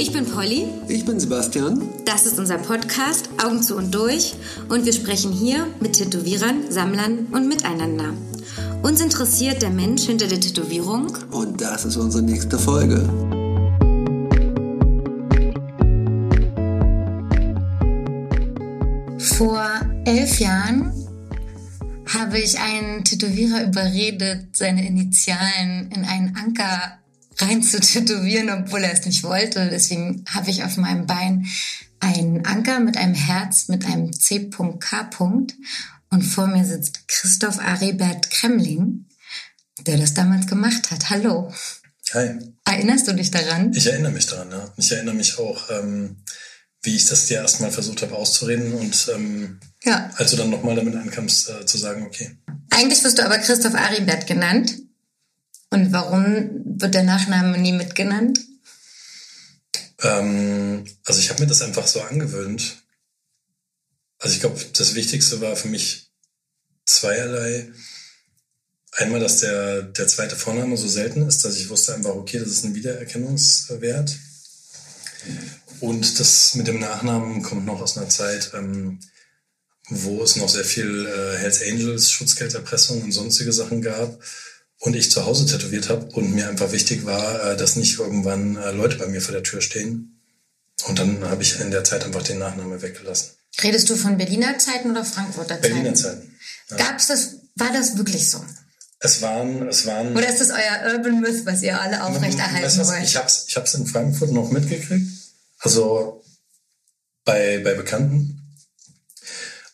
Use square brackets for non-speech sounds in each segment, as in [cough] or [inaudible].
Ich bin Polly. Ich bin Sebastian. Das ist unser Podcast Augen zu und durch und wir sprechen hier mit Tätowierern, Sammlern und miteinander. Uns interessiert der Mensch hinter der Tätowierung. Und das ist unsere nächste Folge. Vor elf Jahren habe ich einen Tätowierer überredet, seine Initialen in einen Anker rein zu tätowieren, obwohl er es nicht wollte. Deswegen habe ich auf meinem Bein einen Anker mit einem Herz mit einem C.K. Und vor mir sitzt Christoph Aribert Kremling, der das damals gemacht hat. Hallo. Hi. Erinnerst du dich daran? Ich erinnere mich daran, ja. Ich erinnere mich auch, ähm, wie ich das dir erstmal versucht habe auszureden und ähm, ja. als du dann nochmal damit ankamst, äh, zu sagen, okay. Eigentlich wirst du aber Christoph Aribert genannt. Und warum wird der Nachname nie mitgenannt? Ähm, also ich habe mir das einfach so angewöhnt. Also ich glaube, das Wichtigste war für mich zweierlei. Einmal, dass der, der zweite Vorname so selten ist, dass ich wusste einfach, okay, das ist ein Wiedererkennungswert. Und das mit dem Nachnamen kommt noch aus einer Zeit, ähm, wo es noch sehr viel äh, Hells Angels, Schutzgelderpressung und sonstige Sachen gab und ich zu Hause tätowiert habe und mir einfach wichtig war, äh, dass nicht irgendwann äh, Leute bei mir vor der Tür stehen. Und dann habe ich in der Zeit einfach den Nachnamen weggelassen. Redest du von Berliner Zeiten oder Frankfurter Zeiten? Berliner Zeiten. Ja. Gab's das, war das wirklich so? Es waren, es waren. Oder ist das euer Urban Myth, was ihr alle aufrechterhalten weißt wollt? Ich hab's, ich hab's in Frankfurt noch mitgekriegt. Also bei, bei Bekannten.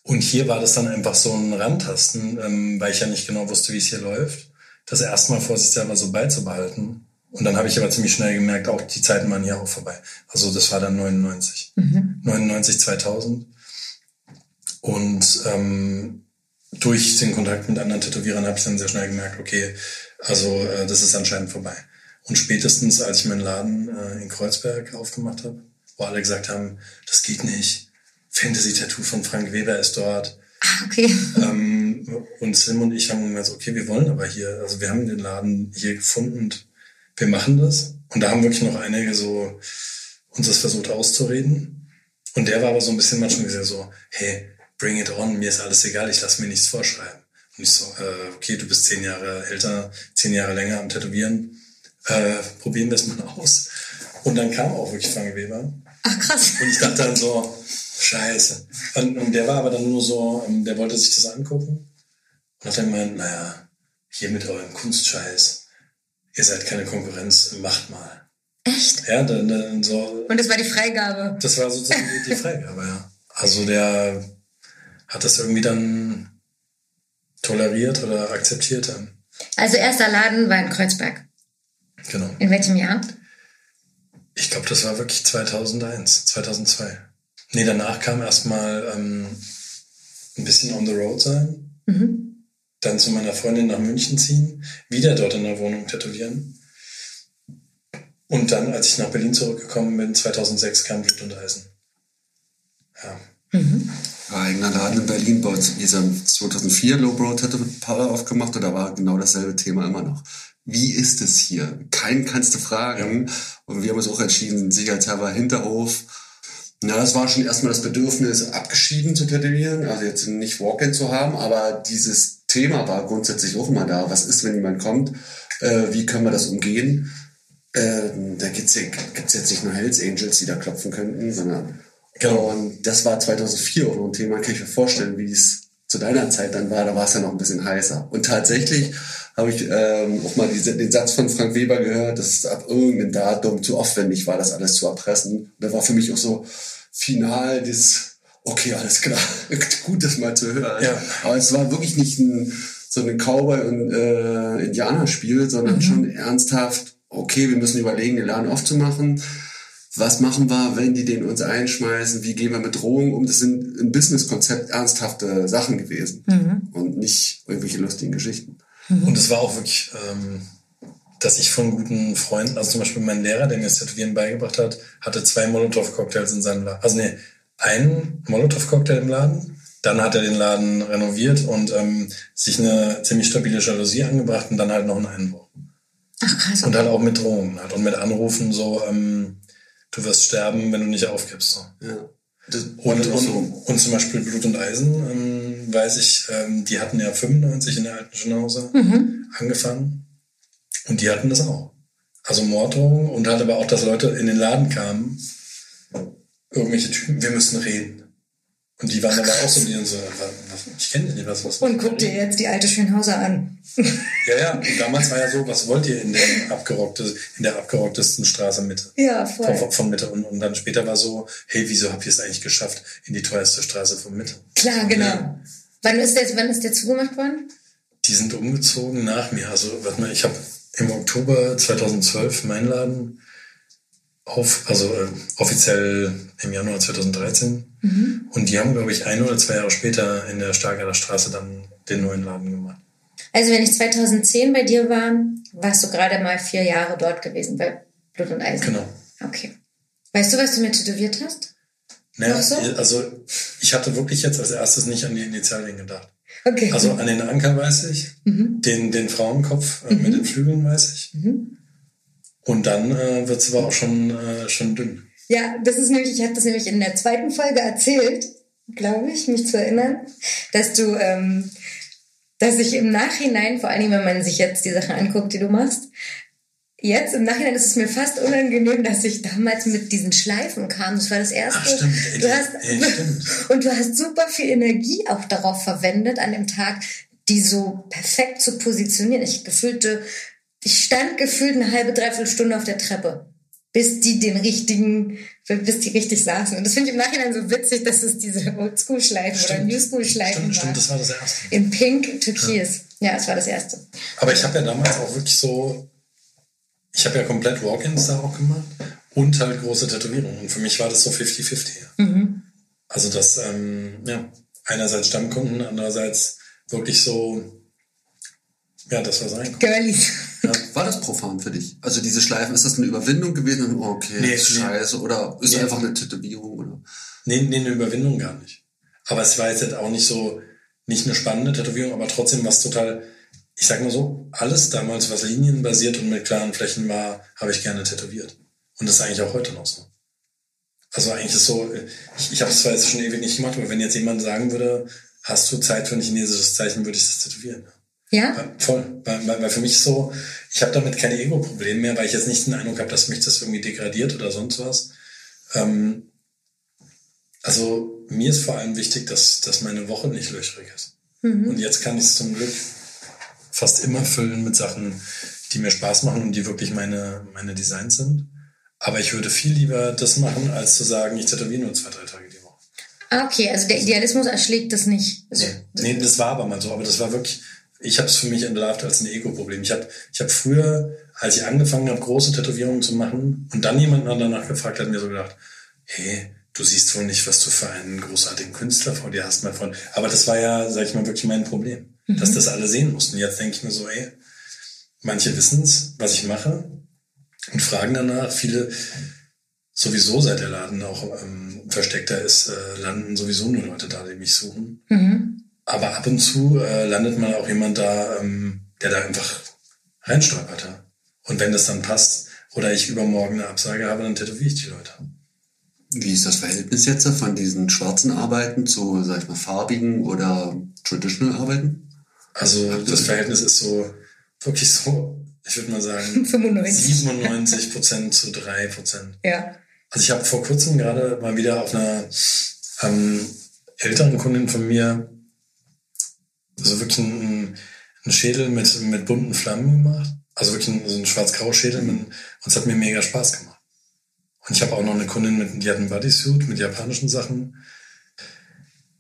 Und hier war das dann einfach so ein Randtasten, ähm, weil ich ja nicht genau wusste, wie es hier läuft das erstmal vorsichtshalber so beizubehalten. Und dann habe ich aber ziemlich schnell gemerkt, auch die Zeiten waren hier auch vorbei. Also das war dann 99. Mhm. 99, 2000. Und ähm, durch den Kontakt mit anderen Tätowierern habe ich dann sehr schnell gemerkt, okay, also äh, das ist anscheinend vorbei. Und spätestens, als ich meinen Laden äh, in Kreuzberg aufgemacht habe, wo alle gesagt haben, das geht nicht, Fantasy-Tattoo von Frank Weber ist dort, Ah, okay. Ähm, und Sim und ich haben gesagt, okay, wir wollen aber hier, also wir haben den Laden hier gefunden und wir machen das. Und da haben wirklich noch einige so uns das versucht auszureden. Und der war aber so ein bisschen manchmal gesagt so, hey, bring it on, mir ist alles egal, ich lasse mir nichts vorschreiben. Und ich so, äh, okay, du bist zehn Jahre älter, zehn Jahre länger am Tätowieren, äh, probieren wir es mal aus. Und dann kam auch wirklich Frank Weber. Ach krass. Und ich dachte dann so, Scheiße. Und, und, der war aber dann nur so, ähm, der wollte sich das angucken und hat dann gemeint, naja, hier mit eurem Kunstscheiß, ihr seid keine Konkurrenz, macht mal. Echt? Ja, dann, dann so. Und das war die Freigabe. Das war sozusagen die, die [laughs] Freigabe, ja. Also der hat das irgendwie dann toleriert oder akzeptiert dann. Also erster Laden war in Kreuzberg. Genau. In welchem Jahr? Ich glaube, das war wirklich 2001, 2002. Nee, danach kam erstmal ähm, ein bisschen on the road sein. Mhm. Dann zu meiner Freundin nach München ziehen, wieder dort in der Wohnung tätowieren. Und dann, als ich nach Berlin zurückgekommen bin, 2006 kam Blut und Eisen. Ja. Mhm. Eigener Laden in Berlin, bei uns ist 2004 Low Brow Tattoo Parlor aufgemacht und da war genau dasselbe Thema immer noch. Wie ist es hier? Keinen kannst du fragen. Ja. Und wir haben uns auch entschieden, sicherheitshalber Hinterhof ja, es war schon erstmal das Bedürfnis, abgeschieden zu tätowieren, also jetzt nicht Walk-in zu haben, aber dieses Thema war grundsätzlich auch immer da. Was ist, wenn jemand kommt? Äh, wie können wir das umgehen? Äh, da ja, gibt's jetzt nicht nur Hells Angels, die da klopfen könnten, sondern genau. und das war 2004 auch noch ein Thema, kann ich mir vorstellen, wie es zu deiner Zeit dann war, da war es ja noch ein bisschen heißer. Und tatsächlich habe ich ähm, auch mal diese, den Satz von Frank Weber gehört, dass es ab irgendeinem Datum zu aufwendig war, das alles zu erpressen. Und da war für mich auch so final das, okay, alles klar, [laughs] gut, das mal zu hören. Ja. Aber es war wirklich nicht ein, so ein Cowboy- und äh, Indianerspiel, sondern mhm. schon ernsthaft, okay, wir müssen überlegen, den Laden aufzumachen was machen wir, wenn die den uns einschmeißen, wie gehen wir mit Drohungen um. Das sind im Businesskonzept ernsthafte Sachen gewesen mhm. und nicht irgendwelche lustigen Geschichten. Mhm. Und es war auch wirklich, ähm, dass ich von guten Freunden, also zum Beispiel mein Lehrer, der mir das Tätowieren beigebracht hat, hatte zwei Molotow-Cocktails in seinem Laden. Also nee, einen Molotow-Cocktail im Laden, dann hat er den Laden renoviert und ähm, sich eine ziemlich stabile Jalousie angebracht und dann halt noch einen Einbruch. Ach krass. Okay. Und halt auch mit Drohungen halt und mit Anrufen so, ähm, du wirst sterben, wenn du nicht aufgibst. So. Ja. Und, und, und zum Beispiel Blut und Eisen, ähm, weiß ich, ähm, die hatten ja 95 in der alten Schönhauser mhm. angefangen. Und die hatten das auch. Also Morddrohungen und halt aber auch, dass Leute in den Laden kamen, irgendwelche Typen, wir müssen reden. Und die waren aber auch so, die so, ich kenne nicht, was, was. Und guck dir jetzt die alte Schönhauser an. [laughs] ja, ja, und damals war ja so, was wollt ihr in der, abgerockte, in der abgerocktesten Straße Mitte? Ja, voll. Von, von Mitte. Und, und dann später war so, hey, wieso habt ihr es eigentlich geschafft in die teuerste Straße von Mitte? Klar, genau. Ja. Wann ist der, wann ist der zugemacht worden? Die sind umgezogen nach mir. Also, warte mal, ich habe im Oktober 2012 meinen Laden auf, also äh, offiziell im Januar 2013. Mhm. Und die haben, glaube ich, ein oder zwei Jahre später in der Stargarder Straße dann den neuen Laden gemacht. Also wenn ich 2010 bei dir war, warst du gerade mal vier Jahre dort gewesen bei Blut und Eisen. Genau. Okay. Weißt du, was du mir tätowiert hast? Naja, so? also ich hatte wirklich jetzt als erstes nicht an die Initialien gedacht. Okay. Also an den Anker weiß ich, mhm. den, den Frauenkopf äh, mhm. mit den Flügeln weiß ich. Mhm. Und dann äh, wird es aber auch schon, äh, schon dünn. Ja, das ist nämlich, ich habe das nämlich in der zweiten Folge erzählt, glaube ich, mich zu erinnern, dass du, ähm, dass ich im Nachhinein, vor allem wenn man sich jetzt die Sachen anguckt, die du machst, jetzt im Nachhinein ist es mir fast unangenehm, dass ich damals mit diesen Schleifen kam. Das war das erste. Ach, stimmt. Ey, du hast, ey, stimmt. [laughs] Und du hast super viel Energie auch darauf verwendet an dem Tag, die so perfekt zu positionieren. Ich gefühlte ich stand gefühlt eine halbe, dreiviertel Stunde auf der Treppe, bis die den richtigen, bis die richtig saßen. Und das finde ich im Nachhinein so witzig, dass es diese Oldschool-Schleifen oder New-School-Schleifen waren. Stimmt, das war das erste. In Pink, Türkis. Ja, ja das war das erste. Aber ich habe ja damals auch wirklich so, ich habe ja komplett Walk-ins da auch gemacht und halt große Tätowierungen. Und für mich war das so 50-50. Mhm. Also das, ähm, ja, einerseits Stammkunden, andererseits wirklich so ja, das war sein. Girlies. Ja. War das profan für dich? Also diese Schleifen, ist das eine Überwindung gewesen? Oh, okay, nee, scheiße. Oder ist nee. einfach eine Tätowierung? Oder? Nee, nee, eine Überwindung gar nicht. Aber es war jetzt halt auch nicht so, nicht eine spannende Tätowierung, aber trotzdem was total, ich sag mal so, alles damals, was linienbasiert und mit klaren Flächen war, habe ich gerne tätowiert. Und das ist eigentlich auch heute noch so. Also eigentlich ist so, ich, ich habe es zwar jetzt schon ewig nicht gemacht, aber wenn jetzt jemand sagen würde, hast du Zeit für ein chinesisches Zeichen, würde ich das tätowieren. Ja? Voll. Weil, weil, weil für mich so, ich habe damit keine Ego-Probleme mehr, weil ich jetzt nicht den Eindruck habe, dass mich das irgendwie degradiert oder sonst was. Ähm, also mir ist vor allem wichtig, dass, dass meine Woche nicht löchrig ist. Mhm. Und jetzt kann ich es zum Glück fast immer füllen mit Sachen, die mir Spaß machen und die wirklich meine, meine Designs sind. Aber ich würde viel lieber das machen, als zu sagen, ich tätowiere nur zwei, drei Tage die Woche. Ah, okay, also der Idealismus erschlägt das nicht. Also, nee, nee, das war aber mal so, aber das war wirklich, ich habe es für mich entlarvt als ein Ego-Problem. Ich habe ich hab früher, als ich angefangen habe, große Tätowierungen zu machen und dann jemand danach gefragt hat, mir so gedacht, hey, du siehst wohl nicht, was du für einen großartigen Künstler vor dir hast, mein Freund. Aber das war ja, sag ich mal, wirklich mein Problem, mhm. dass das alle sehen mussten. Jetzt denke ich mir so, ey, manche wissen's, was ich mache und fragen danach. Viele sowieso seit der Laden auch ähm, versteckter ist, äh, landen sowieso nur Leute da, die mich suchen. Mhm. Aber ab und zu äh, landet mal auch jemand da, ähm, der da einfach reinstolpert. Und wenn das dann passt oder ich übermorgen eine Absage habe, dann tätowiere ich die Leute. Wie ist das Verhältnis jetzt von diesen schwarzen Arbeiten zu, sag ich mal, farbigen oder traditional Arbeiten? Also das Verhältnis ist so wirklich so, ich würde mal sagen, [laughs] 95. 97 Prozent zu 3 Prozent. Ja. Also ich habe vor kurzem gerade mal wieder auf einer ähm, älteren Kundin von mir also wirklich ein, ein Schädel mit, mit bunten Flammen gemacht. Also wirklich ein, so ein schwarz-grau Schädel. Mit, und es hat mir mega Spaß gemacht. Und ich habe auch noch eine Kundin, mit, die hat einen Bodysuit mit japanischen Sachen.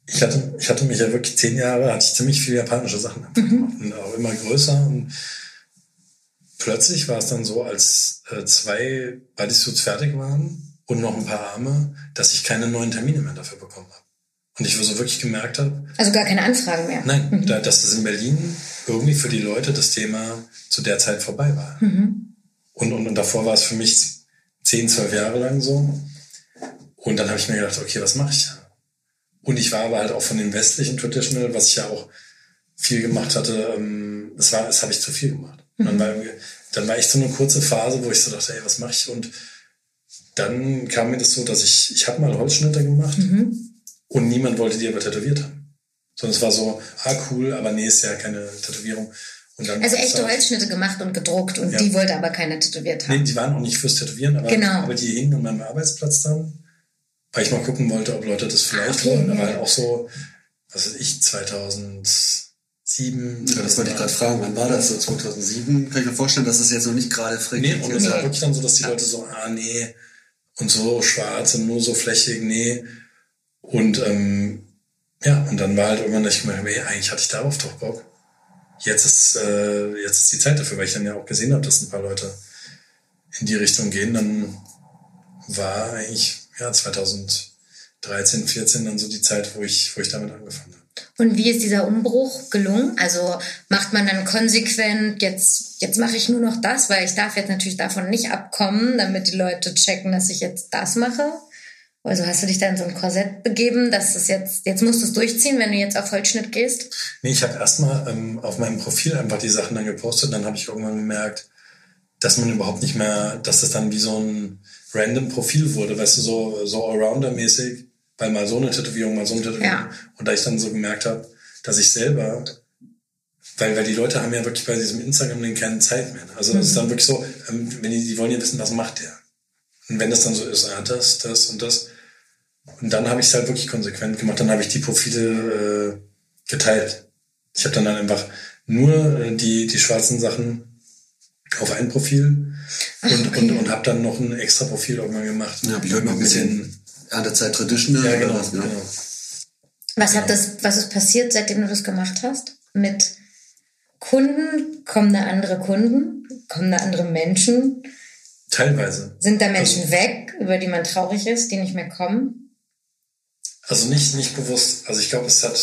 Ich hatte, ich hatte mich ja wirklich zehn Jahre, hatte ich ziemlich viele japanische Sachen mhm. gemacht. Und auch immer größer. Und plötzlich war es dann so, als äh, zwei Bodysuits fertig waren und noch ein paar Arme, dass ich keine neuen Termine mehr dafür bekommen habe. Und ich so wirklich gemerkt habe. Also gar keine Anfragen mehr. Nein, mhm. da, dass das in Berlin irgendwie für die Leute das Thema zu der Zeit vorbei war. Mhm. Und, und, und davor war es für mich zehn, zwölf Jahre lang so. Und dann habe ich mir gedacht, okay, was mache ich? Und ich war aber halt auch von dem westlichen Traditional, was ich ja auch viel gemacht hatte, ähm, das war, das habe ich zu viel gemacht. Mhm. Dann, war, dann war ich so eine kurze Phase, wo ich so dachte, ey, was mache ich? Und dann kam mir das so, dass ich, ich habe mal Holzschnitte gemacht Mhm. Und niemand wollte die aber tätowiert haben. Sondern es war so, ah cool, aber nee, ist ja keine Tätowierung. Und dann Also echte halt- Holzschnitte gemacht und gedruckt und Ja. die wollte aber keiner tätowiert Nee, haben. die waren auch nicht fürs Tätowieren, aber, Genau. aber die hingen an meinem Arbeitsplatz dann, weil ich mal gucken wollte, ob Leute das vielleicht Okay, wollen. Aber ja. halt auch so, was weiß ich, 2007. Ja, das wollte ich gerade fragen. Wann war das? So 2007? Kann ich mir vorstellen, dass es jetzt noch nicht gerade Nee, frequentiert und es war wirklich dann so, dass die Leute so, ah nee, und so schwarz und nur so flächig, nee. Und ähm, ja, und dann war halt irgendwann, dass ich gemerkt habe, ey, eigentlich hatte ich darauf doch Bock. Jetzt ist, äh, jetzt ist die Zeit dafür, weil ich dann ja auch gesehen habe, dass ein paar Leute in die Richtung gehen. Dann war eigentlich ja 2013, 14 dann so die Zeit, wo ich, wo ich damit angefangen habe. Und wie ist dieser Umbruch gelungen? Also macht man dann konsequent, jetzt, jetzt mache ich nur noch das, weil ich darf jetzt natürlich davon nicht abkommen, damit die Leute checken, dass ich jetzt das mache? Also hast du dich da in so ein Korsett begeben, dass es jetzt, jetzt musst du es durchziehen, wenn du jetzt auf Holzschnitt gehst? Nee, ich habe erstmal ähm, auf meinem Profil einfach die Sachen dann gepostet. Dann habe ich irgendwann gemerkt, dass man überhaupt nicht mehr, dass das dann wie so ein random Profil wurde, weißt du, so, so Allrounder-mäßig, weil mal so eine Tätowierung, mal so eine Tätowierung. Ja. Und da ich dann so gemerkt habe, dass ich selber, weil, weil die Leute haben ja wirklich bei diesem Instagram-Ding keine Zeit mehr. Also es ist dann wirklich so, ähm, wenn die, die wollen ja wissen, was macht der. Und wenn das dann so ist, ah, das, das und das. Und dann habe ich es halt wirklich konsequent gemacht. Dann habe ich die Profile äh, geteilt. Ich habe dann, dann einfach nur äh, die, die schwarzen Sachen auf ein Profil und, okay. und, und habe dann noch ein extra Profil irgendwann gemacht. Ja, ich heute noch mit gesehen. den, Erntezeit Traditional ja, oder genau, was, genau. Was hat das, was ist passiert, seitdem du das gemacht hast? Mit Kunden, kommen da andere Kunden, kommen da andere Menschen? Teilweise. Sind da Menschen weg, über die man traurig ist, die nicht mehr kommen? Also nicht, nicht bewusst. Also ich glaube, es hat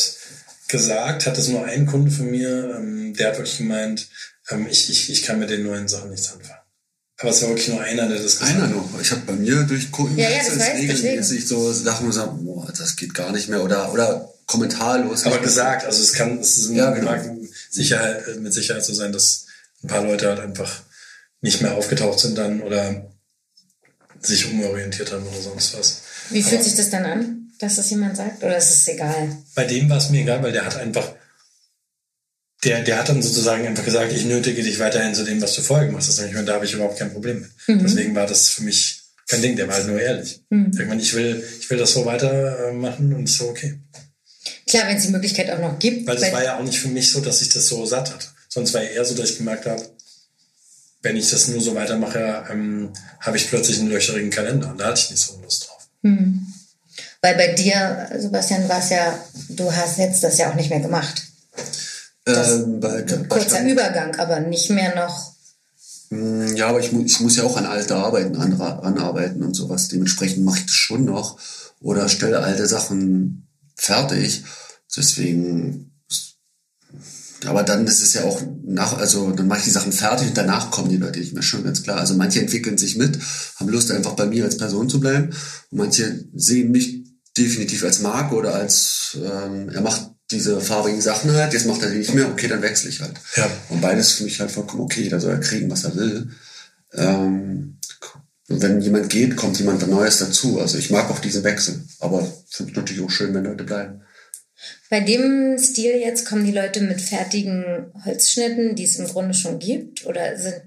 gesagt, hat es nur ein Kunde von mir, ähm, der hat wirklich gemeint, ähm, ich, ich, ich kann mit den neuen Sachen nichts anfangen. Aber es war wirklich nur einer, der das gesagt Einer hat. noch. Ich habe bei mir durch Kunden Ja, ja, das ich, regelmäßig so Sachen gesagt, boah, das geht gar nicht mehr oder oder kommentarlos. Aber gesagt, also es kann, es ist Ja, genau. Sicherheit, äh, mit Sicherheit so sein, dass ein paar Leute halt einfach nicht mehr aufgetaucht sind dann oder sich umorientiert haben oder sonst was. Wie fühlt Aber- sich das dann an, dass das jemand sagt? Oder ist es egal? Bei dem war es mir egal, weil der hat einfach, der, der hat dann sozusagen einfach gesagt, ich nötige dich weiterhin zu dem, was du vorher gemacht hast. Und ich da habe ich überhaupt kein Problem mit. Mhm. Deswegen war das für mich kein Ding, der war halt nur ehrlich. Ich meine, ich will, ich will das so weitermachen und ist so okay. Klar, wenn es die Möglichkeit auch noch gibt. Weil es war ja auch nicht für mich so, dass ich das so satt hatte. Sonst war ja eher so, dass ich gemerkt habe, wenn ich das nur so weitermache, ähm, habe ich plötzlich einen löcherigen Kalender. Und da hatte ich nicht so Lust drauf. Weil bei dir, Sebastian, war es ja, du hast jetzt das ja auch nicht mehr gemacht. ähm, bei, bei Kurzer Stand- Übergang, aber nicht mehr noch. Mm, Ja, aber ich, mu ich muss ja auch an alte Arbeiten anra- anarbeiten und sowas. Dementsprechend mache ich das schon noch oder stelle alte Sachen fertig. Deswegen, aber dann ist es ja auch nach, also dann mache ich die Sachen fertig und danach kommen die Leute nicht mehr schon ganz klar. Also manche entwickeln sich mit, haben Lust einfach bei mir als Person zu bleiben und manche sehen mich definitiv als Marke oder als ähm, er macht diese farbigen Sachen halt, jetzt macht er die nicht mehr, okay, dann wechsle ich halt. Ja. Und beides ist für mich halt vollkommen okay. Da soll er kriegen, was er will. Ähm, und wenn jemand geht, kommt jemand Neues dazu. Also ich mag auch diesen Wechsel. Aber finde es natürlich auch schön, wenn Leute bleiben. Bei dem Stil jetzt kommen die Leute mit fertigen Holzschnitten, die es im Grunde schon gibt, oder sind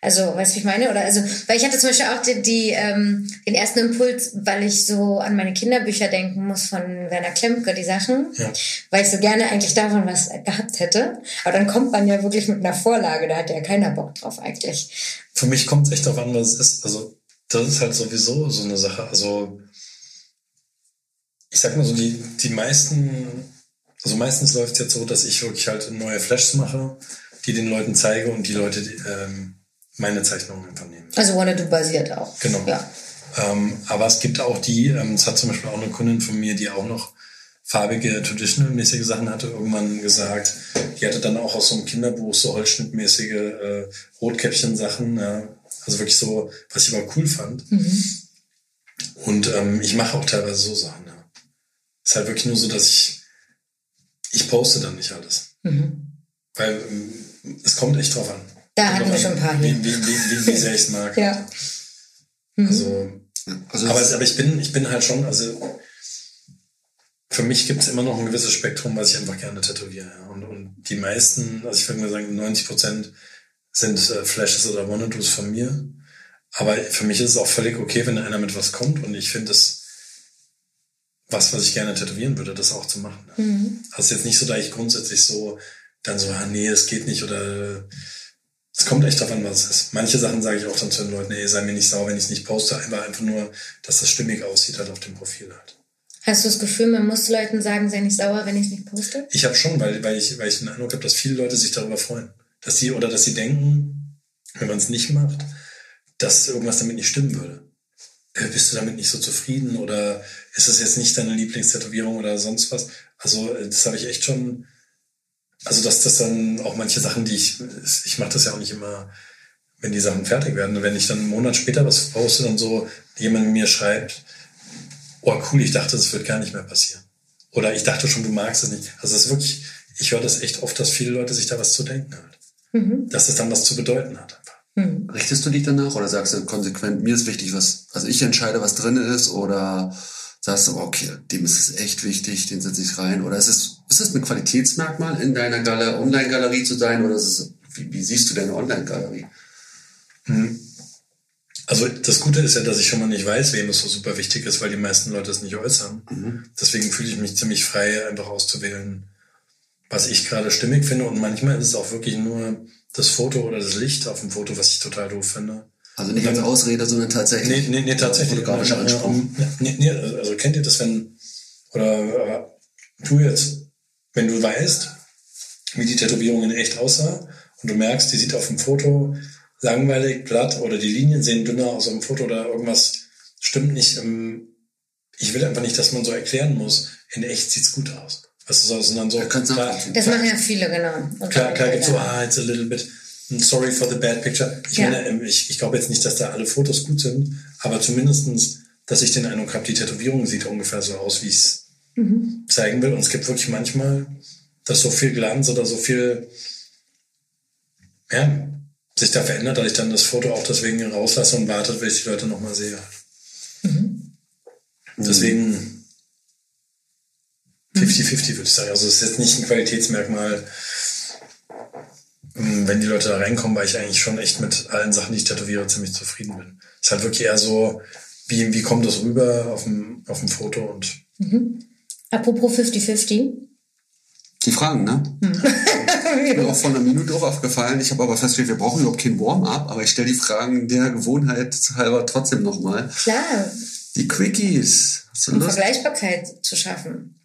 also, weißt du, wie ich meine? Oder also, weil ich hatte zum Beispiel auch die, die ähm, den ersten Impuls, weil ich so an meine Kinderbücher denken muss von Werner Klemke, die Sachen, Ja. weil ich so gerne eigentlich davon was gehabt hätte. Aber dann kommt man ja wirklich mit einer Vorlage, da hat ja keiner Bock drauf eigentlich. Für mich kommt es echt darauf an, was es ist. Also, das ist halt sowieso so eine Sache. Also, ich sag mal so, die, die meisten, also meistens läuft es jetzt so, dass ich wirklich halt neue Flashs mache, die den Leuten zeige und die Leute ähm, meine Zeichnungen einfach nehmen. Also Wanna Do basiert auch. Genau. Ja. Ähm, aber es gibt auch die, ähm, es hat zum Beispiel auch eine Kundin von mir, die auch noch farbige, traditional-mäßige Sachen hatte, irgendwann gesagt, die hatte dann auch aus so einem Kinderbuch so holzschnittmäßige äh, Rotkäppchen-Sachen, ja. also wirklich so, was ich aber cool fand. Und ähm, ich mache auch teilweise so Sachen. Ja. ist halt wirklich nur so, dass ich, ich poste dann nicht alles. Weil ähm, es kommt echt drauf an. Da hatten wir schon ein paar hier. Wie, wie, wie, wie, sehr ich es mag. [laughs] Ja. Mhm. Also, also aber, aber ich bin, ich bin halt schon, also für mich gibt es immer noch ein gewisses Spektrum, was ich einfach gerne tätowiere. Und, und die meisten, also ich würde mal sagen, 90 Prozent sind äh, Flashes oder Wannadoos von mir. Aber für mich ist es auch völlig okay, wenn einer mit was kommt und ich finde es was, was ich gerne tätowieren würde, das auch zu machen. Mhm. Also jetzt nicht so, da ich grundsätzlich so dann so, ah, nee, das geht nicht oder es kommt echt an, was es ist. Manche Sachen sage ich auch dann zu den Leuten, nee, sei mir nicht sauer, wenn ich es nicht poste, einfach, einfach nur, dass das stimmig aussieht halt auf dem Profil halt. Hast du das Gefühl, man muss Leuten sagen, sei nicht sauer, wenn ich es nicht poste? Ich habe schon, weil, weil, ich, weil ich den Eindruck habe, dass viele Leute sich darüber freuen. Dass sie, oder dass sie denken, wenn man es nicht macht, dass irgendwas damit nicht stimmen würde. Äh, bist du damit nicht so zufrieden oder ist es jetzt nicht deine Lieblingstätowierung oder sonst was? Also äh, das habe ich echt schon, also dass das dann auch manche Sachen, die ich, ich mache das ja auch nicht immer, wenn die Sachen fertig werden. Wenn ich dann einen Monat später was poste und so jemand mir schreibt, oh cool, ich dachte, das wird gar nicht mehr passieren. Oder ich dachte schon, du magst es nicht. Also es ist wirklich, ich höre das echt oft, dass viele Leute sich da was zu denken hat. Mhm. Dass es dann was zu bedeuten hat. Hm. Richtest du dich danach oder sagst du konsequent, mir ist wichtig, was, also ich entscheide, was drin ist oder sagst du, okay, dem ist es echt wichtig, den setze ich rein oder ist es, ist es ein Qualitätsmerkmal in deiner Online-Galerie zu sein oder ist es, wie, wie siehst du deine Online-Galerie? Hm. Also das Gute ist ja, dass ich schon mal nicht weiß, wem es so super wichtig ist, weil die meisten Leute es nicht äußern. Mhm. Deswegen fühle ich mich ziemlich frei, einfach auszuwählen, was ich gerade stimmig finde. Und manchmal ist es auch wirklich nur das Foto oder das Licht auf dem Foto, was ich total doof finde. Also nicht als Ausrede, sondern tatsächlich. Nee, nee, nee tatsächlich. Fotografischer Anspruch. Nee, nee, also kennt ihr das, wenn, oder du jetzt, wenn du weißt, wie die Tätowierung in echt aussah und du merkst, die sieht auf dem Foto langweilig, platt oder die Linien sehen dünner aus auf dem Foto oder irgendwas stimmt nicht. Ich will einfach nicht, dass man so erklären muss, in echt sieht's gut aus. Was ist also dann so? Klar, das machen ja viele, genau. Und klar, klar gibt so, ah, it's a little bit sorry for the bad picture. Ich ja. meine, ähm, ich, ich glaube jetzt nicht, dass da alle Fotos gut sind, aber zumindestens, dass ich den Eindruck habe, die Tätowierung sieht ungefähr so aus, wie ich es mhm. zeigen will. Und es gibt wirklich manchmal, dass so viel Glanz oder so viel, ja, sich da verändert, dass ich dann das Foto auch deswegen rauslasse und wartet, wenn ich die Leute nochmal sehe. Mhm. Deswegen 50-50 würde ich sagen. Also es ist jetzt nicht ein Qualitätsmerkmal, wenn die Leute da reinkommen, weil ich eigentlich schon echt mit allen Sachen, die ich tätowiere, ziemlich zufrieden bin. Es ist halt wirklich eher so, wie, wie kommt das rüber auf dem, auf dem Foto und. Mhm. Apropos 50-50. Die Fragen, ne? Hm. ich bin auch von einer Minute auch aufgefallen. Ich habe aber festgestellt, wir brauchen überhaupt kein Warm-up, aber ich stelle die Fragen der Gewohnheit halber trotzdem nochmal. Klar. Die Quickies. Hast du um Lust? Vergleichbarkeit zu schaffen.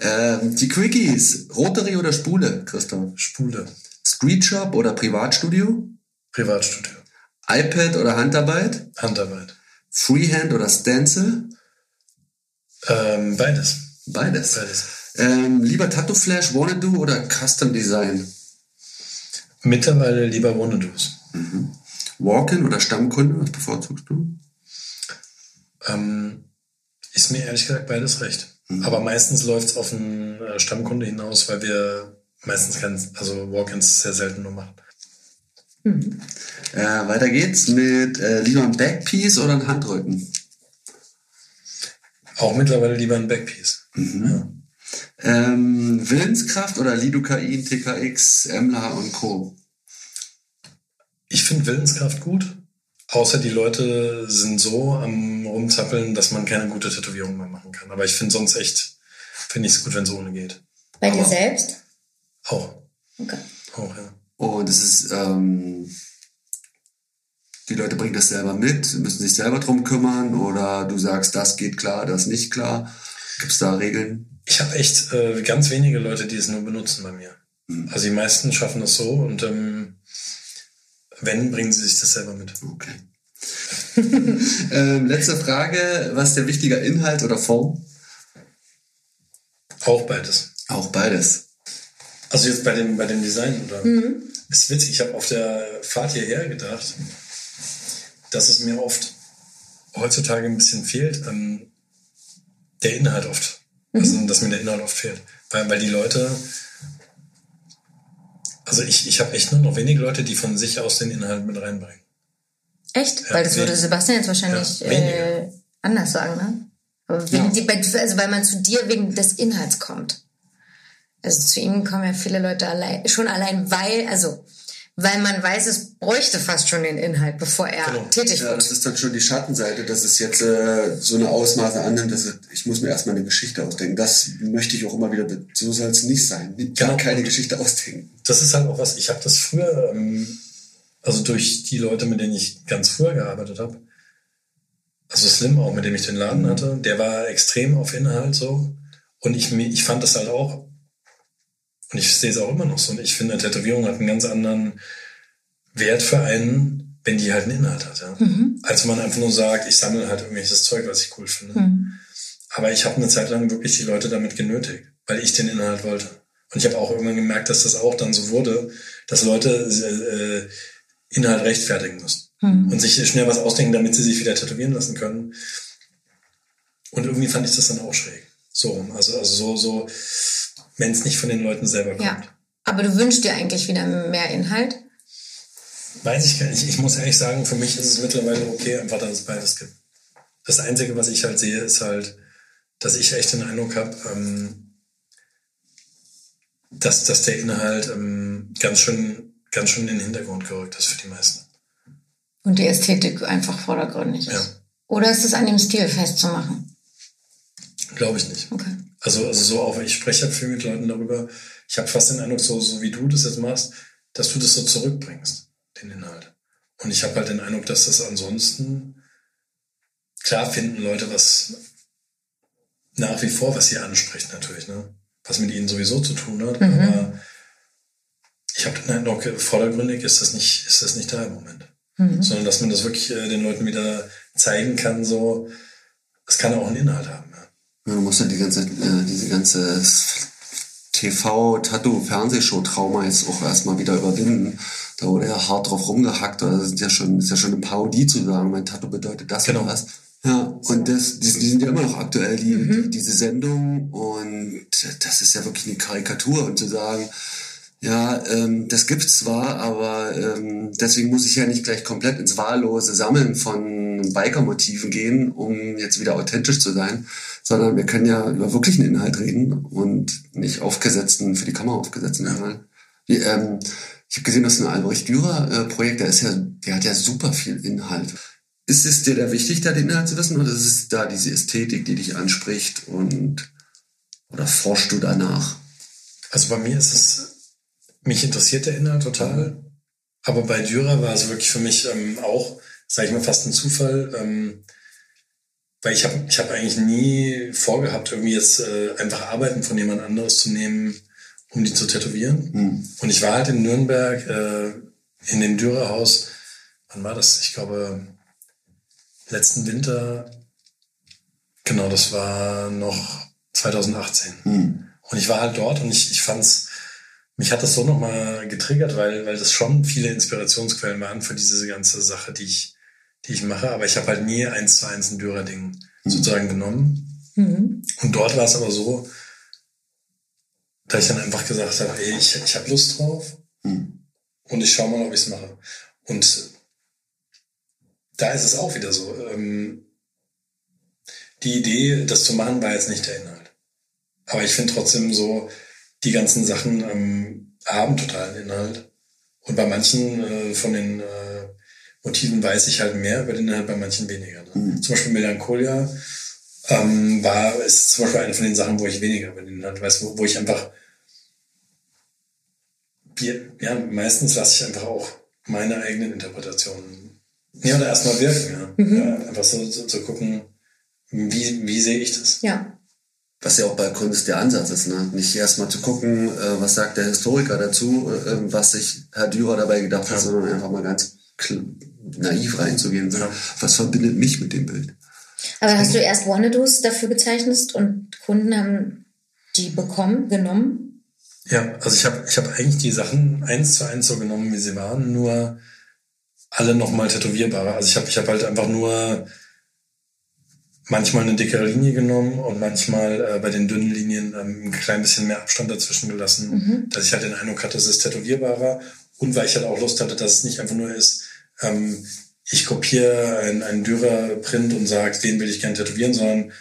Ähm, die Quickies. Rotary oder Spule, Christoph? Spule. Streetshop oder Privatstudio? Privatstudio. iPad oder Handarbeit? Handarbeit. Freehand oder Stencil? Ähm, beides. Beides. Beides. Ähm, lieber Tattoo Flash, Wanna-Do oder Custom Design? Mittlerweile lieber Wanna-Dos. Mhm. Walk-in oder Stammkunde, was bevorzugst du? Ähm, ist mir ehrlich gesagt beides recht. Mhm. Aber meistens läuft es auf einen äh, Stammkunde hinaus, weil wir meistens kein, also Walk-ins sehr selten nur machen. Mhm. Äh, weiter geht's mit äh, lieber ein Backpiece oder ein Handrücken? Auch mittlerweile lieber ein Backpiece. Mhm. Ja. Ähm, Willenskraft oder Lidocain, TKX, Emla und Co. Ich finde Willenskraft gut. Außer die Leute sind so am rumzappeln, dass man keine gute Tätowierung mehr machen kann. Aber ich finde sonst echt, finde ich es gut, wenn es ohne geht. Bei Aber dir selbst? Auch. Okay. Auch, ja. Und es ist, ähm, die Leute bringen das selber mit, müssen sich selber drum kümmern oder du sagst, das geht klar, das nicht klar. Gibt es da Regeln? Ich habe echt äh, ganz wenige Leute, die es nur benutzen bei mir. Mhm. Also die meisten schaffen das so und ähm, wenn, bringen Sie sich das selber mit. Okay. [laughs] ähm, letzte Frage. Was ist der wichtiger Inhalt oder Form? Auch beides. Auch beides. Also jetzt bei dem, bei dem Design, oder? Mhm. Ist witzig, ich habe auf der Fahrt hierher gedacht, dass es mir oft heutzutage ein bisschen fehlt, ähm, der Inhalt oft. Also, mhm. dass mir der Inhalt oft fehlt. Weil, weil die Leute also ich, ich habe echt nur noch wenige Leute, die von sich aus den Inhalt mit reinbringen. Echt? Ja, weil das würde. Sebastian jetzt wahrscheinlich Ja, äh, anders sagen, ne? Aber wegen die, also weil man zu dir wegen des Inhalts kommt. Also zu ihm kommen ja viele Leute allein, schon allein, weil, also, weil man weiß, es bräuchte fast schon den Inhalt, bevor er Genau. tätig Ja, das wird. ist dann schon die Schattenseite, dass es jetzt äh, so eine Ausmaße annimmt, dass es, ich muss mir erstmal eine Geschichte ausdenken. Das möchte ich auch immer wieder, so soll es nicht sein. Ich Genau. kann keine Geschichte ausdenken. das ist halt auch was, ich habe das früher, ähm, also durch die Leute, mit denen ich ganz früher gearbeitet habe, also Slim auch, mit dem ich den Laden hatte, der war extrem auf Inhalt so. Und ich, ich fand das halt auch, und ich sehe es auch immer noch so, und ich finde, eine Tätowierung hat einen ganz anderen Wert für einen, wenn die halt einen Inhalt hat, ja. Als wenn man einfach nur sagt, ich sammle halt irgendwelches Zeug, was ich cool finde. Mhm. Aber ich habe eine Zeit lang wirklich die Leute damit genötigt, weil ich den Inhalt wollte. Und ich habe auch irgendwann gemerkt, dass das auch dann so wurde, dass Leute äh, Inhalt rechtfertigen müssen und sich schnell was ausdenken, damit sie sich wieder tätowieren lassen können. Und irgendwie fand ich das dann auch schräg. So rum. Also, also so, so, wenn es nicht von den Leuten selber kommt. Ja. Aber du wünschst dir eigentlich wieder mehr Inhalt? Weiß ich gar nicht. Ich muss ehrlich sagen, für mich ist es mittlerweile okay, einfach, dass es beides gibt. Das Einzige, was ich halt sehe, ist halt, dass ich echt den Eindruck habe, ähm, dass, dass der Inhalt ähm, ganz schön, ganz schön in den Hintergrund gerückt ist für die meisten. Und die Ästhetik einfach vordergründig ist? Ja. Oder ist es an dem Stil festzumachen? Glaube ich nicht. Okay. Also, also so auch, ich spreche halt viel mit Leuten darüber. Ich habe fast den Eindruck, so, so wie du das jetzt machst, dass du das so zurückbringst, den Inhalt. Und ich habe halt den Eindruck, dass das ansonsten, klar finden Leute was nach wie vor, was sie anspricht natürlich, ne? Was mit ihnen sowieso zu tun hat. Aber ich habe den Eindruck, vordergründig ist das nicht, ist das nicht da im Moment. Sondern dass man das wirklich äh, den Leuten wieder zeigen kann, so, es kann auch einen Inhalt haben. Ja. Ja, du musst ja die ganze, äh, diese ganze TV, Tattoo, Fernsehshow-Trauma jetzt auch erstmal wieder überwinden. Da wurde ja hart drauf rumgehackt, oder das ist ja schon, ist ja schon eine Parodie zu sagen, mein Tattoo bedeutet das Genau. oder was. Ja, und das, die, die sind ja immer noch aktuell, die, die, diese Sendung. Und das ist ja wirklich eine Karikatur. Und zu sagen, ja, ähm, das gibt's zwar, aber ähm, deswegen muss ich ja nicht gleich komplett ins wahllose Sammeln von Biker-Motiven gehen, um jetzt wieder authentisch zu sein, sondern wir können ja über wirklichen Inhalt reden und nicht aufgesetzten, für die Kamera aufgesetzten Inhalt. Wie, ähm, ich habe gesehen, dass ein Albrecht Dürer-Projekt, der ist ja, der hat ja super viel Inhalt. Ist es dir da wichtig, da den Inhalt zu wissen, oder ist es da diese Ästhetik, die dich anspricht und oder forschst du danach? Also bei mir ist es, mich interessiert der Inhalt total. Aber bei Dürer war es wirklich für mich ähm, auch, sage ich mal, fast ein Zufall, ähm, weil ich habe ich hab eigentlich nie vorgehabt, irgendwie jetzt äh, einfach Arbeiten von jemand anderes zu nehmen, um die zu tätowieren. Hm. Und ich war halt in Nürnberg äh, in dem Dürerhaus, wann war das? Ich glaube, letzten Winter, genau, das war noch 2018. Hm. Und ich war halt dort und ich, ich fand's, mich hat das so nochmal getriggert, weil, weil das schon viele Inspirationsquellen waren für diese ganze Sache, die ich, die ich mache. Aber ich habe halt nie eins zu eins ein Dürer-Ding sozusagen genommen. Mhm. Und dort war es aber so, da ich dann einfach gesagt habe, ey, ich, ich habe Lust drauf Hm. und ich schau mal, ob ich es mache. Und da ist es auch wieder so. Ähm, die Idee, das zu machen, war jetzt nicht der Inhalt. Aber ich finde trotzdem so, die ganzen Sachen ähm, haben totalen Inhalt. Und bei manchen äh, von den äh, Motiven weiß ich halt mehr über den Inhalt, bei manchen weniger. Ne? Zum Beispiel Melancholia ähm, war, ist zum Beispiel eine von den Sachen, wo ich weniger über den Inhalt weiß, wo, wo ich einfach, ja, meistens lasse ich einfach auch meine eigenen Interpretationen, ja, oder erstmal wirken, ja. ja einfach so, so zu gucken, wie, wie sehe ich das? Ja. Was ja auch bei Kunst der Ansatz ist, ne? Nicht erstmal zu gucken, äh, was sagt der Historiker dazu, äh, was sich Herr Dürer dabei gedacht hat, Ja. sondern einfach mal ganz naiv reinzugehen. Ja. Was verbindet mich mit dem Bild? Aber hast du erst Wannadoos dafür gezeichnet und Kunden haben die bekommen, genommen? Ja, also ich habe ich hab eigentlich die Sachen eins zu eins so genommen, wie sie waren, nur alle nochmal tätowierbarer. Also ich habe ich hab halt einfach nur manchmal eine dickere Linie genommen und manchmal äh, bei den dünnen Linien ähm, ein klein bisschen mehr Abstand dazwischen gelassen, dass ich halt den Eindruck hatte, es ist tätowierbarer und weil ich halt auch Lust hatte, dass es nicht einfach nur ist, ähm, ich kopiere einen, einen Dürer-Print und sage, den will ich gerne tätowieren, sondern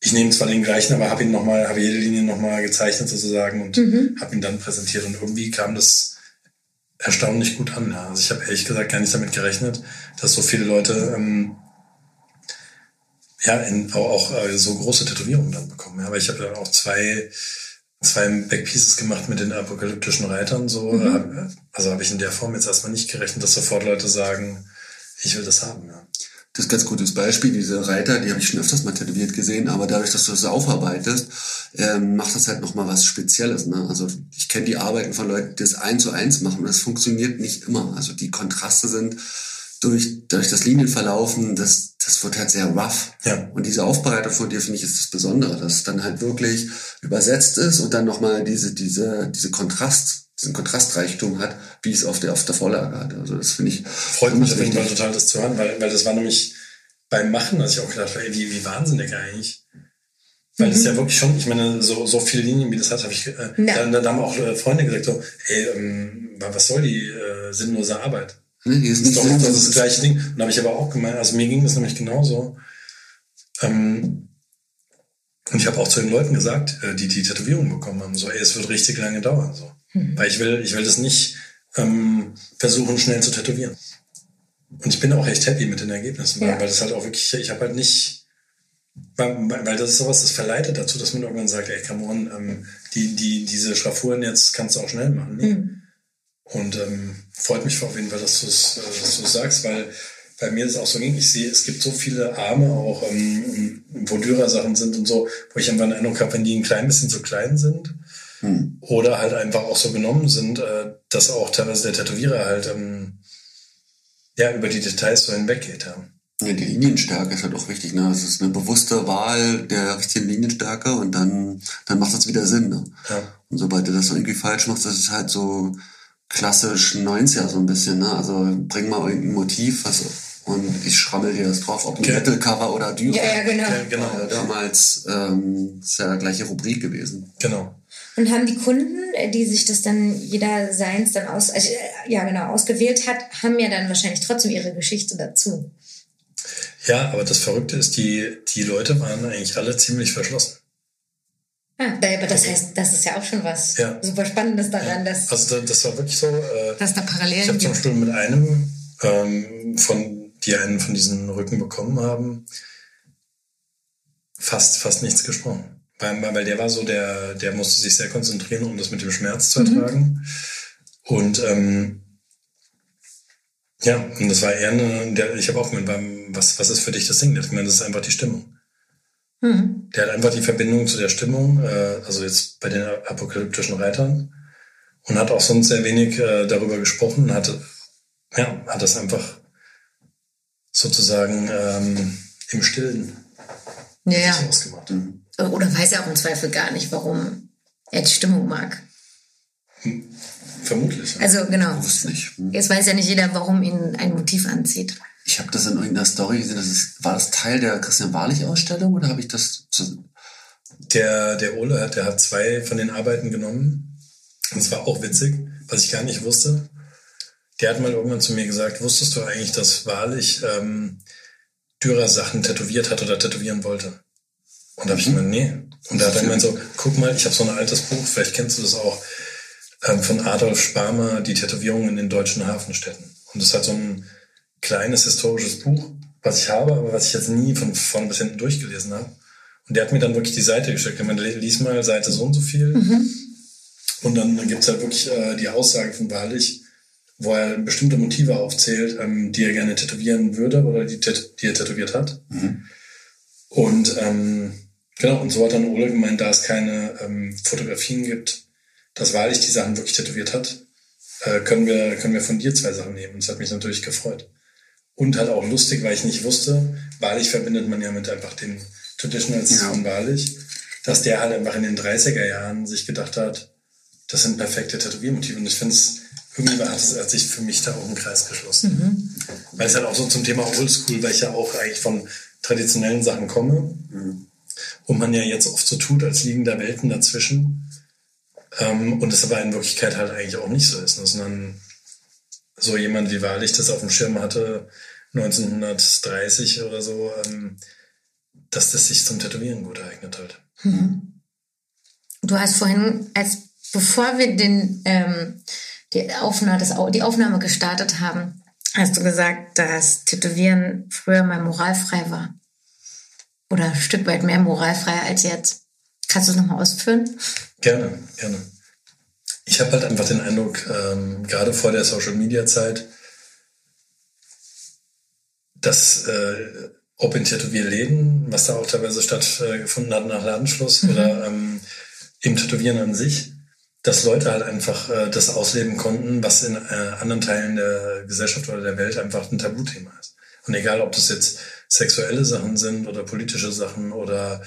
ich nehme zwar den gleichen, aber habe ihn noch mal, habe jede Linie nochmal gezeichnet sozusagen und mhm. habe ihn dann präsentiert. Und irgendwie kam das erstaunlich gut an. Ja. Also ich habe ehrlich gesagt gar nicht damit gerechnet, dass so viele Leute ähm, ja in, auch, auch äh, so große Tätowierungen dann bekommen. Ja. Aber ich habe dann auch zwei zwei Backpieces gemacht mit den apokalyptischen Reitern. So, mhm. also habe ich in der Form jetzt erstmal nicht gerechnet, dass sofort Leute sagen, ich will das haben. Ja. Das ist ein ganz gutes Beispiel. Diese Reiter, die habe ich schon öfters mal tätowiert gesehen, aber dadurch, dass du das aufarbeitest, ähm, macht das halt nochmal was Spezielles. Ne? Also ich kenne die Arbeiten von Leuten, die das eins zu eins machen und das funktioniert nicht immer. Also die Kontraste sind durch, durch das Linienverlaufen, das, das wird halt sehr rough. Ja. Und diese Aufbereitung von dir, finde ich, ist das Besondere, dass es dann halt wirklich übersetzt ist und dann nochmal diese, diese, diese Kontrast, diesen Kontrastreichtum hat, wie es auf der, auf der Vorlage hat. Also das finde ich. Freut mich auf jeden Fall total, das zu hören, weil, weil das war nämlich beim Machen, dass ich auch gedacht habe, ey, wie, wie wahnsinnig eigentlich. Weil mhm. das ja wirklich schon, ich meine, so, so viele Linien, wie das hat, habe ich, äh, da, da, haben auch äh, Freunde gesagt, so, ey, ähm, was soll die äh, sinnlose Arbeit? Ne, die ist, nicht das ist das, ist das gleiche Ding. Und da habe ich aber auch gemeint, also mir ging das nämlich genauso. Ähm, und ich habe auch zu den Leuten gesagt, äh, die die Tätowierung bekommen haben, so, ey, es wird richtig lange dauern, so. Mhm. Weil ich will, ich will das nicht ähm, versuchen, schnell zu tätowieren. Und ich bin auch echt happy mit den Ergebnissen, ja. weil, weil das halt auch wirklich, ich habe halt nicht, weil, weil das ist sowas, das verleitet dazu, dass man irgendwann sagt, ey, come on, ähm, die, die, diese Schraffuren jetzt kannst du auch schnell machen. Ne? Mhm. Und ähm, freut mich auf jeden Fall, dass du es äh, dass du's sagst, weil bei mir ist es auch so ging. Ich sehe, es gibt so viele Arme auch, ähm, wo Dürer-Sachen sind und so, wo ich einfach den Eindruck habe, wenn die ein klein bisschen zu klein sind hm. oder halt einfach auch so genommen sind, äh, dass auch teilweise der Tätowierer halt ähm, ja über die Details so hinweggeht. Ja. Ja, die Linienstärke ist halt auch wichtig. Ne? Es ist eine bewusste Wahl der richtigen Linienstärke und dann, dann macht das wieder Sinn. Ne? Ja. Und sobald du das irgendwie falsch machst, das ist halt so klassisch 90er so ein bisschen, ne? Also bring mal irgendein Motiv, was und ich schrammel dir das drauf, ob ein okay. Metal-Cover oder Dürer. Ja, ja, genau. Ja, genau. Äh, damals ähm, ist ja gleiche Rubrik gewesen. Genau. Und haben die Kunden, äh, die sich das dann jeder seins dann aus, also, äh, ja genau, ausgewählt hat, haben ja dann wahrscheinlich trotzdem ihre Geschichte dazu. Ja, aber das Verrückte ist, die, die Leute waren eigentlich alle ziemlich verschlossen. Ah, aber das heißt, das ist ja auch schon was ja. super Spannendes daran, dass. Also das war wirklich so. Äh, dass da Parallelen Ich habe zum Beispiel mit einem, ähm, von, die einen von diesen Rücken bekommen haben, fast, fast nichts gesprochen. Weil, weil der war so, der, der musste sich sehr konzentrieren, um das mit dem Schmerz zu mhm. ertragen. Mhm. Und ähm, ja, und das war eher eine, der, ich habe auch gemeint, was, was ist für dich das Ding? Ich meine, das ist einfach die Stimmung. Mhm. Der hat einfach die Verbindung zu der Stimmung, äh, also jetzt bei den apokalyptischen Reitern, und hat auch sonst sehr wenig äh, darüber gesprochen, hat, ja, hat das einfach sozusagen ähm, im Stillen ja, ja. ausgemacht. Mhm. Oder weiß er auch im Zweifel gar nicht, warum er die Stimmung mag. Hm. Vermutlich. Ja. Also genau. Nicht. Hm. Jetzt weiß ja nicht jeder, warum ihn ein Motiv anzieht. Ich habe das in irgendeiner Story gesehen. Das ist, war das Teil der Christian Wahrlich-Ausstellung oder habe ich das? Zu der, der Ole hat, der hat zwei von den Arbeiten genommen. Und es war auch witzig, was ich gar nicht wusste. Der hat mal irgendwann zu mir gesagt, wusstest du eigentlich, dass Wahrlich ähm, Dürer Sachen tätowiert hat oder tätowieren wollte? Und da habe ich mhm. gemeint, nee. Und da hat er gemeint so, guck mal, ich habe so ein altes Buch, vielleicht kennst du das auch, ähm, von Adolf Sparmer, die Tätowierungen in den deutschen Hafenstädten. Und das hat so ein kleines historisches Buch, was ich habe, aber was ich jetzt nie von vorne bis hinten durchgelesen habe. Und der hat mir dann wirklich die Seite geschickt. Ich meine, lies mal Seite so und so viel. Mhm. Und dann gibt's halt wirklich äh, die Aussage von Wahrlich, wo er bestimmte Motive aufzählt, ähm, die er gerne tätowieren würde oder die, die er tätowiert hat. Mhm. Und ähm, genau, und so hat dann Ole gemeint, da es keine ähm, Fotografien gibt, dass Wahrlich die Sachen wirklich tätowiert hat, äh, können, wir, können wir von dir zwei Sachen nehmen. Das hat mich natürlich gefreut. Und halt auch lustig, weil ich nicht wusste, Wahrlich verbindet man ja mit einfach den Traditionals ja. von Wahrlich, dass der halt einfach in den 30er Jahren sich gedacht hat, das sind perfekte Tätowiermotive. Und ich finde es, irgendwie hat, es, hat sich für mich da auch ein Kreis geschlossen. Mhm. Weil es halt auch so zum Thema Oldschool, weil ich ja auch eigentlich von traditionellen Sachen komme. Mhm. Und man ja jetzt oft so tut, als liegen da Welten dazwischen. Ähm, und es aber in Wirklichkeit halt eigentlich auch nicht so ist, ne? sondern so jemand wie Wahrlich das auf dem Schirm hatte, 1930 oder so, ähm, dass das sich zum Tätowieren gut eignet halt. Mhm. Du hast vorhin, als bevor wir den, ähm, die, Aufnahme, das, die Aufnahme gestartet haben, hast du gesagt, dass Tätowieren früher mal moralfrei war. Oder ein Stück weit mehr moralfrei als jetzt. Kannst du es nochmal ausführen? Gerne, gerne. Ich habe halt einfach den Eindruck, ähm, gerade vor der Social-Media-Zeit, dass äh, ob in Tätowierläden, was da auch teilweise stattgefunden hat nach Ladenschluss mhm. oder ähm, im Tätowieren an sich, dass Leute halt einfach äh, das ausleben konnten, was in äh, anderen Teilen der Gesellschaft oder der Welt einfach ein Tabuthema ist. Und egal, ob das jetzt sexuelle Sachen sind oder politische Sachen oder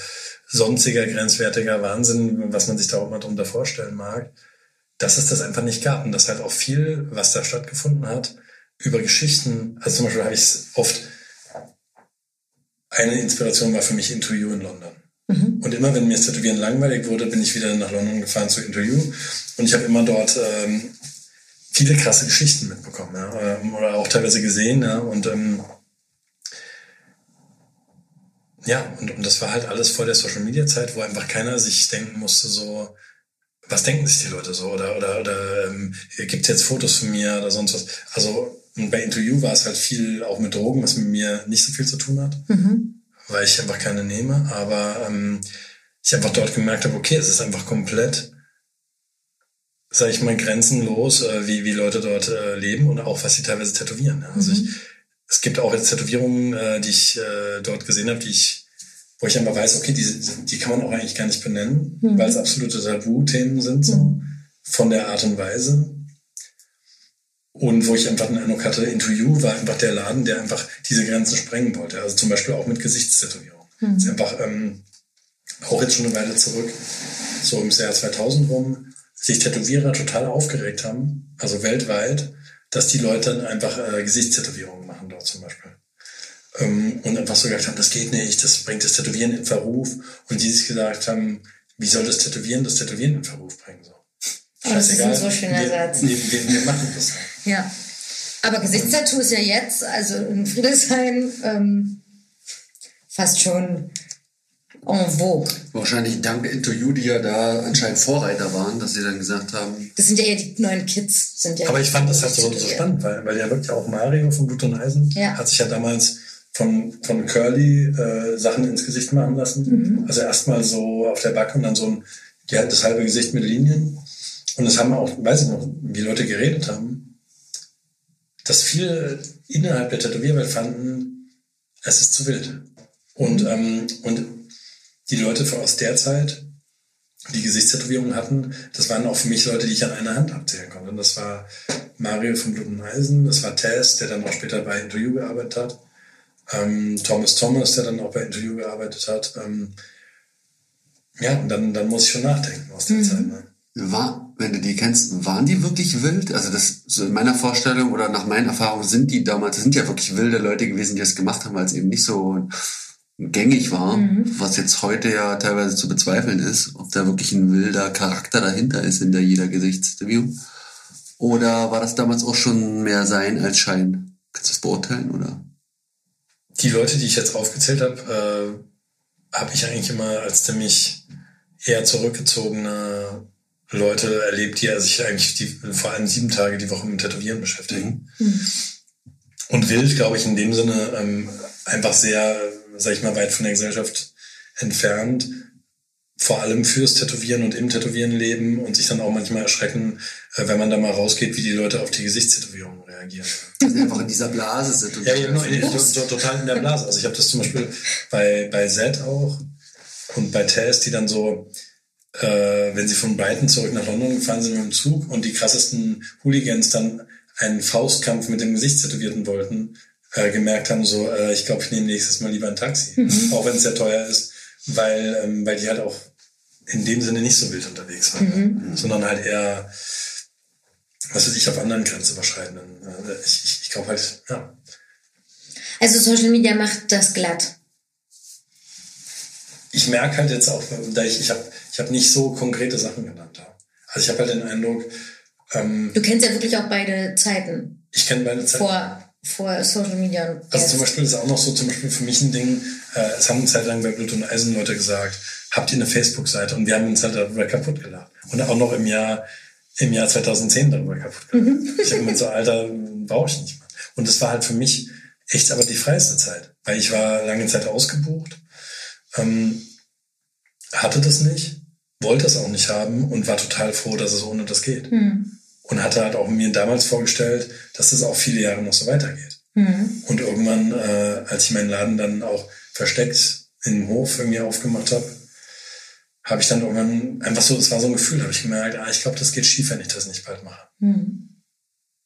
sonstiger grenzwertiger Wahnsinn, was man sich da auch mal drunter vorstellen mag, dass es das einfach nicht gab und dass halt auch viel, was da stattgefunden hat, über Geschichten, also zum Beispiel habe ich es oft, eine Inspiration war für mich You in London. Mhm. Und immer, wenn mir das Tätowieren langweilig wurde, bin ich wieder nach London gefahren zu You und ich habe immer dort ähm, viele krasse Geschichten mitbekommen ja, ähm, oder auch teilweise gesehen ja, und ähm, ja, und, und das war halt alles vor der Social Media Zeit, wo einfach keiner sich denken musste, so, was denken sich die Leute so? Oder, oder, oder ähm, gibt jetzt Fotos von mir oder sonst was? Also bei Interview war es halt viel auch mit Drogen, was mit mir nicht so viel zu tun hat, mhm. weil ich einfach keine nehme. Aber ähm, ich einfach dort gemerkt habe, okay, es ist einfach komplett, sage ich mal, grenzenlos, äh, wie, wie Leute dort äh, leben und auch was sie teilweise tätowieren. Ja. Also mhm. ich, es gibt auch jetzt Tätowierungen, äh, die ich äh, dort gesehen habe, die ich wo ich einfach weiß, okay, die, die kann man auch eigentlich gar nicht benennen, mhm. weil es absolute Tabuthemen sind, so, mhm. von der Art und Weise. Und wo ich einfach den Eindruck hatte, Into You war einfach der Laden, der einfach diese Grenzen sprengen wollte. Also zum Beispiel auch mit Gesichtstätowierung. Mhm. Das ist einfach, ähm, auch jetzt schon eine Weile zurück, so im Jahr 2000 rum, sich Tätowierer total aufgeregt haben, also weltweit, dass die Leute dann einfach äh, Gesichtstätowierungen machen dort zum Beispiel und einfach so gesagt haben, das geht nicht, das bringt das Tätowieren in Verruf. Und die sich gesagt haben, wie soll das Tätowieren das Tätowieren in Verruf bringen? So. Oh, das ist ein so schöner wir, Satz. Wir, wir, wir machen das. Halt. Ja. Aber Gesichtstattoo ist ja jetzt, also in Friedrichshain, ähm, fast schon en vogue. Wahrscheinlich dank Interview, die ja da anscheinend Vorreiter waren, dass sie dann gesagt haben. Das sind ja eher die neuen Kids. Sind ja Aber ich fand das halt so, so spannend, weil, weil ja wirklich auch Mario von Blut und Eisen ja. hat sich ja damals von, von Curly äh, Sachen ins Gesicht machen lassen. Mhm. Also erstmal so auf der Backe und dann so ein, die hat das halbe Gesicht mit Linien. Und das haben auch, weiß ich noch, wie Leute geredet haben, dass viele innerhalb der Tätowierwelt fanden, es ist zu wild. Und, mhm. ähm, und die Leute von aus der Zeit, die Gesichtstätowierungen hatten, das waren auch für mich Leute, die ich an einer Hand abzählen konnte. Und das war Mario von Blut und Eisen, das war Tess, der dann auch später bei Interview gearbeitet hat. Ähm, Thomas Thomas, der dann auch bei Interview gearbeitet hat. Ähm, ja, und dann, dann muss ich schon nachdenken aus der mhm. Zeit. Ne? War, wenn du die kennst, waren die wirklich wild? Also das so in meiner Vorstellung oder nach meinen Erfahrungen sind die damals, sind ja wirklich wilde Leute gewesen, die das gemacht haben, weil es eben nicht so gängig war, mhm. was jetzt heute ja teilweise zu bezweifeln ist, ob da wirklich ein wilder Charakter dahinter ist in der jeder Gesichtsreview. Oder war das damals auch schon mehr Sein als Schein? Kannst du das beurteilen, oder? Die Leute, die ich jetzt aufgezählt habe, äh, habe ich eigentlich immer als ziemlich eher zurückgezogene Leute erlebt, die sich eigentlich die, vor allem sieben Tage die Woche mit Tätowieren beschäftigen. Mhm. Und wild, glaube ich, in dem Sinne ähm, einfach sehr, sag ich mal, weit von der Gesellschaft entfernt, vor allem fürs Tätowieren und im Tätowieren leben und sich dann auch manchmal erschrecken, äh, wenn man da mal rausgeht, wie die Leute auf die Gesichtstätowierung reagieren. [laughs] Sie einfach in dieser Blase sind. Und ja, ja no, so, total in der Blase. Also ich habe das zum Beispiel bei, bei Z auch und bei Tess, die dann so, äh, wenn sie von Brighton zurück nach London gefahren sind mit dem Zug und die krassesten Hooligans dann einen Faustkampf mit dem Gesichtstätowierten wollten, äh, gemerkt haben, so, äh, ich glaube, ich nehme nächstes Mal lieber ein Taxi, mhm. auch wenn es sehr teuer ist weil, ähm, weil die halt auch in dem Sinne nicht so wild unterwegs waren, mhm. ne? sondern halt eher, was weiß ich, auf anderen grenzüberschreitenden. Äh, ich, ich, ich glaube halt, ja. Also Social Media macht das glatt. Ich merke halt jetzt auch, da ich, ich habe ich hab nicht so konkrete Sachen genannt. Also ich habe halt den Eindruck, ähm, du kennst ja wirklich auch beide Zeiten. Ich kenne beide Zeiten. Vor vor Social Media. Also zum Beispiel ist auch noch so, zum Beispiel für mich ein Ding, äh, es haben eine Zeit lang bei Blut und Eisen Leute gesagt, habt ihr eine Facebook-Seite? Und wir haben uns halt darüber kaputt gelacht. Und auch noch im Jahr, im Jahr 2010 darüber kaputt gelacht. Mhm. Ich habe mir so, Alter, brauche ich nicht mehr. Und das war halt für mich echt aber die freiste Zeit, weil ich war lange Zeit ausgebucht, ähm, hatte das nicht, wollte es auch nicht haben und war total froh, dass es ohne das geht. Mhm. Und hatte halt auch mir damals vorgestellt, dass das auch viele Jahre noch so weitergeht. Mhm. Und irgendwann, äh, als ich meinen Laden dann auch versteckt im Hof irgendwie aufgemacht habe, habe ich dann irgendwann einfach so, es war so ein Gefühl, habe ich gemerkt, ah, ich glaube, das geht schief, wenn ich das nicht bald mache. Mhm.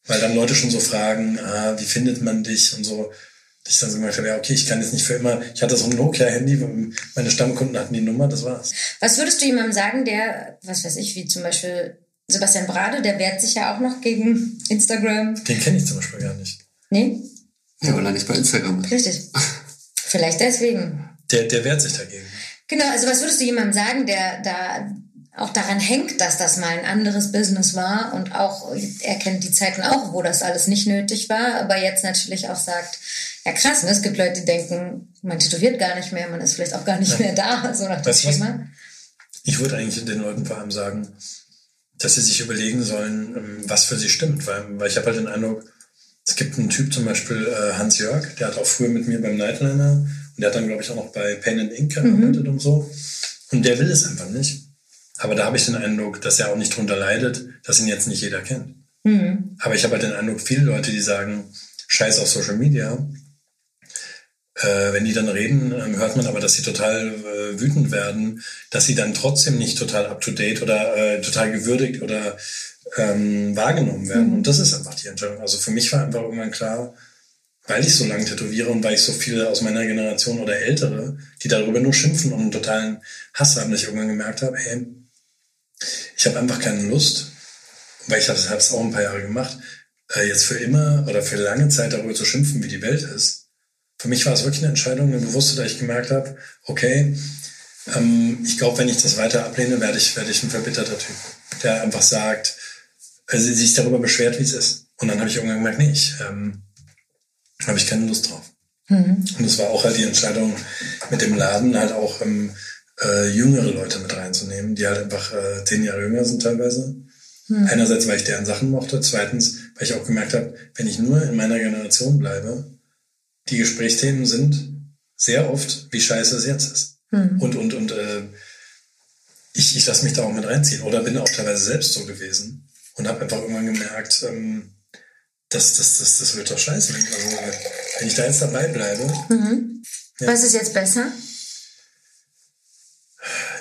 Weil dann Leute schon so fragen, ah, wie findet man dich und so. Ich dann so gemerkt habe, ja, okay, ich kann jetzt nicht für immer, ich hatte so ein Nokia-Handy, meine Stammkunden hatten die Nummer, das war's. Was würdest du jemandem sagen, der, was weiß ich, wie zum Beispiel Sebastian Brade, der wehrt sich ja auch noch gegen Instagram. Den kenne ich zum Beispiel gar nicht. Nee? Ja, weil er nicht bei Instagram ist. Richtig. [laughs] Vielleicht deswegen. Der, der wehrt sich dagegen. Genau, also was würdest du jemandem sagen, der da auch daran hängt, dass das mal ein anderes Business war und auch, er kennt die Zeiten auch, wo das alles nicht nötig war, aber jetzt natürlich auch sagt, ja krass, ne? es gibt Leute, die denken, man tätowiert gar nicht mehr, man ist vielleicht auch gar nicht ja. mehr da, [laughs] so nach dem Schema. Ich würde eigentlich den Leuten vor allem sagen, dass sie sich überlegen sollen, ähm, was für sie stimmt, weil, weil ich habe halt den Eindruck, es gibt einen Typ zum Beispiel, äh, Hans Jörg, der hat auch früher mit mir beim Nightliner und der hat dann, glaube ich, auch noch bei Pain and Ink gearbeitet mhm. und so. Und der will es einfach nicht. Aber da habe ich den Eindruck, dass er auch nicht drunter leidet, dass ihn jetzt nicht jeder kennt. Mhm. Aber ich habe halt den Eindruck, viele Leute, die sagen, scheiß auf Social Media, äh, wenn die dann reden, äh, hört man aber, dass sie total äh, wütend werden, dass sie dann trotzdem nicht total up-to-date oder äh, total gewürdigt oder ähm, wahrgenommen werden. Mhm. Und das ist einfach die Entscheidung. Also für mich war einfach irgendwann klar, weil ich so lange tätowiere und weil ich so viele aus meiner Generation oder Ältere, die darüber nur schimpfen und einen totalen Hass haben, dass ich irgendwann gemerkt habe, hey, ich habe einfach keine Lust, weil ich habe es auch ein paar Jahre gemacht, äh, jetzt für immer oder für lange Zeit darüber zu schimpfen, wie die Welt ist. Für mich war es wirklich eine Entscheidung, eine bewusste, da ich gemerkt habe, okay, ähm, ich glaube, wenn ich das weiter ablehne, werde ich, werde ich ein verbitterter Typ, der einfach sagt, also sich darüber beschwert, wie es ist. Und dann habe ich irgendwann gemerkt, nee, ich ähm, habe ich keine Lust drauf. Mhm. Und das war auch halt die Entscheidung mit dem Laden, halt auch ähm, äh, jüngere Leute mit reinzunehmen, die halt einfach äh, zehn Jahre jünger sind teilweise. Hm. Einerseits, weil ich deren Sachen mochte, zweitens, weil ich auch gemerkt habe, wenn ich nur in meiner Generation bleibe, die Gesprächsthemen sind sehr oft, wie scheiße es jetzt ist. Hm. Und, und, und äh, ich, ich lasse mich da auch mit reinziehen. Oder bin auch teilweise selbst so gewesen und habe einfach irgendwann gemerkt, ähm, das, das, das, das wird doch scheiße. Also, wenn ich da jetzt dabei bleibe. Mhm. Ja. Was ist jetzt besser?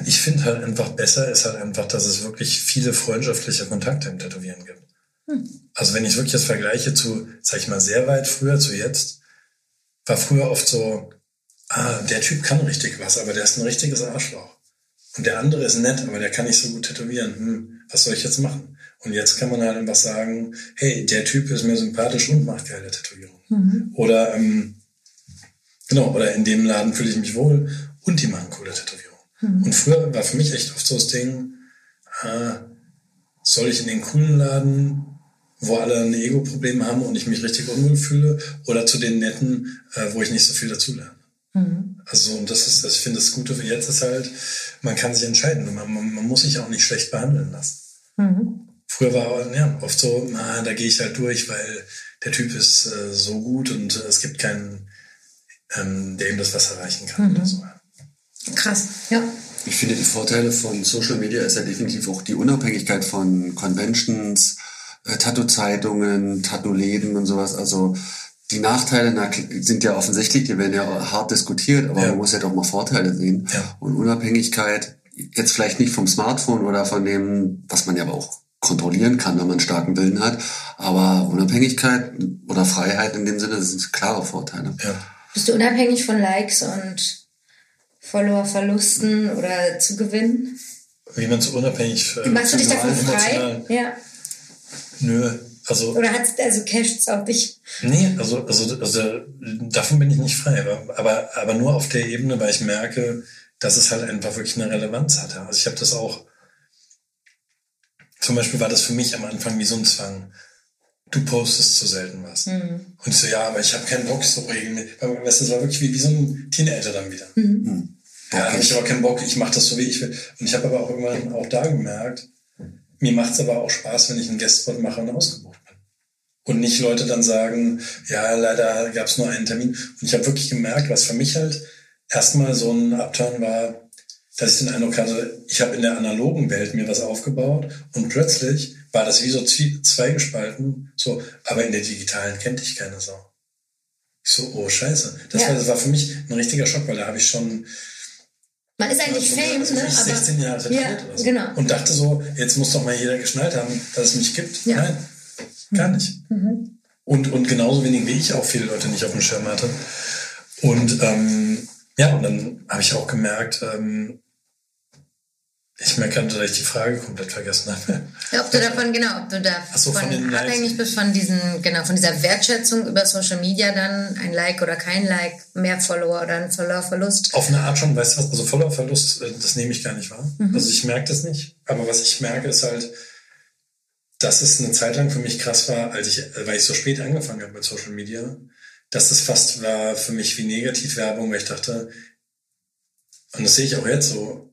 ich finde halt einfach besser ist halt einfach, dass es wirklich viele freundschaftliche Kontakte im Tätowieren gibt. Hm. Also wenn ich wirklich das vergleiche zu, sag ich mal, sehr weit früher zu jetzt, war früher oft so, ah, der Typ kann richtig was, aber der ist ein richtiges Arschloch. Und der andere ist nett, aber der kann nicht so gut tätowieren. Hm, was soll ich jetzt machen? Und jetzt kann man halt einfach sagen, hey, der Typ ist mir sympathisch und macht geile Tätowierungen. Mhm. Oder, ähm, genau, oder in dem Laden fühle ich mich wohl und die machen coole Tätowierungen. Mhm. Und früher war für mich echt oft so das Ding, äh, soll ich in den coolen Laden, wo alle ein Ego-Problem haben und ich mich richtig unwohl fühle, oder zu den netten, äh, wo ich nicht so viel dazulerne. Mhm. Also, und das ist, das, ich finde das Gute für jetzt ist halt, man kann sich entscheiden. Man, man, man muss sich auch nicht schlecht behandeln lassen. Mhm. Früher war ja, oft so, na, da gehe ich halt durch, weil der Typ ist äh, so gut und äh, es gibt keinen, ähm, der ihm das was erreichen kann mhm. oder so. Krass, ja. Ich finde, die Vorteile von Social Media ist ja definitiv auch die Unabhängigkeit von Conventions, äh, Tattoo-Zeitungen, Tattoo-Läden und sowas. Also die Nachteile na, sind ja offensichtlich, die werden ja hart diskutiert, aber ja. man muss ja doch mal Vorteile sehen. Ja. Und Unabhängigkeit, jetzt vielleicht nicht vom Smartphone oder von dem, was man ja aber auch kontrollieren kann, wenn man einen starken Willen hat, aber Unabhängigkeit oder Freiheit in dem Sinne, das sind klare Vorteile. Ja. Bist du unabhängig von Likes und Follower-Verlusten oder zu gewinnen? Wie man so unabhängig äh, Machst du dich davon frei? Ja. Nö. Also, oder hat also casht auf dich? Nee, also, also, also davon bin ich nicht frei, aber, aber nur auf der Ebene, weil ich merke, dass es halt einfach wirklich eine Relevanz hat. Also ich habe das auch, zum Beispiel war das für mich am Anfang wie so ein Zwang. du postest zu selten was. Mhm. Und ich so, ja, aber ich habe keinen Bock so regelmäßig. Weißt du, das war wirklich wie, wie so ein Teenager dann wieder. Mhm. Ja, habe ich aber keinen Bock, ich mache das so, wie ich will. Und ich habe aber auch irgendwann auch da gemerkt, mir macht es aber auch Spaß, wenn ich einen Guestspot mache und ausgebucht bin. Und nicht Leute dann sagen, ja, leider gab es nur einen Termin. Und ich habe wirklich gemerkt, was für mich halt erstmal so ein Upturn war, dass ich den Eindruck hatte, ich habe in der analogen Welt mir was aufgebaut und plötzlich war das wie so zweigespalten, so, aber in der digitalen kennt ich keine Sau. Ich so, oh scheiße. Das, ja. war, das war für mich ein richtiger Schock, weil da habe ich schon man ist eigentlich Fame, also ne? 16 Jahre ja, oder so. Genau. Und dachte so, jetzt muss doch mal jeder geschnallt haben, dass es mich gibt. Ja. Nein, gar nicht. Mhm. Und, und genauso wenig wie ich auch viele Leute nicht auf dem Schirm hatte. Und ähm, ja, und dann habe ich auch gemerkt, ähm, ich merke dass ich die Frage komplett vergessen habe. Ja, ob du davon, genau, ob du davon so, von abhängig bist von diesen, genau, von dieser Wertschätzung über Social Media dann, ein Like oder kein Like, mehr Follower oder ein Followerverlust. Auf eine Art schon, weißt du was, also Followerverlust, äh, das nehme ich gar nicht wahr. Mhm. Also ich merke das nicht. Aber was ich merke, ist halt, dass es eine Zeit lang für mich krass war, als ich, äh, weil ich so spät angefangen habe mit Social Media, dass es fast war für mich wie Negativwerbung, weil ich dachte, und das sehe ich auch jetzt so,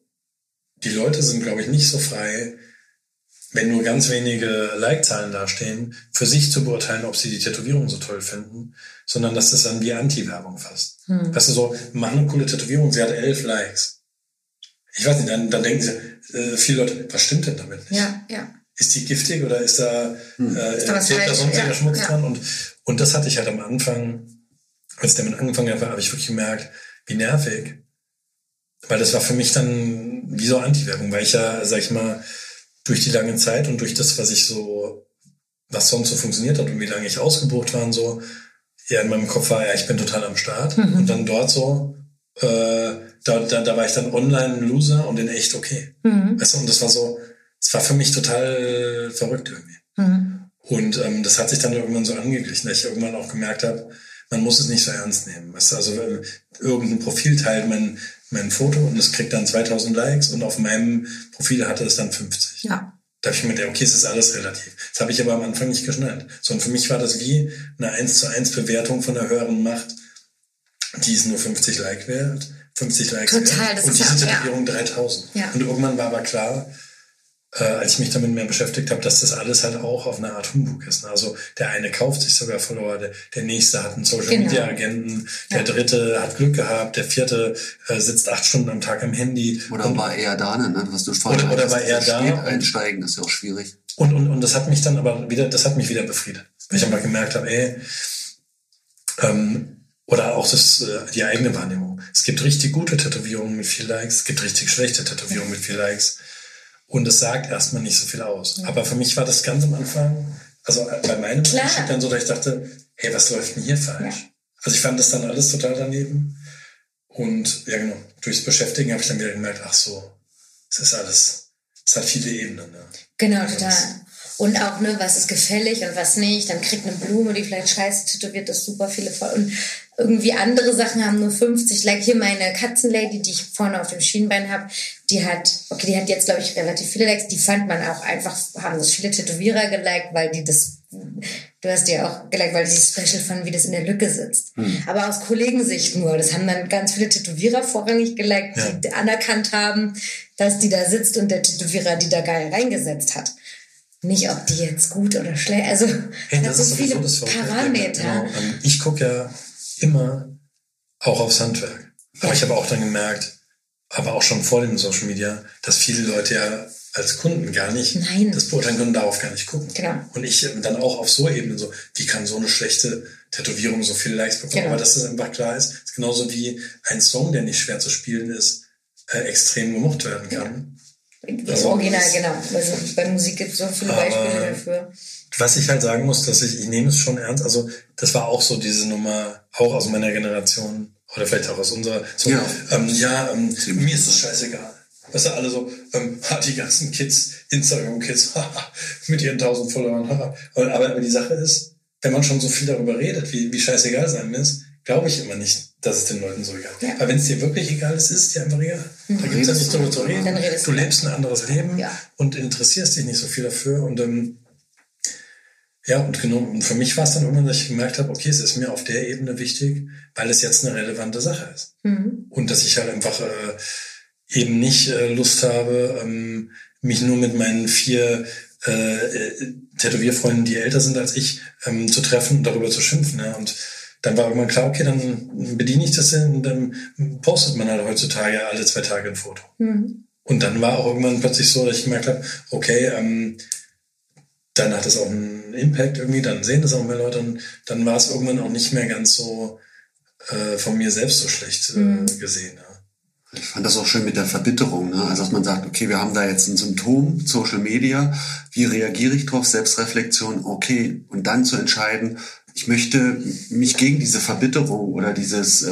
die Leute sind, glaube ich, nicht so frei, wenn nur ganz wenige Like-Zahlen dastehen, für sich zu beurteilen, ob sie die Tätowierung so toll finden, sondern dass das dann wie Anti-Werbung fast. Hm. Weißt du, so, mach eine coole Tätowierung, sie hat elf Likes. Ich weiß nicht, dann, dann denken sie, äh, viele Leute, was stimmt denn damit nicht? Ja, ja. Ist die giftig oder ist da, hm. äh, ist da, was da sonstiger ja, Schmutz ja. dran? Und, und das hatte ich halt am Anfang, als ich damit angefangen habe, habe ich wirklich gemerkt, wie nervig weil das war für mich dann wie so Anti-Werbung, weil ich ja, sag ich mal, durch die lange Zeit und durch das, was ich so, was sonst so funktioniert hat und wie lange ich ausgebucht war und so, ja, in meinem Kopf war, ja, ich bin total am Start. Mhm. Und dann dort so, äh, da, da, da war ich dann online Loser und in echt okay. Mhm. Weißt du, und das war so, es war für mich total verrückt irgendwie. Mhm. Und ähm, das hat sich dann irgendwann so angeglichen, dass ich irgendwann auch gemerkt habe, man muss es nicht so ernst nehmen. Weißt du, also irgendein Profil teilt man mein Foto und es kriegt dann 2000 Likes und auf meinem Profil hatte es dann 50. Ja. Da habe ich mir gedacht, okay, es ist alles relativ. Das habe ich aber am Anfang nicht geschnallt. Sondern für mich war das wie eine 1 zu 1 Bewertung von einer höheren Macht. Die ist nur 50 Like wert, 50 Likes Total, wert. Das und ist diese Tätowierung ja. 3000. Ja. Und irgendwann war aber klar, äh, als ich mich damit mehr beschäftigt habe, dass das alles halt auch auf eine Art Humbug ist. Ne? Also der eine kauft sich sogar Follower, der, der nächste hat einen Social genau. Media Agenten, der ja. dritte hat Glück gehabt, der vierte äh, sitzt acht Stunden am Tag am Handy. Oder und, war er da, ne? was du vorhin Oder, oder war er da. einsteigen, das ist ja auch schwierig. Und, und, und das hat mich dann aber wieder, das hat mich wieder befriedet. Weil ich einfach gemerkt habe, ey, ähm, oder auch das, äh, die eigene Wahrnehmung. Es gibt richtig gute Tätowierungen mit viel Likes, es gibt richtig schlechte Tätowierungen mit viel Likes. Und es sagt erstmal nicht so viel aus. Ja. Aber für mich war das ganz am Anfang, also bei meinem Einstieg dann so, dass ich dachte, hey, was läuft denn hier falsch? Ja. Also ich fand das dann alles total daneben. Und ja, genau, durchs Beschäftigen habe ich dann wieder gemerkt, ach so, es ist alles, es hat viele Ebenen. Ne? Genau, also total. Und auch, ne, was ist gefällig und was nicht. Dann kriegt eine Blume, die vielleicht scheiße tätowiert ist, super viele voll. Und irgendwie andere Sachen haben nur 50. Like hier meine Katzenlady, die ich vorne auf dem Schienbein habe, die hat, okay, die hat jetzt, glaube ich, relativ viele Likes. Die fand man auch einfach, haben das viele Tätowierer geliked, weil die das, du hast ja auch geliked, weil die Special fanden, wie das in der Lücke sitzt. Hm. Aber aus Kollegensicht nur. Das haben dann ganz viele Tätowierer vorrangig geliked, ja. die anerkannt haben, dass die da sitzt und der Tätowierer die da geil reingesetzt hat nicht, ob die jetzt gut oder schlecht, also hey, das, das so viele Parameter. Genau. Ähm, ich gucke ja immer auch aufs Handwerk. Aber ich habe auch dann gemerkt, aber auch schon vor dem Social Media, dass viele Leute ja als Kunden gar nicht Nein. das beurteilen können, darauf gar nicht gucken. Genau. Und ich dann auch auf so Ebenen so, wie kann so eine schlechte Tätowierung so viele Likes bekommen? Genau. Aber dass das einfach klar ist, ist genauso wie ein Song, der nicht schwer zu spielen ist, äh, extrem gemocht werden kann. Ja. Also, Original, genau. Also bei Musik gibt es so viele Beispiele dafür. Was ich halt sagen muss, dass ich, ich nehme es schon ernst. Also das war auch so diese Nummer, auch aus meiner Generation oder vielleicht auch aus unserer. So, ja, ähm, ja ähm, mir ist es scheißegal. Weißt du, alle so, ähm, [laughs] die ganzen Kids, Instagram-Kids, [laughs] mit ihren tausend Followern. [laughs] aber, aber die Sache ist, wenn man schon so viel darüber redet, wie, wie scheißegal sein ist, glaube ich immer nicht, dass es den Leuten so egal ist. Ja. Aber wenn es dir wirklich egal ist, ist es dir einfach egal. Mhm. Da gibt es ja nichts darüber zu reden. Du lebst ein anderes Leben ja. und interessierst dich nicht so viel dafür. Und ähm, Ja, und genau, und für mich war es dann irgendwann, dass ich gemerkt habe, okay, es ist mir auf der Ebene wichtig, weil es jetzt eine relevante Sache ist. Mhm. Und dass ich halt einfach äh, eben nicht äh, Lust habe, ähm, mich nur mit meinen vier äh, äh, Tätowierfreunden, die älter sind als ich, ähm, zu treffen und darüber zu schimpfen. Ja. Und dann war irgendwann klar, okay, dann bediene ich das und dann postet man halt heutzutage alle zwei Tage ein Foto. Mhm. Und dann war auch irgendwann plötzlich so, dass ich gemerkt habe, okay, ähm, dann hat das auch einen Impact irgendwie, dann sehen das auch mehr Leute und dann war es irgendwann auch nicht mehr ganz so äh, von mir selbst so schlecht äh, Mhm. gesehen. Ja. Ich fand das auch schön mit der Verbitterung, ne? Also dass man sagt, okay, wir haben da jetzt ein Symptom, Social Media, wie reagiere ich drauf, Selbstreflexion, okay, und dann zu entscheiden, ich möchte mich gegen diese Verbitterung oder dieses äh,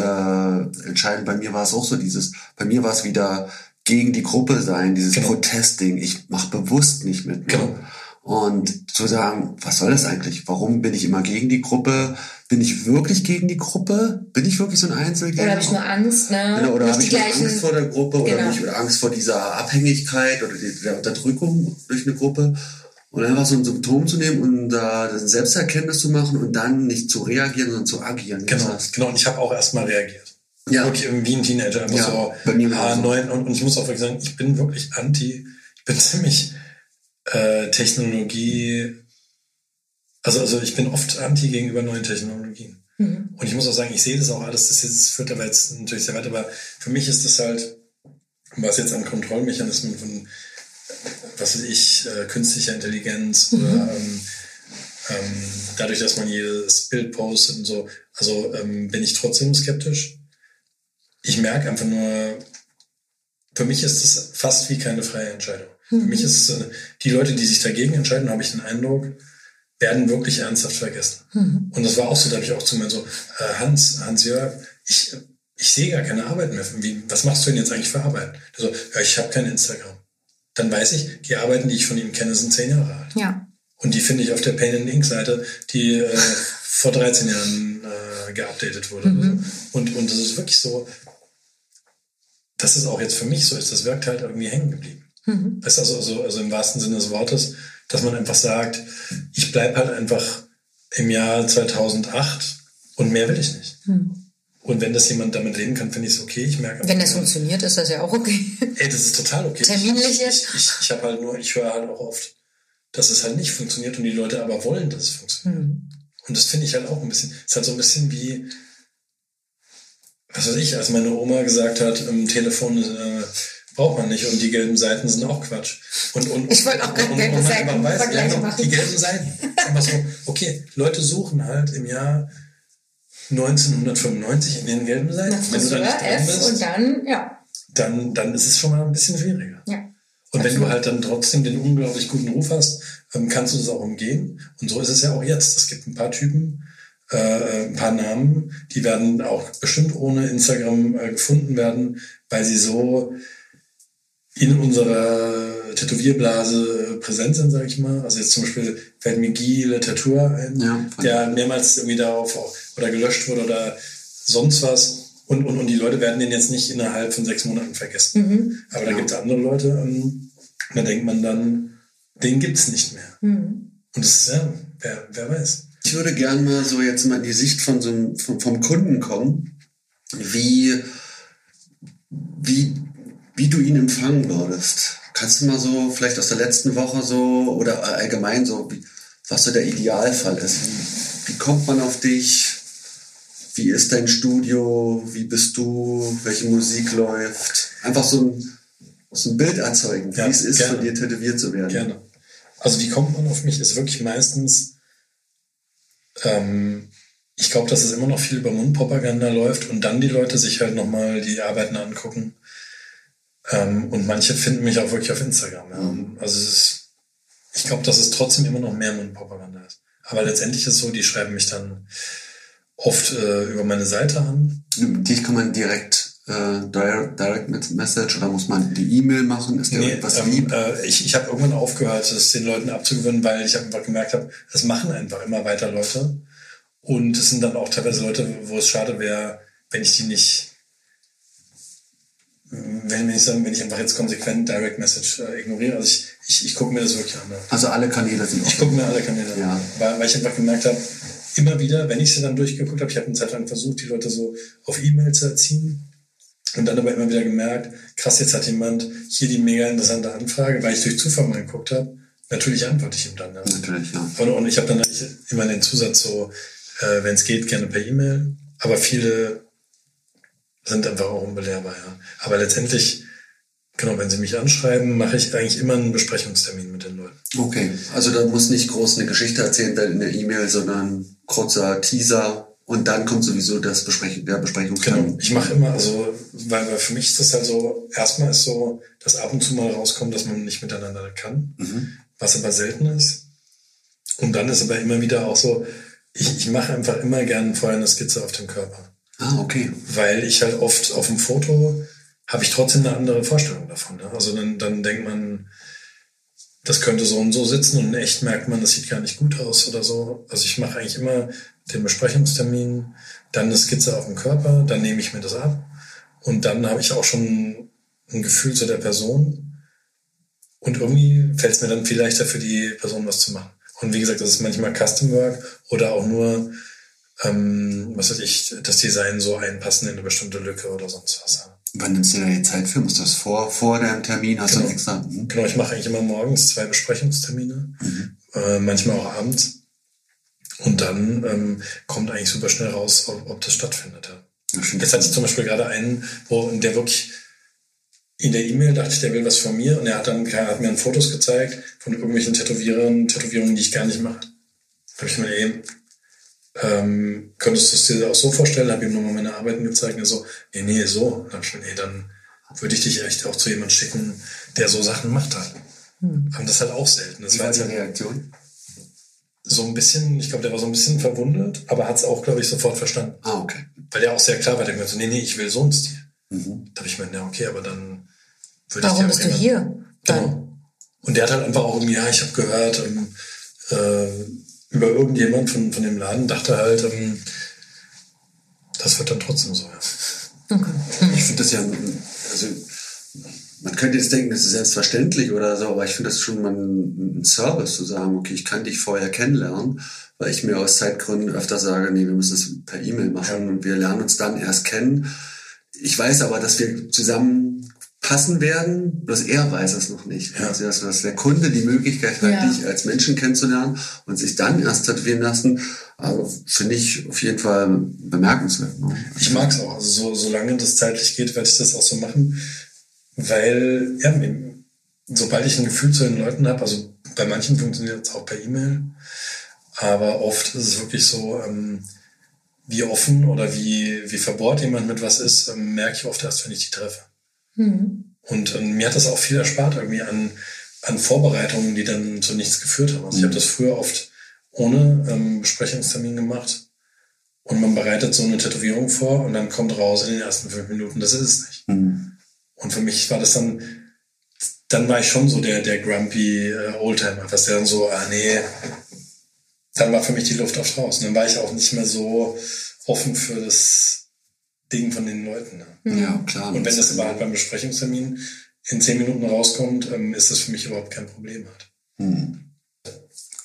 entscheiden, bei mir war es auch so, dieses, bei mir war es wieder gegen die Gruppe sein, dieses Genau. Protestding, ich mache bewusst nicht mit. Ne? Genau. Und zu sagen, was soll das eigentlich? Warum bin ich immer gegen die Gruppe? Bin ich wirklich gegen die Gruppe? Bin ich wirklich so ein Einzelgänger? Oder habe ich nur Angst, ne? Genau, oder Nicht habe ich gleichen- Angst vor der Gruppe oder, Genau. nicht, oder Angst vor dieser Abhängigkeit oder der Unterdrückung durch eine Gruppe? Und einfach so ein Symptom zu nehmen und da eine Selbsterkenntnis zu machen und dann nicht zu reagieren, sondern zu agieren. Genau, Das heißt, genau. Und ich habe auch erstmal reagiert. Ja. Wirklich wie ein Teenager. Einfach Ja, so, bei mir ah, genauso. neun, und, und ich muss auch wirklich sagen, ich bin wirklich anti, ich bin [laughs] ziemlich äh, Technologie, also, also ich bin oft anti gegenüber neuen Technologien. Mhm. Und ich muss auch sagen, ich sehe das auch alles, das, jetzt, das führt aber jetzt natürlich sehr weit, aber für mich ist das halt, was jetzt an Kontrollmechanismen von, was weiß ich, äh, künstlicher Intelligenz oder ähm, ähm, dadurch, dass man jedes Bild postet und so, also ähm, bin ich trotzdem skeptisch. Ich merke einfach nur, für mich ist das fast wie keine freie Entscheidung. Für mich ist es, äh, die Leute, die sich dagegen entscheiden, habe ich den Eindruck, werden wirklich ernsthaft vergessen. Mhm. Und das war auch so, da habe ich auch zu mir so, äh, Hans, Hans-Jörg, ich, ich sehe gar keine Arbeit mehr. Wie, was machst du denn jetzt eigentlich für Arbeit? Der so, ja, ich habe kein Instagram. Dann weiß ich, die Arbeiten, die ich von ihm kenne, sind zehn Jahre alt. Ja. Und die finde ich auf der Pain and Ink Seite, die äh, vor 13 Jahren äh, geupdatet wurde. so. Und, und das ist wirklich so, dass es auch jetzt für mich so ist, das wirkt halt irgendwie hängen geblieben. Mhm. Weißt also, also, also im wahrsten Sinne des Wortes, dass man einfach sagt, ich bleib halt einfach im Jahr 2008 und mehr will ich nicht. Mhm. Und wenn das jemand damit leben kann, finde ich es okay. Ich merke Wenn das einfach, funktioniert, ist das ja auch okay. Ey, das ist total okay. Terminlich ich, jetzt? Ich, ich, ich habe halt nur, ich höre halt auch oft, dass es halt nicht funktioniert und die Leute aber wollen, dass es funktioniert. Mhm. Und das finde ich halt auch ein bisschen, es ist halt so ein bisschen wie, was weiß ich, als meine Oma gesagt hat, im Telefon äh, braucht man nicht und die gelben Seiten sind auch Quatsch. Und, und, Ich wollte auch gerade und- gelbe und man Seiten weiß, ja, machen. Die gelben Seiten. Einfach so, okay, Leute suchen halt im Jahr 1995 in den gelben Seiten. Nach Wenn du da Friseur, nicht dran bist, und dann, ja. dann, dann ist es schon mal ein bisschen schwieriger. Ja. Und wenn du Absolut. halt dann trotzdem den unglaublich guten Ruf hast, ähm, kannst du das auch umgehen. Und so ist es ja auch jetzt. Es gibt ein paar Typen, äh, ein paar Namen, die werden auch bestimmt ohne Instagram äh, gefunden werden, weil sie so in unserer Tätowierblase äh, präsent sind, sage ich mal. Also jetzt zum Beispiel fällt mir Guy Le Tattoo ein, Ja. der mehrmals irgendwie darauf auch- oder gelöscht wurde oder sonst was. Und, und, und die Leute werden den jetzt nicht innerhalb von sechs Monaten vergessen. Mhm. Aber da gibt es andere Leute, ähm, da denkt man dann, den gibt's nicht mehr. Mhm. Und das ist, ja, wer, wer weiß. Ich würde gerne mal so jetzt mal in die Sicht von so einem, vom, vom Kunden kommen, wie, wie, wie du ihn empfangen würdest. Kannst du mal so vielleicht aus der letzten Woche so oder allgemein so, wie, was so der Idealfall ist? Wie, wie kommt man auf dich? Wie ist dein Studio? Wie bist du? Welche Musik läuft? Einfach so ein, so ein Bild erzeugen, Ja, wie es ist, gerne. von dir tätowiert zu werden. Gerne. Also wie kommt man auf mich, ist wirklich meistens, ähm, ich glaube, dass es immer noch viel über Mundpropaganda läuft und dann die Leute sich halt nochmal die Arbeiten angucken. Ähm, und manche finden mich auch wirklich auf Instagram. Ja. Mhm. Also es ist, ich glaube, dass es trotzdem immer noch mehr Mundpropaganda ist. Aber letztendlich ist es so, die schreiben mich dann oft äh, über meine Seite an. Dich kann man direkt äh, direct, Message oder muss man die E-Mail machen? Ist der Nee, irgendwas ähm, lieb? äh, ich ich habe irgendwann aufgehört, das den Leuten abzugewöhnen, weil ich einfach gemerkt habe, es machen einfach immer weiter Leute. Und es sind dann auch teilweise Leute, wo es schade wäre, wenn ich die nicht wenn, wenn ich sagen, wenn ich einfach jetzt konsequent Direct Message äh, ignoriere, also ich, ich, ich gucke mir das wirklich an. Ne? Also alle Kanäle sind Ich gucke mir alle Kanäle Ja. an. Weil, weil ich einfach gemerkt habe, immer wieder, wenn ich sie dann durchgeguckt habe, ich habe eine Zeit lang versucht, die Leute so auf E-Mail zu erziehen. Und dann aber immer wieder gemerkt, krass, jetzt hat jemand hier die mega interessante Anfrage, weil ich durch Zufall mal geguckt habe. Natürlich antworte ich ihm dann. Ja. Natürlich, ja. Und, und ich habe dann immer den Zusatz so, äh, wenn es geht, gerne per E-Mail. Aber viele sind einfach auch unbelehrbar, ja. Aber letztendlich, genau, wenn sie mich anschreiben, mache ich eigentlich immer einen Besprechungstermin mit den Leuten. Okay, also da muss nicht groß eine Geschichte erzählt werden in der E-Mail, sondern kurzer Teaser und dann kommt sowieso das Besprech der Besprechungstermin. Genau. Ich mache immer, also, weil, weil für mich ist das halt so, erstmal ist so, dass ab und zu mal rauskommt, dass man nicht miteinander kann, Mhm. was aber selten ist. Und dann ist aber immer wieder auch so, ich, ich mache einfach immer gerne vorher eine Skizze auf dem Körper. Ah, okay. weil ich halt oft auf dem Foto habe ich trotzdem eine andere Vorstellung davon. Ne? Also dann, dann denkt man, das könnte so und so sitzen und in echt merkt man, das sieht gar nicht gut aus oder so. Also ich mache eigentlich immer den Besprechungstermin, dann eine Skizze auf dem Körper, dann nehme ich mir das ab und dann habe ich auch schon ein Gefühl zu der Person und irgendwie fällt es mir dann viel leichter für die Person was zu machen. Und wie gesagt, das ist manchmal Custom Work oder auch nur ähm, was weiß ich, das Design so einpassen in eine bestimmte Lücke oder sonst was. Wann nimmst du da die Zeit für? Musst du das vor, vor deinem Termin? Hast du Genau. einen extra? Mhm. Genau, ich mache eigentlich immer morgens zwei Besprechungstermine, äh, manchmal auch abends. Und dann ähm, kommt eigentlich super schnell raus, ob, ob das stattfindet. Ja. Stimmt. Jetzt hatte ich zum Beispiel gerade einen, wo der wirklich in der E-Mail dachte ich, der will was von mir und er hat dann er hat mir dann Fotos gezeigt von irgendwelchen Tätowierern, Tätowierungen, die ich gar nicht mache. Da habe ich mir eben, ähm, könntest du es dir auch so vorstellen? Habe ihm nochmal meine Arbeiten gezeigt und er so, nee, nee, so. Dann mir, nee, dann würde ich dich echt auch zu jemand schicken, der so Sachen macht halt. Aber das ist halt auch selten. Das Wie war die halt Reaktion? so ein bisschen, ich glaube, der war so ein bisschen verwundert, aber hat es auch, glaube ich, sofort verstanden. Ah, okay. Weil der auch sehr klar war, der meinte so, nee, nee, ich will so einen Stil. Mhm. Da habe ich mir, ja, okay, aber dann würde Warum ich bist dir du auch hier? Genau. Und der hat halt einfach auch irgendwie, ja, ich habe gehört, ähm, äh, über irgendjemand von, von dem Laden, dachte halt, ähm, das wird dann trotzdem so, ja. Okay. Ich finde das ja, also man könnte jetzt denken, das ist selbstverständlich oder so, aber ich finde das schon mal ein, ein Service zu sagen, okay, ich kann dich vorher kennenlernen, weil ich mir aus Zeitgründen öfter sage, nee, wir müssen das per E-Mail machen und wir lernen uns dann erst kennen. Ich weiß aber, dass wir zusammen passen werden, bloß er weiß es noch nicht. Ja. Also, dass, dass der Kunde die Möglichkeit hat, Ja. dich als Menschen kennenzulernen und sich dann erst tätowieren lassen, also finde ich auf jeden Fall bemerkenswert. Ne? Ich mag's auch. Also so, solange das zeitlich geht, werde ich das auch so machen. Weil, ja, sobald ich ein Gefühl zu den Leuten habe, also bei manchen funktioniert es auch per E-Mail, aber oft ist es wirklich so, ähm, wie offen oder wie, wie verbohrt jemand mit was ist, ähm, merke ich oft erst, wenn ich die treffe. Hm. Und ähm, mir hat das auch viel erspart irgendwie an, an Vorbereitungen, die dann zu nichts geführt haben. Also ich habe das früher oft ohne ähm, Besprechungstermin gemacht. Und man bereitet so eine Tätowierung vor und dann kommt raus in den ersten fünf Minuten, das ist es nicht. Mhm. Und für mich war das dann, dann war ich schon so der, der grumpy äh, Oldtimer, was der dann so, ah nee, dann war für mich die Luft aufs Raus. Und dann war ich auch nicht mehr so offen für das Ding von den Leuten. Ne? Ja, klar. Und wenn das aber halt beim Besprechungstermin in zehn Minuten rauskommt, ähm, ist das für mich überhaupt kein Problem halt. Hm.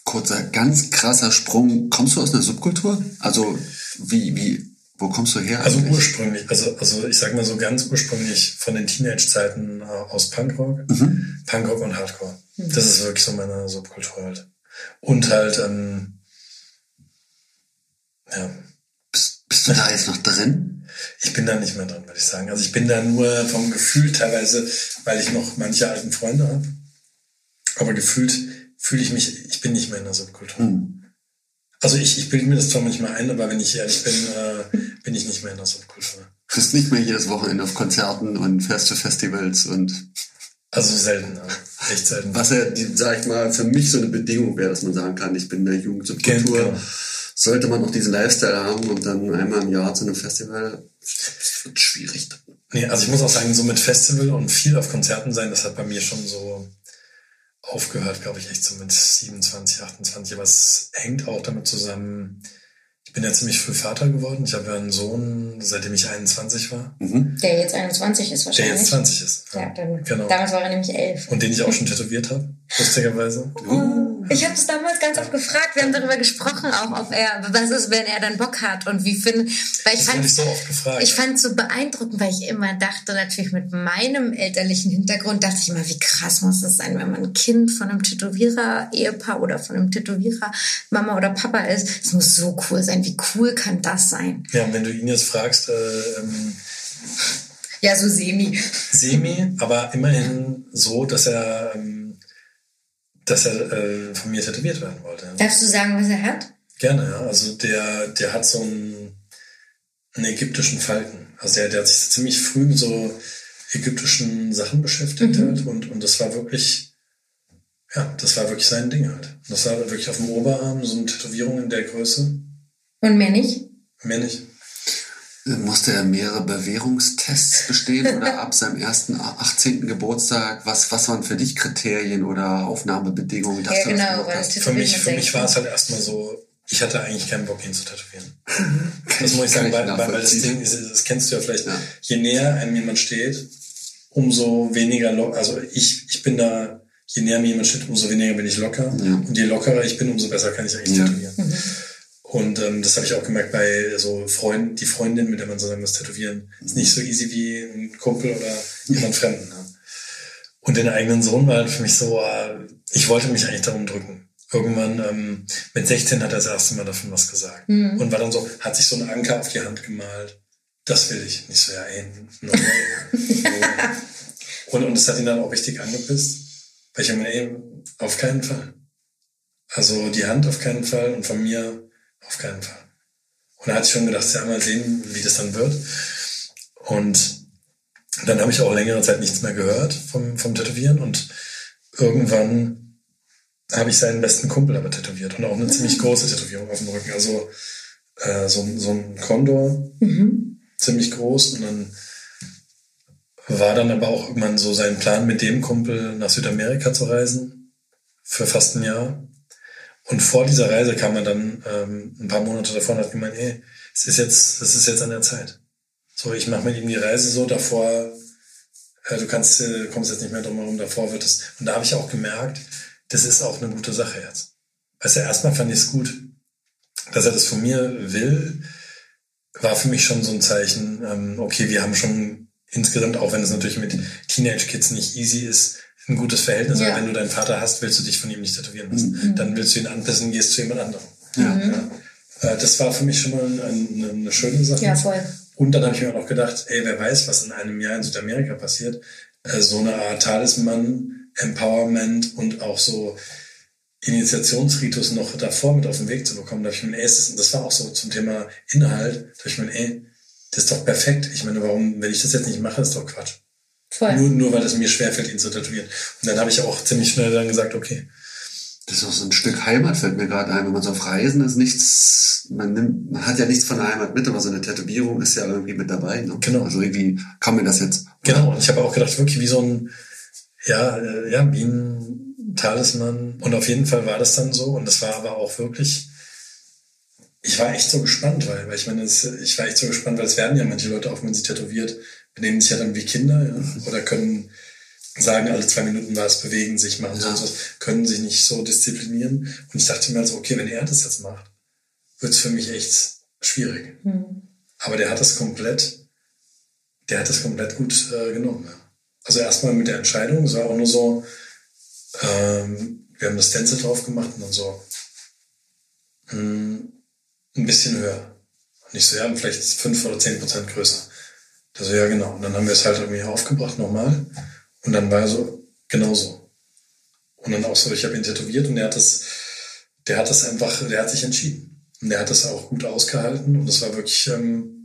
Kurzer, ganz krasser Sprung. Kommst du aus einer Subkultur? Also, wie, wie, wo kommst du her? Also eigentlich? ursprünglich, also, also ich sag mal so ganz ursprünglich von den Teenage-Zeiten äh, aus Punkrock, Mhm. Punkrock und Hardcore. Das ist wirklich so meine Subkultur halt. Und halt, ähm, ja, Bist, bist du da jetzt noch drin? Ich bin da nicht mehr drin, würde ich sagen. Also ich bin da nur vom Gefühl teilweise, weil ich noch manche alten Freunde habe. Aber gefühlt fühle ich mich, ich bin nicht mehr in der Subkultur. Hm. Also ich, ich bilde mir das zwar manchmal ein, aber wenn ich ehrlich bin, äh, bin ich nicht mehr in der Subkultur. Bist nicht mehr jedes Wochenende auf Konzerten und fährst zu Festivals und Also selten, echt selten. was ja, die, sag ich mal, für mich so eine Bedingung wäre, dass man sagen kann, ich bin in der Jugendsubkultur. Genau. Sollte man noch diesen Lifestyle haben und dann einmal im Jahr zu einem Festival, das wird schwierig. Nee, also ich muss auch sagen, so mit Festival und viel auf Konzerten sein, das hat bei mir schon so aufgehört, glaube ich, echt so mit 27, 28. Aber es hängt auch damit zusammen, ich bin ja ziemlich früh Vater geworden. Ich habe ja einen Sohn, seitdem ich 21 war. Der jetzt 21 ist Der wahrscheinlich. jetzt 20 ist. Ja, dann, Genau. damals war er nämlich elf. Und den ich auch schon tätowiert habe, [laughs] lustigerweise. Oh, ich habe das damals ganz oft gefragt. Wir haben darüber gesprochen, auch ob er, was ist, wenn er dann Bock hat und wie finden. Weil ich Das fand, ich so oft gefragt. ich fand es so beeindruckend, weil ich immer dachte, natürlich mit meinem elterlichen Hintergrund, dachte ich immer, wie krass muss das sein, wenn man ein Kind von einem Tätowierer-Ehepaar oder von einem Tätowierer Mama oder Papa ist. Es muss so cool sein. Wie cool kann das sein? ja, und wenn du ihn jetzt fragst, äh, ähm, Ja, so semi. semi, aber immerhin so, dass er, ähm, dass er äh, von mir tätowiert werden wollte. Darfst du sagen, was er hat? Gerne, ja. Also der, der hat so einen, einen ägyptischen Falken. Also der, der hat sich ziemlich früh mit so ägyptischen Sachen beschäftigt halt. Und, und das war wirklich, ja, das war wirklich sein Ding halt. Und das war wirklich auf dem Oberarm, so eine Tätowierung in der Größe. Und mehr nicht? Mehr nicht. Musste er mehrere Bewährungstests bestehen oder ab seinem ersten 18. Geburtstag? Was, was waren für dich Kriterien oder Aufnahmebedingungen? dass Ja, du das genau, gemacht weil hast? Für mich, für mich war es halt erstmal so, ich hatte eigentlich keinen Bock, ihn zu tätowieren. Das muss ich sagen, weil, weil, weil das. Ding ist, das kennst du ja vielleicht, Ja. je näher einem jemand steht, umso weniger, lo- also ich, ich bin da, je näher mir jemand steht, umso weniger bin ich locker. Ja. Und je lockerer ich bin, umso besser kann ich eigentlich Ja. tätowieren. Und ähm, das habe ich auch gemerkt bei so Freunden, die Freundin, mit der man zusammen das Tätowieren, ist nicht so easy wie ein Kumpel oder jemand Fremden. Ne? Und den eigenen Sohn war halt für mich so, äh, ich wollte mich eigentlich darum drücken. Irgendwann ähm, mit 16 hat er das erste Mal davon was gesagt. Und war dann so, hat sich so ein Anker auf die Hand gemalt. Das will ich. Nicht so, ja, ey, no way. [laughs] und, und das hat ihn dann auch richtig angepisst. Weil ich mir, ey, auf keinen Fall. Also die Hand auf keinen Fall und von mir auf keinen Fall. Und da hatte ich schon gedacht, ja, mal sehen, wie das dann wird. Und dann habe ich auch längere Zeit nichts mehr gehört vom, vom Tätowieren und irgendwann habe ich seinen besten Kumpel aber tätowiert und auch eine ziemlich große Tätowierung auf dem Rücken. Also äh, so, so ein Kondor, ziemlich groß und dann war dann aber auch irgendwann so sein Plan, mit dem Kumpel nach Südamerika zu reisen für fast ein Jahr. Und vor dieser Reise kam er dann ähm, ein paar Monate davor und hat gemeint, ey, es ist jetzt, es ist jetzt an der Zeit. So, ich mache mit ihm die Reise so, davor, äh, du kannst, äh, kommst jetzt nicht mehr drum herum, davor wird es. Und da habe ich auch gemerkt, das ist auch eine gute Sache jetzt. Weißt du, erstmal fand ich es gut, dass er das von mir will, war für mich schon so ein Zeichen, ähm, okay, wir haben schon insgesamt, auch wenn es natürlich mit Teenage-Kids nicht easy ist, ein gutes Verhältnis. Ja. Weil wenn du deinen Vater hast, willst du dich von ihm nicht tätowieren lassen. Dann willst du ihn anpissen, gehst zu jemand anderem. Ja. Ja. Äh, das war für mich schon mal ein, ein, eine schöne Sache. Ja, voll. Und dann habe ich mir auch noch gedacht, ey, wer weiß, was in einem Jahr in Südamerika passiert. Äh, so eine Art Talisman, Empowerment und auch so Initiationsritus noch davor mit auf den Weg zu bekommen. Da hab ich mir, ey, das, das war auch so zum Thema Inhalt. Da hab ich mir, ey, das ist doch perfekt. Ich meine, warum, wenn ich das jetzt nicht mache, ist doch Quatsch. Voll. Nur, nur weil es mir schwerfällt, ihn zu tätowieren. Und dann habe ich auch ziemlich schnell dann gesagt, okay, Das ist auch so ein Stück Heimat, fällt mir gerade ein. Wenn man so auf Reisen ist, nichts, man nimmt, man hat ja nichts von der Heimat mit, aber so eine Tätowierung ist ja irgendwie mit dabei. Ne? Genau. Also irgendwie kann mir das jetzt. Genau, und ich habe auch gedacht, wirklich wie so ein, ja, äh, ja, wie ein Talisman. Und auf jeden Fall war das dann so. Und das war aber auch wirklich, ich war echt so gespannt, weil, weil ich meine, ich war echt so gespannt, weil es werden ja manche Leute, auch wenn sie tätowiert, benehmen sich ja dann wie Kinder, ja, oder können sagen, alle zwei Minuten was, bewegen sich, machen Ja. so was, können sich nicht so disziplinieren. Und ich dachte mir also, okay, wenn er das jetzt macht, wird es für mich echt schwierig. Aber der hat das komplett, der hat das komplett gut äh, genommen. Ja. Also erstmal mit der Entscheidung, es war auch nur so, ähm, wir haben das Stencil drauf gemacht und dann so mh, ein bisschen höher. Und ich so, ja, vielleicht fünf oder zehn Prozent größer. Der so, ja, genau. Und dann haben wir es halt irgendwie aufgebracht nochmal. Und dann war er so, genauso. Und dann auch so, ich habe ihn tätowiert und der hat das, der hat das einfach, der hat sich entschieden. Und der hat das auch gut ausgehalten und das war wirklich, ähm,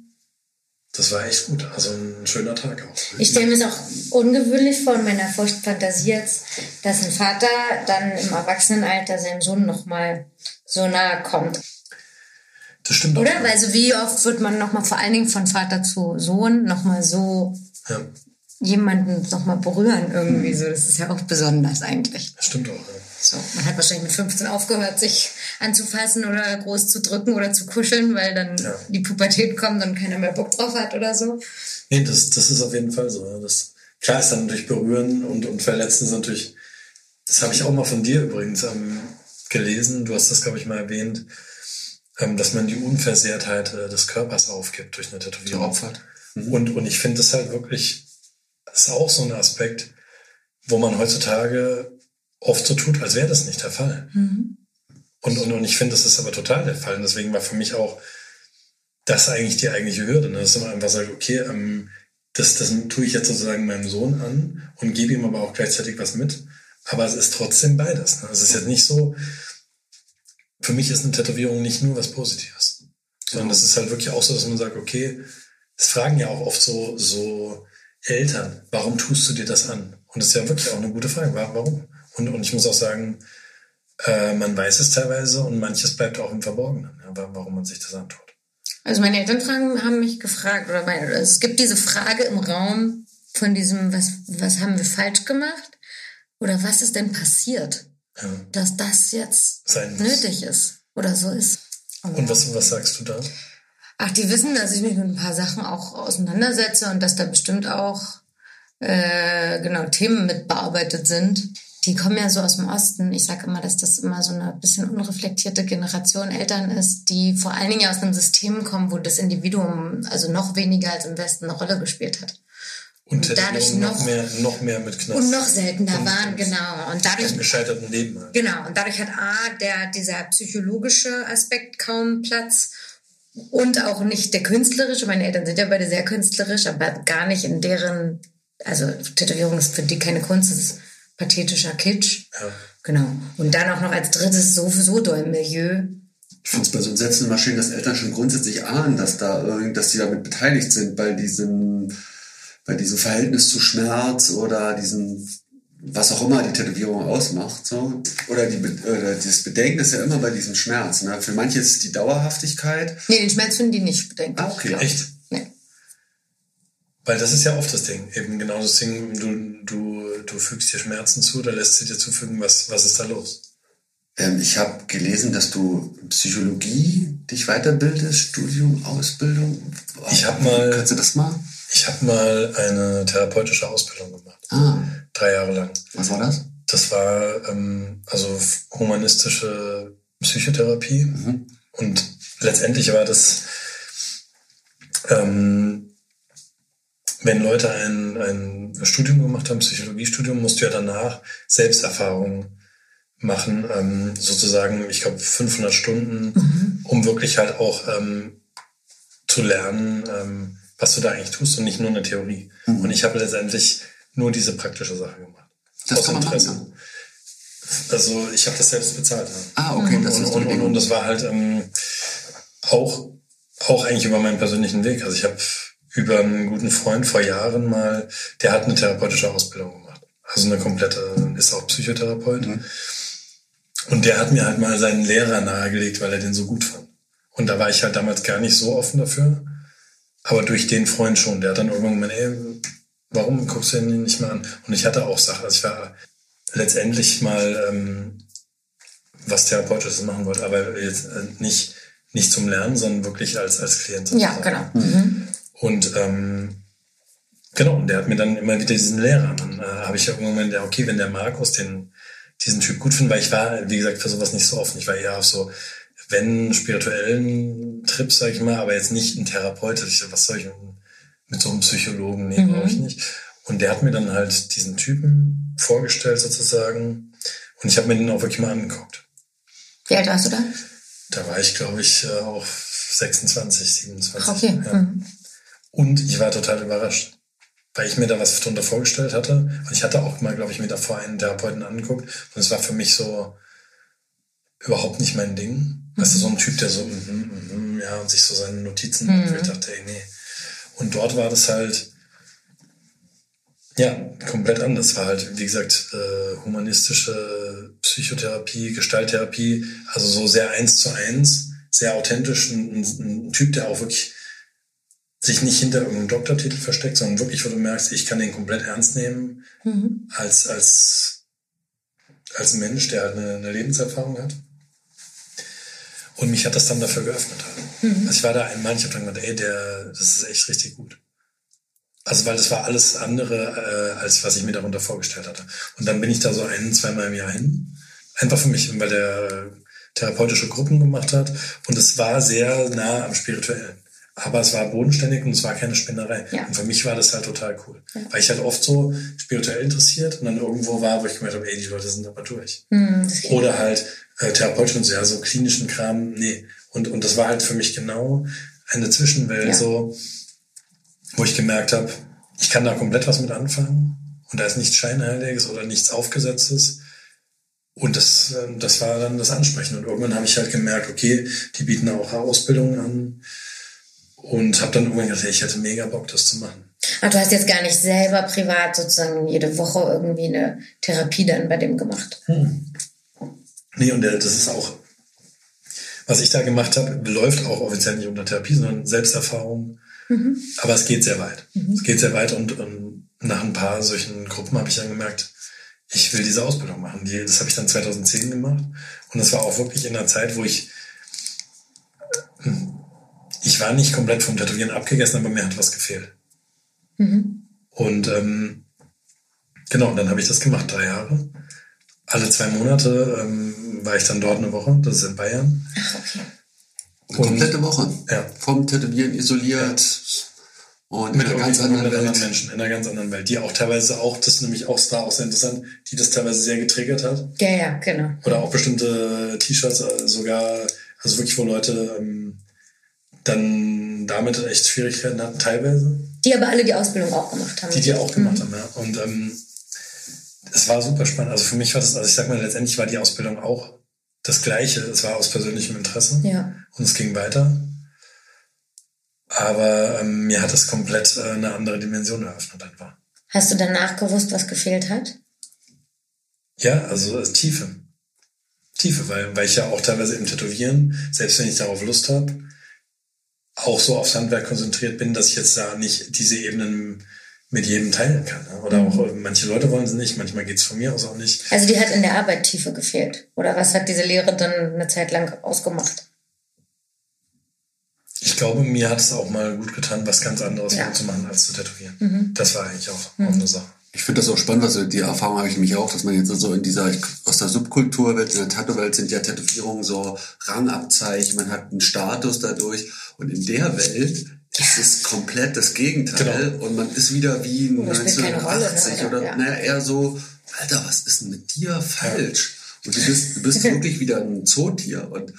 das war echt gut. Also ein schöner Tag auch. Ich stelle mir es auch ungewöhnlich vor in meiner Fantasie jetzt, dass ein Vater dann im Erwachsenenalter seinem Sohn nochmal so nahe kommt. Das stimmt auch. Oder? Weil so wie oft wird man nochmal vor allen Dingen von Vater zu Sohn nochmal so Ja. jemanden nochmal berühren irgendwie so. Das ist ja auch besonders eigentlich. Das stimmt auch. Ja. So, man hat wahrscheinlich mit 15 aufgehört, sich anzufassen oder groß zu drücken oder zu kuscheln, weil dann Ja. die Pubertät kommt und keiner mehr Bock drauf hat oder so. Nee, das, das ist auf jeden Fall so. ja. Das, klar ist dann natürlich berühren und, und verletzen ist natürlich, das habe ich auch mal von dir übrigens ähm, gelesen, du hast das, glaube ich, mal erwähnt, dass man die Unversehrtheit äh, des Körpers aufgibt durch eine Tätowierung. Geopfert. Und, und ich finde das halt wirklich, das ist auch so ein Aspekt, wo man heutzutage oft so tut, als wäre das nicht der Fall. Und, und, und ich finde, das ist aber total der Fall. Und deswegen war für mich auch das eigentlich die eigentliche Hürde. Ne? Dass man einfach sagt, okay, ähm, das, das tue ich jetzt sozusagen meinem Sohn an und gebe ihm aber auch gleichzeitig was mit. Aber es ist trotzdem beides. Ne? Es ist jetzt nicht so, für mich ist eine Tätowierung nicht nur was Positives. Sondern es ist halt wirklich auch so, dass man sagt, okay, es fragen ja auch oft so, so Eltern, warum tust du dir das an? Und das ist ja wirklich auch eine gute Frage. Wa- Warum? Und, und ich muss auch sagen, äh, man weiß es teilweise und manches bleibt auch im Verborgenen, ja, wa- warum man sich das antut. Also meine Eltern fragen, haben mich gefragt, oder meine, oder es gibt diese Frage im Raum von diesem, was, was haben wir falsch gemacht? Oder was ist denn passiert, Ja. dass das jetzt Sein muss. nötig ist oder so ist? Und was, was sagst du da? Ach, die wissen, dass ich mich mit ein paar Sachen auch auseinandersetze und dass da bestimmt auch äh, genau Themen mit bearbeitet sind. Die kommen ja so aus dem Osten. Ich sage immer, dass das immer so eine bisschen unreflektierte Generation Eltern ist, die vor allen Dingen aus einem System kommen, wo das Individuum also noch weniger als im Westen eine Rolle gespielt hat. Und dadurch noch noch- mehr, noch mehr mit Knast. Und noch seltener Und- waren, und genau. Und dadurch Einem gescheiterten Leben. Halt. Genau, und dadurch hat A, der, dieser psychologische Aspekt kaum Platz und auch nicht der künstlerische. Meine Eltern sind ja beide sehr künstlerisch, aber gar nicht in deren, also Tätowierung ist für die keine Kunst, es ist pathetischer Kitsch. Ja. Genau. Und dann auch noch als drittes sowieso doll Milieu. Ich finde es bei so Entsetzenden immer schön, dass Eltern schon grundsätzlich ahnen, dass da irgend, dass sie damit beteiligt sind bei diesem, bei diesem Verhältnis zu Schmerz oder diesem, was auch immer die Tätowierung ausmacht, so. Oder die, oder dieses Bedenken ist ja immer bei diesem Schmerz, ne? Für manche ist es die Dauerhaftigkeit. Nee, den Schmerz finden die nicht bedenklich. Ah, okay. Echt? Nee. Weil das ist ja oft das Ding. Eben genau das Ding, du, du, du fügst dir Schmerzen zu, da lässt sie dir zufügen, was, was ist da los? Ähm, ich habe gelesen, dass du Psychologie dich weiterbildest, Studium, Ausbildung. Ich hab mal- Kannst du das mal? Ich habe mal eine therapeutische Ausbildung gemacht. Ah, Drei Jahre lang. was war das? Das war ähm, also humanistische Psychotherapie. Mhm. Und letztendlich war das, ähm, wenn Leute ein, ein Studium gemacht haben, Psychologiestudium, musst du ja danach Selbsterfahrungen machen, ähm, sozusagen, ich glaube, 500 Stunden, um wirklich halt auch ähm, zu lernen, ähm, was du da eigentlich tust und nicht nur eine Theorie. Und ich habe letztendlich nur diese praktische Sache gemacht. Das Aus kann man Interesse. machen. Also ich habe das selbst bezahlt. Ja. Ah, okay, das und, ist und, und, und das war halt ähm, auch, auch eigentlich über meinen persönlichen Weg. Also ich habe über einen guten Freund vor Jahren mal, der hat eine therapeutische Ausbildung gemacht. Also eine komplette, ist auch Psychotherapeut. Mhm. Und der hat mir halt mal seinen Lehrer nahegelegt, weil er den so gut fand. Und da war ich halt damals gar nicht so offen dafür. Aber durch den Freund schon. Der hat dann irgendwann gemeint, ey, warum guckst du den nicht mal an? Und ich hatte auch Sachen. Also ich war letztendlich mal ähm, was Therapeutisches machen wollte, aber jetzt äh, nicht, nicht zum Lernen, sondern wirklich als, als Klient. Ja, sozusagen. genau. Mhm. Und ähm, genau, und der hat mir dann immer wieder diesen Lehrer. Dann äh, habe ich ja irgendwann gemeint, ja, okay, wenn der Markus den, diesen Typ gut findet, weil ich war, wie gesagt, für sowas nicht so offen. Ich war eher auf so, wenn spirituellen Trips, sag ich mal, aber jetzt nicht ein Therapeut. Ich so, was soll ich mit, so einem Psychologen? Nee, Mhm. brauche ich nicht. Und der hat mir dann halt diesen Typen vorgestellt sozusagen. Und ich habe mir den auch wirklich mal angeguckt. Wie alt warst du da? Da war ich, glaube ich, äh, auch 26, 27. Okay. Ja. Mhm. Und ich war total überrascht, weil ich mir da was drunter vorgestellt hatte. Und ich hatte auch mal, glaube ich, mir davor einen Therapeuten angeguckt. Und es war für mich so überhaupt nicht mein Ding. Weißt du, so ein Typ, der so, mhm, mhm, ja, und sich so seine Notizen macht. wo Ich dachte, ey, nee. Und dort war das halt, ja, komplett anders. War halt, wie gesagt, äh, humanistische Psychotherapie, Gestalttherapie, also so sehr eins zu eins, sehr authentisch. Ein, ein, ein Typ, der auch wirklich sich nicht hinter irgendeinem Doktortitel versteckt, sondern wirklich, wo du merkst, ich kann den komplett ernst nehmen Mhm. als, als, als Mensch, der halt eine, eine Lebenserfahrung hat. Und mich hat das dann dafür geöffnet. Halt. Also ich war da ein Mann, ich habe dann gedacht, ey, der, das ist echt richtig gut. Also weil das war alles andere, äh, als was ich mir darunter vorgestellt hatte. Und dann bin ich da so ein, zweimal im Jahr hin. Einfach für mich, weil der therapeutische Gruppen gemacht hat. Und es war sehr nah am Spirituellen. Aber es war bodenständig und es war keine Spinnerei. Ja. Und für mich war das halt total cool. Weil ich halt oft so spirituell interessiert und dann irgendwo war, wo ich gemerkt habe, ey, die Leute sind aber durch. Mhm. Oder halt äh, therapeutisch und so, ja, so klinischen Kram, nee. Und, und das war halt für mich genau eine Zwischenwelt, Ja. so, wo ich gemerkt habe, ich kann da komplett was mit anfangen und da ist nichts Scheinheiliges oder nichts Aufgesetztes. Und das, ähm, das war dann das Ansprechen. Und irgendwann habe ich halt gemerkt, okay, die bieten auch Ausbildungen an. Und habe dann irgendwann gedacht, ey, ich hätte mega Bock, das zu machen. Ach, du hast jetzt gar nicht selber privat sozusagen jede Woche irgendwie eine Therapie dann bei dem gemacht. Nee, und das ist auch, was ich da gemacht habe, läuft auch offiziell nicht unter Therapie, sondern Selbsterfahrung. Aber es geht sehr weit. Es geht sehr weit und, und nach ein paar solchen Gruppen habe ich dann gemerkt, ich will diese Ausbildung machen. Die, das habe ich dann 2010 gemacht und das war auch wirklich in einer Zeit, wo ich ich war nicht komplett vom Tätowieren abgegessen, aber mir hat was gefehlt. Und ähm, genau, und dann habe ich das gemacht, drei Jahre. Alle zwei Monate ähm, war ich dann dort eine Woche, das ist in Bayern. Ach, okay. Eine komplette Woche. Ja. Vom Tätowieren isoliert und Mit in einer ganz anderen anderen Welt. Menschen, in einer ganz anderen Welt, die auch teilweise auch, das ist nämlich auch, das war auch sehr interessant, die das teilweise sehr getriggert hat. Ja, ja, genau. Oder auch bestimmte T-Shirts äh, sogar, also wirklich, wo Leute ähm, dann damit echt Schwierigkeiten hatten, teilweise. Die aber alle die Ausbildung auch gemacht haben. Die die auch gemacht Mhm. haben, ja. Und ähm, es war super spannend. Also für mich war das, also ich sag mal, letztendlich war die Ausbildung auch das Gleiche. Es war aus persönlichem Interesse Ja. und es ging weiter. Aber ähm, mir hat es komplett äh, eine andere Dimension eröffnet einfach. Hast du danach gewusst, was gefehlt hat? Ja, also äh, Tiefe. Tiefe, weil, weil ich ja auch teilweise im Tätowieren, selbst wenn ich darauf Lust habe, auch so aufs Handwerk konzentriert bin, dass ich jetzt da nicht diese Ebenen mit jedem teilen kann. Ne? Oder auch äh, manche Leute wollen sie nicht, manchmal geht's von mir aus auch nicht. Also die hat in der Arbeit Tiefe gefehlt. Oder was hat diese Lehre dann eine Zeit lang ausgemacht? Ich glaube, mir hat es auch mal gut getan, was ganz anderes Ja. zu machen, als zu tätowieren. Das war eigentlich auch, auch eine Sache. Ich finde das auch spannend, was die Erfahrung habe ich nämlich auch, dass man jetzt so in dieser, aus der Subkulturwelt, in der Tattoo-Welt sind ja Tätowierungen so Rangabzeichen, man hat einen Status dadurch und in der Welt ist es komplett das Gegenteil Genau. und man ist wieder wie Und das spielt keine Rolle, ne? 1980 Oder- oder, ja. naja, eher so, Alter, was ist denn mit dir falsch? Und du bist, du bist [laughs] wirklich wieder ein Zootier und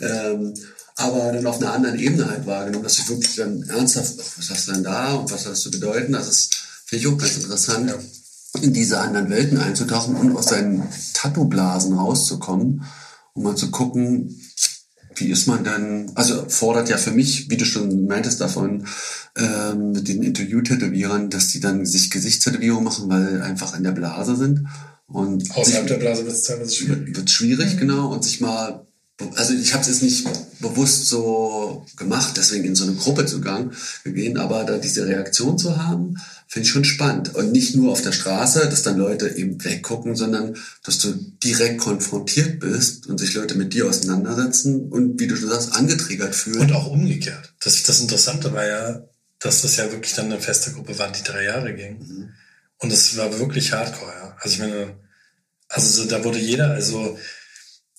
ähm, aber dann auf einer anderen Ebene halt wahrgenommen, dass ich wirklich dann ernsthaft, ach, was hast du denn da und was hat das zu bedeuten? Das ist, finde ich auch ganz interessant, in diese anderen Welten einzutauchen und aus seinen Tattoo-Blasen rauszukommen, um mal zu gucken, wie ist man dann, also fordert ja für mich, wie du schon meintest davon, ähm, mit den Interview-Tätowierern, dass die dann sich Gesichtstätowierungen machen, weil einfach in der Blase sind. Und Außerhalb sich- der Blase wird es teilweise schwierig. wird schwierig, genau, und sich mal, also ich habe es jetzt nicht bewusst so gemacht, deswegen in so eine Gruppe zu gehen, aber da diese Reaktion zu haben, finde ich schon spannend. Und nicht nur auf der Straße, dass dann Leute eben weggucken, sondern dass du direkt konfrontiert bist und sich Leute mit dir auseinandersetzen und, wie du schon sagst, angetriggert fühlen. Und auch umgekehrt. Das, das Interessante war ja, dass das ja wirklich dann eine feste Gruppe war, die drei Jahre ging. Und es war wirklich hardcore, ja. Also ich meine, also so, da wurde jeder, also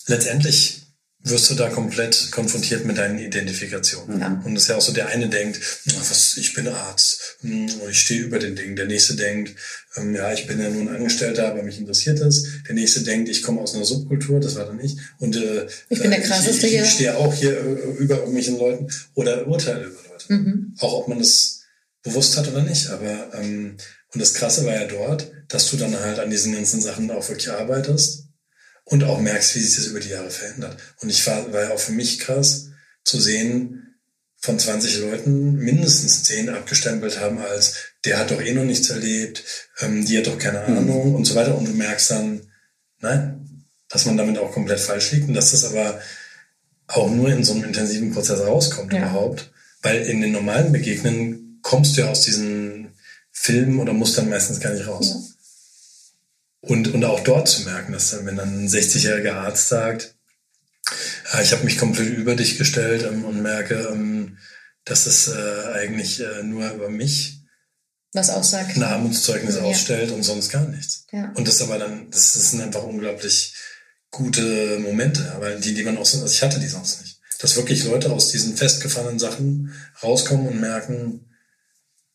letztendlich wirst du da komplett konfrontiert mit deinen Identifikationen. Ja. Und es ist ja auch so, der eine denkt, "Ah, was, ich bin Arzt, hm, ich stehe über den Dingen. Der nächste denkt, ähm, ja, ich bin ja nur ein Angestellter, aber mich interessiert das. Der nächste denkt, ich komme aus einer Subkultur, das war dann ich. Und äh, Ich bin der äh, Krasseste ich, ich, hier. ich stehe auch hier äh, über irgendwelchen Leuten oder urteile über Leute. Mhm. Auch ob man das bewusst hat oder nicht. Aber ähm, und das Krasse war ja dort, dass du dann halt an diesen ganzen Sachen auch wirklich arbeitest und auch merkst, wie sich das über die Jahre verändert. Und ich war, war ja auch für mich krass zu sehen, von 20 Leuten mindestens 10 abgestempelt haben als, der hat doch eh noch nichts erlebt, ähm, die hat doch keine Ahnung und so weiter. Und du merkst dann, nein, dass man damit auch komplett falsch liegt und dass das aber auch nur in so einem intensiven Prozess rauskommt Ja. überhaupt, Weil in den normalen Begegnen kommst du ja aus diesen Filmen oder musst dann meistens gar nicht raus. Ja. Und, und auch dort zu merken, dass dann, wenn dann ein 60-jähriger Arzt sagt, äh, ich habe mich komplett über dich gestellt ähm, und merke, ähm, dass es äh, eigentlich äh, nur über mich was aussagt. Ein Armutszeugnis ja. ausstellt und sonst gar nichts. Ja. Und das aber dann, das, das sind einfach unglaublich gute Momente, aber die, die man auch so, also ich hatte die sonst nicht. Dass wirklich Leute aus diesen festgefahrenen Sachen rauskommen und merken,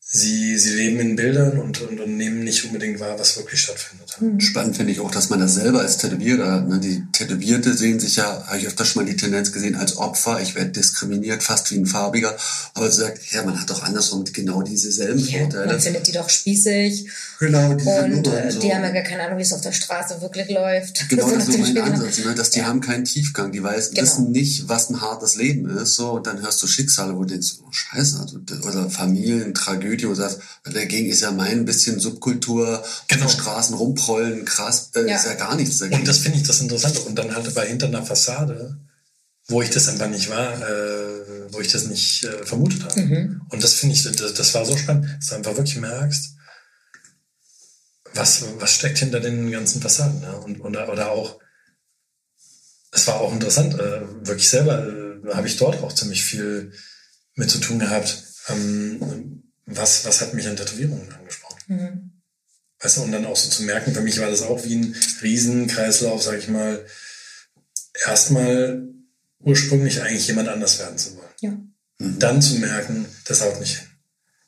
sie, sie leben in Bildern und, und, und nehmen nicht unbedingt wahr, was wirklich stattfindet. Mhm. Spannend finde ich auch, dass man das selber als Tätowierer hat. Ne? Die Tätowierte sehen sich ja, habe ich öfter schon mal die Tendenz gesehen, als Opfer. Ich werde diskriminiert, fast wie ein Farbiger. Aber sie sagt, ja, man hat doch andersrum genau diese selben ja, Vorteile. Man findet die doch spießig. Genau, diese Und Nummern, äh, so. die haben ja gar keine Ahnung, wie es auf der Straße wirklich läuft. Genau, [laughs] das ist so mein Ansatz, ne? dass die ja. haben keinen Tiefgang. Die weiß, genau. wissen nicht, was ein hartes Leben ist. So, und dann hörst du Schicksale, wo du denkst, oh scheiße, also, oder Familien, Tragödie, wo du sagst, dagegen ist ja mein bisschen Subkultur, genau. auf Straßen rumprollen, krass, äh, ja. ist ja gar nichts dagegen. Und das finde ich das Interessante. Und dann halt bei hinter einer Fassade, wo ich das einfach nicht war, äh, wo ich das nicht äh, vermutet habe. Mhm. Und das finde ich, das, das, war so spannend, dass du einfach wirklich merkst, was, was steckt hinter den ganzen Fassaden. Ja? Und, oder, oder auch, es war auch interessant, äh, wirklich selber äh, habe ich dort auch ziemlich viel mit zu tun gehabt. Ähm, was, was hat mich an Tätowierungen angesprochen? Mhm. Weißt du, und dann auch so zu merken, für mich war das auch wie ein Riesenkreislauf, sag ich mal, erstmal ursprünglich eigentlich jemand anders werden zu wollen. Ja. Mhm. Dann zu merken, das haut nicht hin.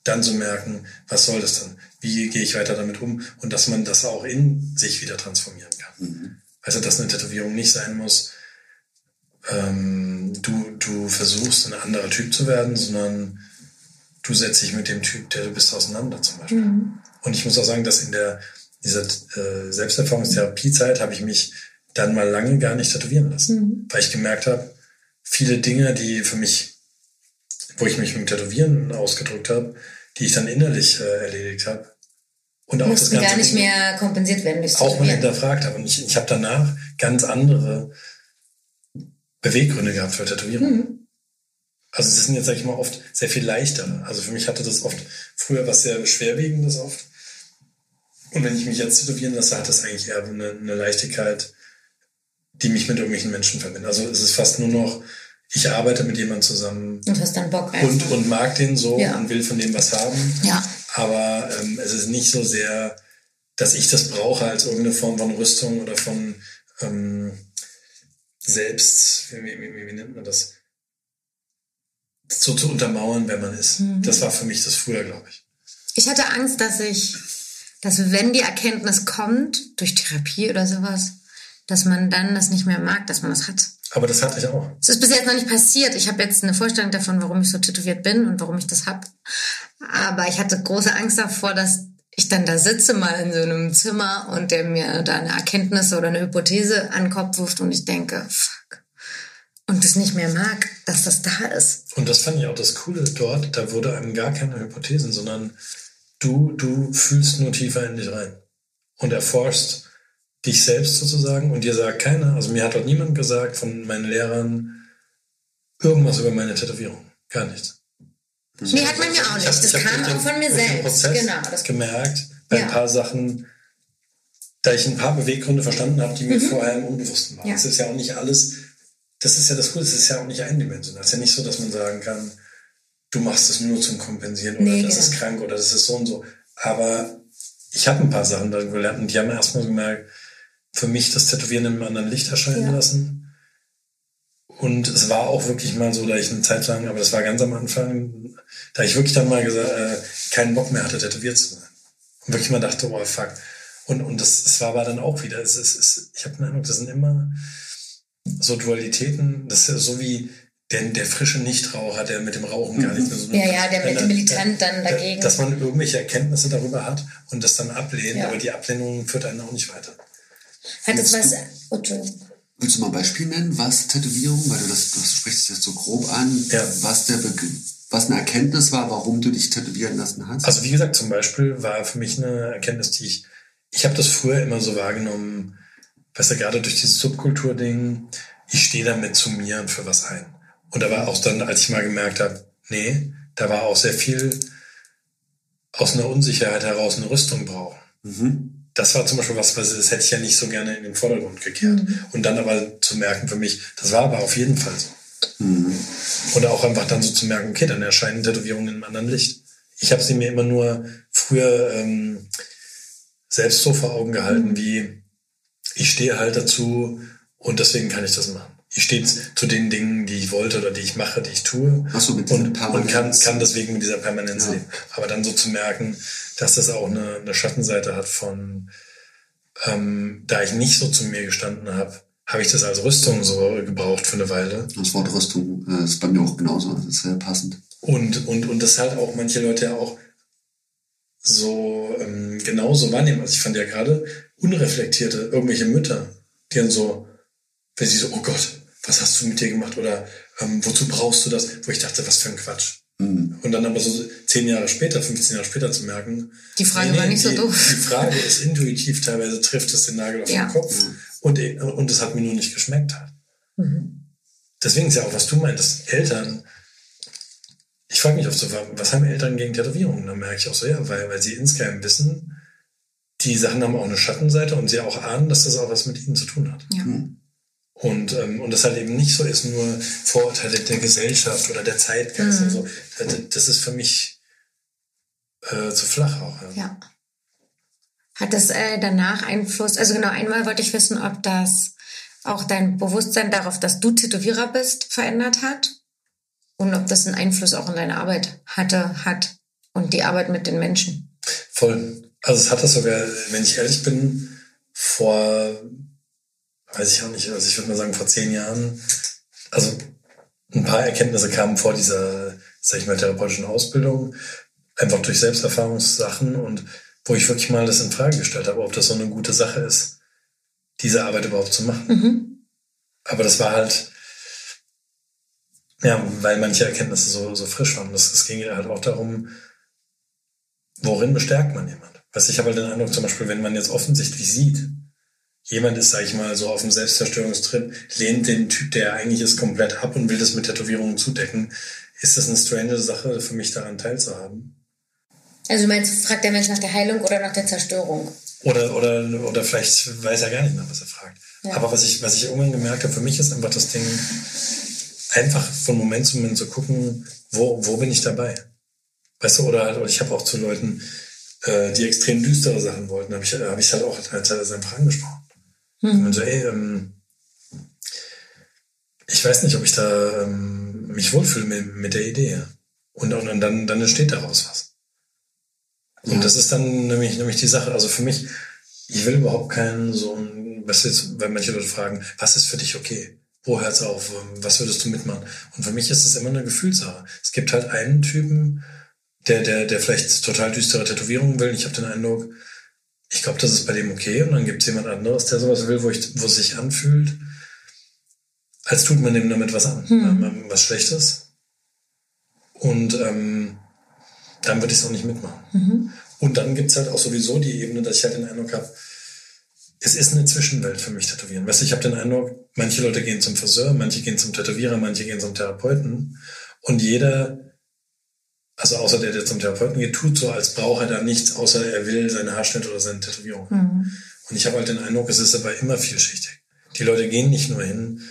Dann zu merken, was soll das denn? Wie gehe ich weiter damit um? Und dass man das auch in sich wieder transformieren kann. Mhm. Also, dass eine Tätowierung nicht sein muss, ähm, du, du versuchst, ein anderer Typ zu werden, sondern du setzt dich mit dem Typ, der du bist, auseinander zum Beispiel. Mhm. Und ich muss auch sagen, dass in der dieser äh, Selbsterfahrungstherapiezeit habe ich mich dann mal lange gar nicht tätowieren lassen, mhm. weil ich gemerkt habe, viele Dinge, die für mich, wo ich mich mit Tätowieren ausgedrückt habe, die ich dann innerlich äh, erledigt habe. Und auch das Ganze gar nicht mehr kompensiert werden durch Auch mal hinterfragt habe. Und ich, ich habe danach ganz andere Beweggründe gehabt für Tätowierung. Mhm. Also es sind jetzt, sag ich mal, oft sehr viel leichter. Also für mich hatte das oft früher was sehr Schwerwiegendes oft. Und wenn ich mich jetzt tätowieren lasse, hat das eigentlich eher eine, eine Leichtigkeit, die mich mit irgendwelchen Menschen verbindet. Also es ist fast nur noch, ich arbeite mit jemandem zusammen. Und hast dann Bock einfach. Und, und mag den so ja. und will von dem was haben. Ja. Aber ähm, es ist nicht so sehr, dass ich das brauche als irgendeine Form von Rüstung oder von ähm, selbst, wie, wie, wie, wie nennt man das? So zu untermauern, wer man ist. Mhm. Das war für mich das früher, glaube ich. Ich hatte Angst, dass ich, dass wenn die Erkenntnis kommt, durch Therapie oder sowas, dass man dann das nicht mehr mag, dass man das hat. Aber das hatte ich auch. Es ist bis jetzt noch nicht passiert. Ich habe jetzt eine Vorstellung davon, warum ich so tätowiert bin und warum ich das hab. Aber ich hatte große Angst davor, dass ich dann da sitze mal in so einem Zimmer und der mir da eine Erkenntnis oder eine Hypothese an den Kopf wirft und ich denke, fuck, und es nicht mehr mag, dass das da ist. Und das fand ich auch das Coole dort. Da wurde einem gar keine Hypothesen, sondern du, du fühlst nur tiefer in dich rein und erforschst dich selbst sozusagen und dir sagt keiner, also mir hat dort niemand gesagt von meinen Lehrern irgendwas über meine Tätowierung. Gar nichts. Nee, hat man mir auch nicht. das kam auch von mir selbst. Prozess genau. Das gemerkt bei ja. ein paar Sachen, da ich ein paar Beweggründe verstanden habe, die mir mhm. vorher im Unbewussten waren. Ja. Das ist ja auch nicht alles das ist ja das Coole, es ist ja auch nicht eindimensional. Es ist ja nicht so, dass man sagen kann, du machst es nur zum Kompensieren oder nee, das genau. ist krank oder das ist so und so. Aber ich habe ein paar Sachen da gelernt und die haben erstmal gemerkt, für mich das Tätowieren in einem anderen Licht erscheinen ja. lassen. Und es war auch wirklich mal so, da ich eine Zeit lang, aber das war ganz am Anfang, da ich wirklich dann mal gesagt, äh, keinen Bock mehr hatte, tätowiert zu sein. Und wirklich mal dachte, oh fuck. Und, und das, das war aber dann auch wieder, es ist, es, ich habe den Eindruck, das sind immer, so Dualitäten, das ist ja so wie der, der frische Nichtraucher, der mit dem Rauchen gar nicht mehr so. Ja, ja, der mit dem Militant dann dagegen. Dass man irgendwelche Erkenntnisse darüber hat und das dann ablehnt, ja. aber die Ablehnung führt einen auch nicht weiter. Hat es was. Oh, Willst du mal ein Beispiel nennen, was Tätowierung, weil du das, du sprichst jetzt so grob an, ja. was der was eine Erkenntnis war, warum du dich tätowieren lassen hast? Also wie gesagt, zum Beispiel war für mich eine Erkenntnis, die ich, ich habe das früher immer so wahrgenommen, weißt du, gerade durch dieses Subkultur-Ding, ich stehe damit zu mir und für was ein. Und da war auch dann, als ich mal gemerkt habe, nee, da war auch sehr viel aus einer Unsicherheit heraus eine Rüstung brauchen. Mhm. Das war zum Beispiel was, was das hätte ich ja nicht so gerne in den Vordergrund gekehrt. Mhm. Und dann aber zu merken für mich, das war aber auf jeden Fall so. Mhm. Oder auch einfach dann so zu merken, okay, dann erscheinen Tätowierungen in einem anderen Licht. Ich habe sie mir immer nur früher ähm, selbst so vor Augen gehalten, wie ich stehe halt dazu und deswegen kann ich das machen. Ich stehe zu den Dingen, die ich wollte oder die ich mache, die ich tue Ach so, mit und, und kann, kann deswegen mit dieser Permanenz Ja. leben. Aber dann so zu merken, dass das auch eine, eine Schattenseite hat von, ähm, da ich nicht so zu mir gestanden habe, habe ich das als Rüstung so gebraucht für eine Weile. Das Wort Rüstung äh, ist bei mir auch genauso. Das ist sehr passend. Und, und, und das halt auch manche Leute ja auch so ähm, genauso wahrnehmen. Also ich fand ja gerade unreflektierte, irgendwelche Mütter, die dann so, wenn sie so, oh Gott, was hast du mit dir gemacht? Oder ähm, wozu brauchst du das? Wo ich dachte, was für ein Quatsch. Mhm. Und dann aber so zehn Jahre später, 15 Jahre später zu merken, Die Frage war nicht so die, doof. Die Frage ist intuitiv, teilweise trifft es den Nagel auf Ja. den Kopf und, und es hat mir nur nicht geschmeckt hat. Mhm. Deswegen ist ja auch, was du meintest, Eltern, ich frage mich oft so, was haben Eltern gegen Tätowierungen? Dann merke ich auch so, ja, weil, weil sie insgeheim wissen, die Sachen haben auch eine Schattenseite und sie auch ahnen, dass das auch was mit ihnen zu tun hat. Ja. Mhm. Und, ähm, und das halt eben nicht so ist, nur Vorurteile der Gesellschaft oder der Zeitgeist. Mhm. Also, das, das ist für mich äh, zu flach auch. Ja. Ja. Hat das äh, danach Einfluss? Also genau, einmal wollte ich wissen, ob das auch dein Bewusstsein darauf, dass du Tätowierer bist, verändert hat und ob das einen Einfluss auch in deine Arbeit hatte, hat und die Arbeit mit den Menschen. Voll. Also es hat das sogar, wenn ich ehrlich bin, vor, weiß ich auch nicht, also ich würde mal sagen vor zehn Jahren, also ein paar Erkenntnisse kamen vor dieser, sag ich mal, therapeutischen Ausbildung, einfach durch Selbsterfahrungssachen und wo ich wirklich mal das in Frage gestellt habe, ob das so eine gute Sache ist, diese Arbeit überhaupt zu machen. Mhm. Aber das war halt, ja, weil manche Erkenntnisse so, so frisch waren. Das, es ging ja halt auch darum, worin bestärkt man jemand? Du, ich habe halt den Eindruck, zum Beispiel, wenn man jetzt offensichtlich sieht, jemand ist, sag ich mal, so auf dem Selbstzerstörungstrip, lehnt den Typ, der eigentlich ist, komplett ab und will das mit Tätowierungen zudecken, ist das eine strange Sache für mich daran teilzuhaben? Also du meinst, fragt der Mensch nach der Heilung oder nach der Zerstörung? Oder, oder, oder vielleicht weiß er gar nicht nach, was er fragt. Ja. Aber was ich, was ich irgendwann gemerkt habe, für mich ist einfach das Ding, einfach von Moment zu Moment zu gucken, wo, wo bin ich dabei? Weißt du, oder oder ich habe auch zu Leuten, äh, die extrem düstere Sachen wollten, habe ich, hab ich halt auch teilweise einfach angesprochen. Mhm. Und so, ey, ähm, ich weiß nicht, ob ich da ähm, mich wohlfühle mit, mit der Idee. Und, und, dann, dann entsteht daraus was. Und Ja. das ist dann nämlich, nämlich die Sache. Also für mich, ich will überhaupt keinen so ein, was jetzt, weil manche Leute fragen, was ist für dich okay? Wo hört's auf? Was würdest du mitmachen? Und für mich ist es immer eine Gefühlssache. Es gibt halt einen Typen, der, der, der vielleicht total düstere Tätowierungen will. Ich habe den Eindruck, ich glaube, das ist bei dem okay. Und dann gibt es jemand anderes, der sowas will, wo, ich, wo es sich anfühlt, als tut man dem damit was an, Hm. was Schlechtes. Und ähm, dann würde ich es auch nicht mitmachen. Mhm. Und dann gibt's halt auch sowieso die Ebene, dass ich halt den Eindruck habe, es ist eine Zwischenwelt für mich tätowieren. Weißt du, ich habe den Eindruck, manche Leute gehen zum Friseur, manche gehen zum Tätowierer, manche gehen zum Therapeuten. Und jeder, also außer der, der zum Therapeuten geht, tut so, als brauche er da nichts, außer er will seine Haarschnitt oder seine Tätowierung. Mhm. Und ich habe halt den Eindruck, es ist aber immer vielschichtig. Die Leute gehen nicht nur hin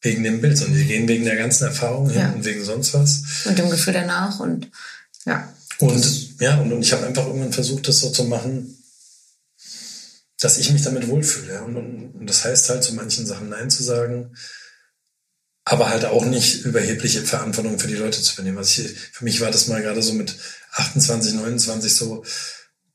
wegen dem Bild, sondern die gehen wegen der ganzen Erfahrung hin Ja. und wegen sonst was. Und dem Gefühl danach und ja. Und ja, und, und ich habe einfach irgendwann versucht, das so zu machen, dass ich mich damit wohlfühle. Und, und, und das heißt halt, zu manchen Sachen Nein zu sagen, aber halt auch nicht überhebliche Verantwortung für die Leute zu übernehmen. Also ich, für mich war das mal gerade so mit 28, 29 so,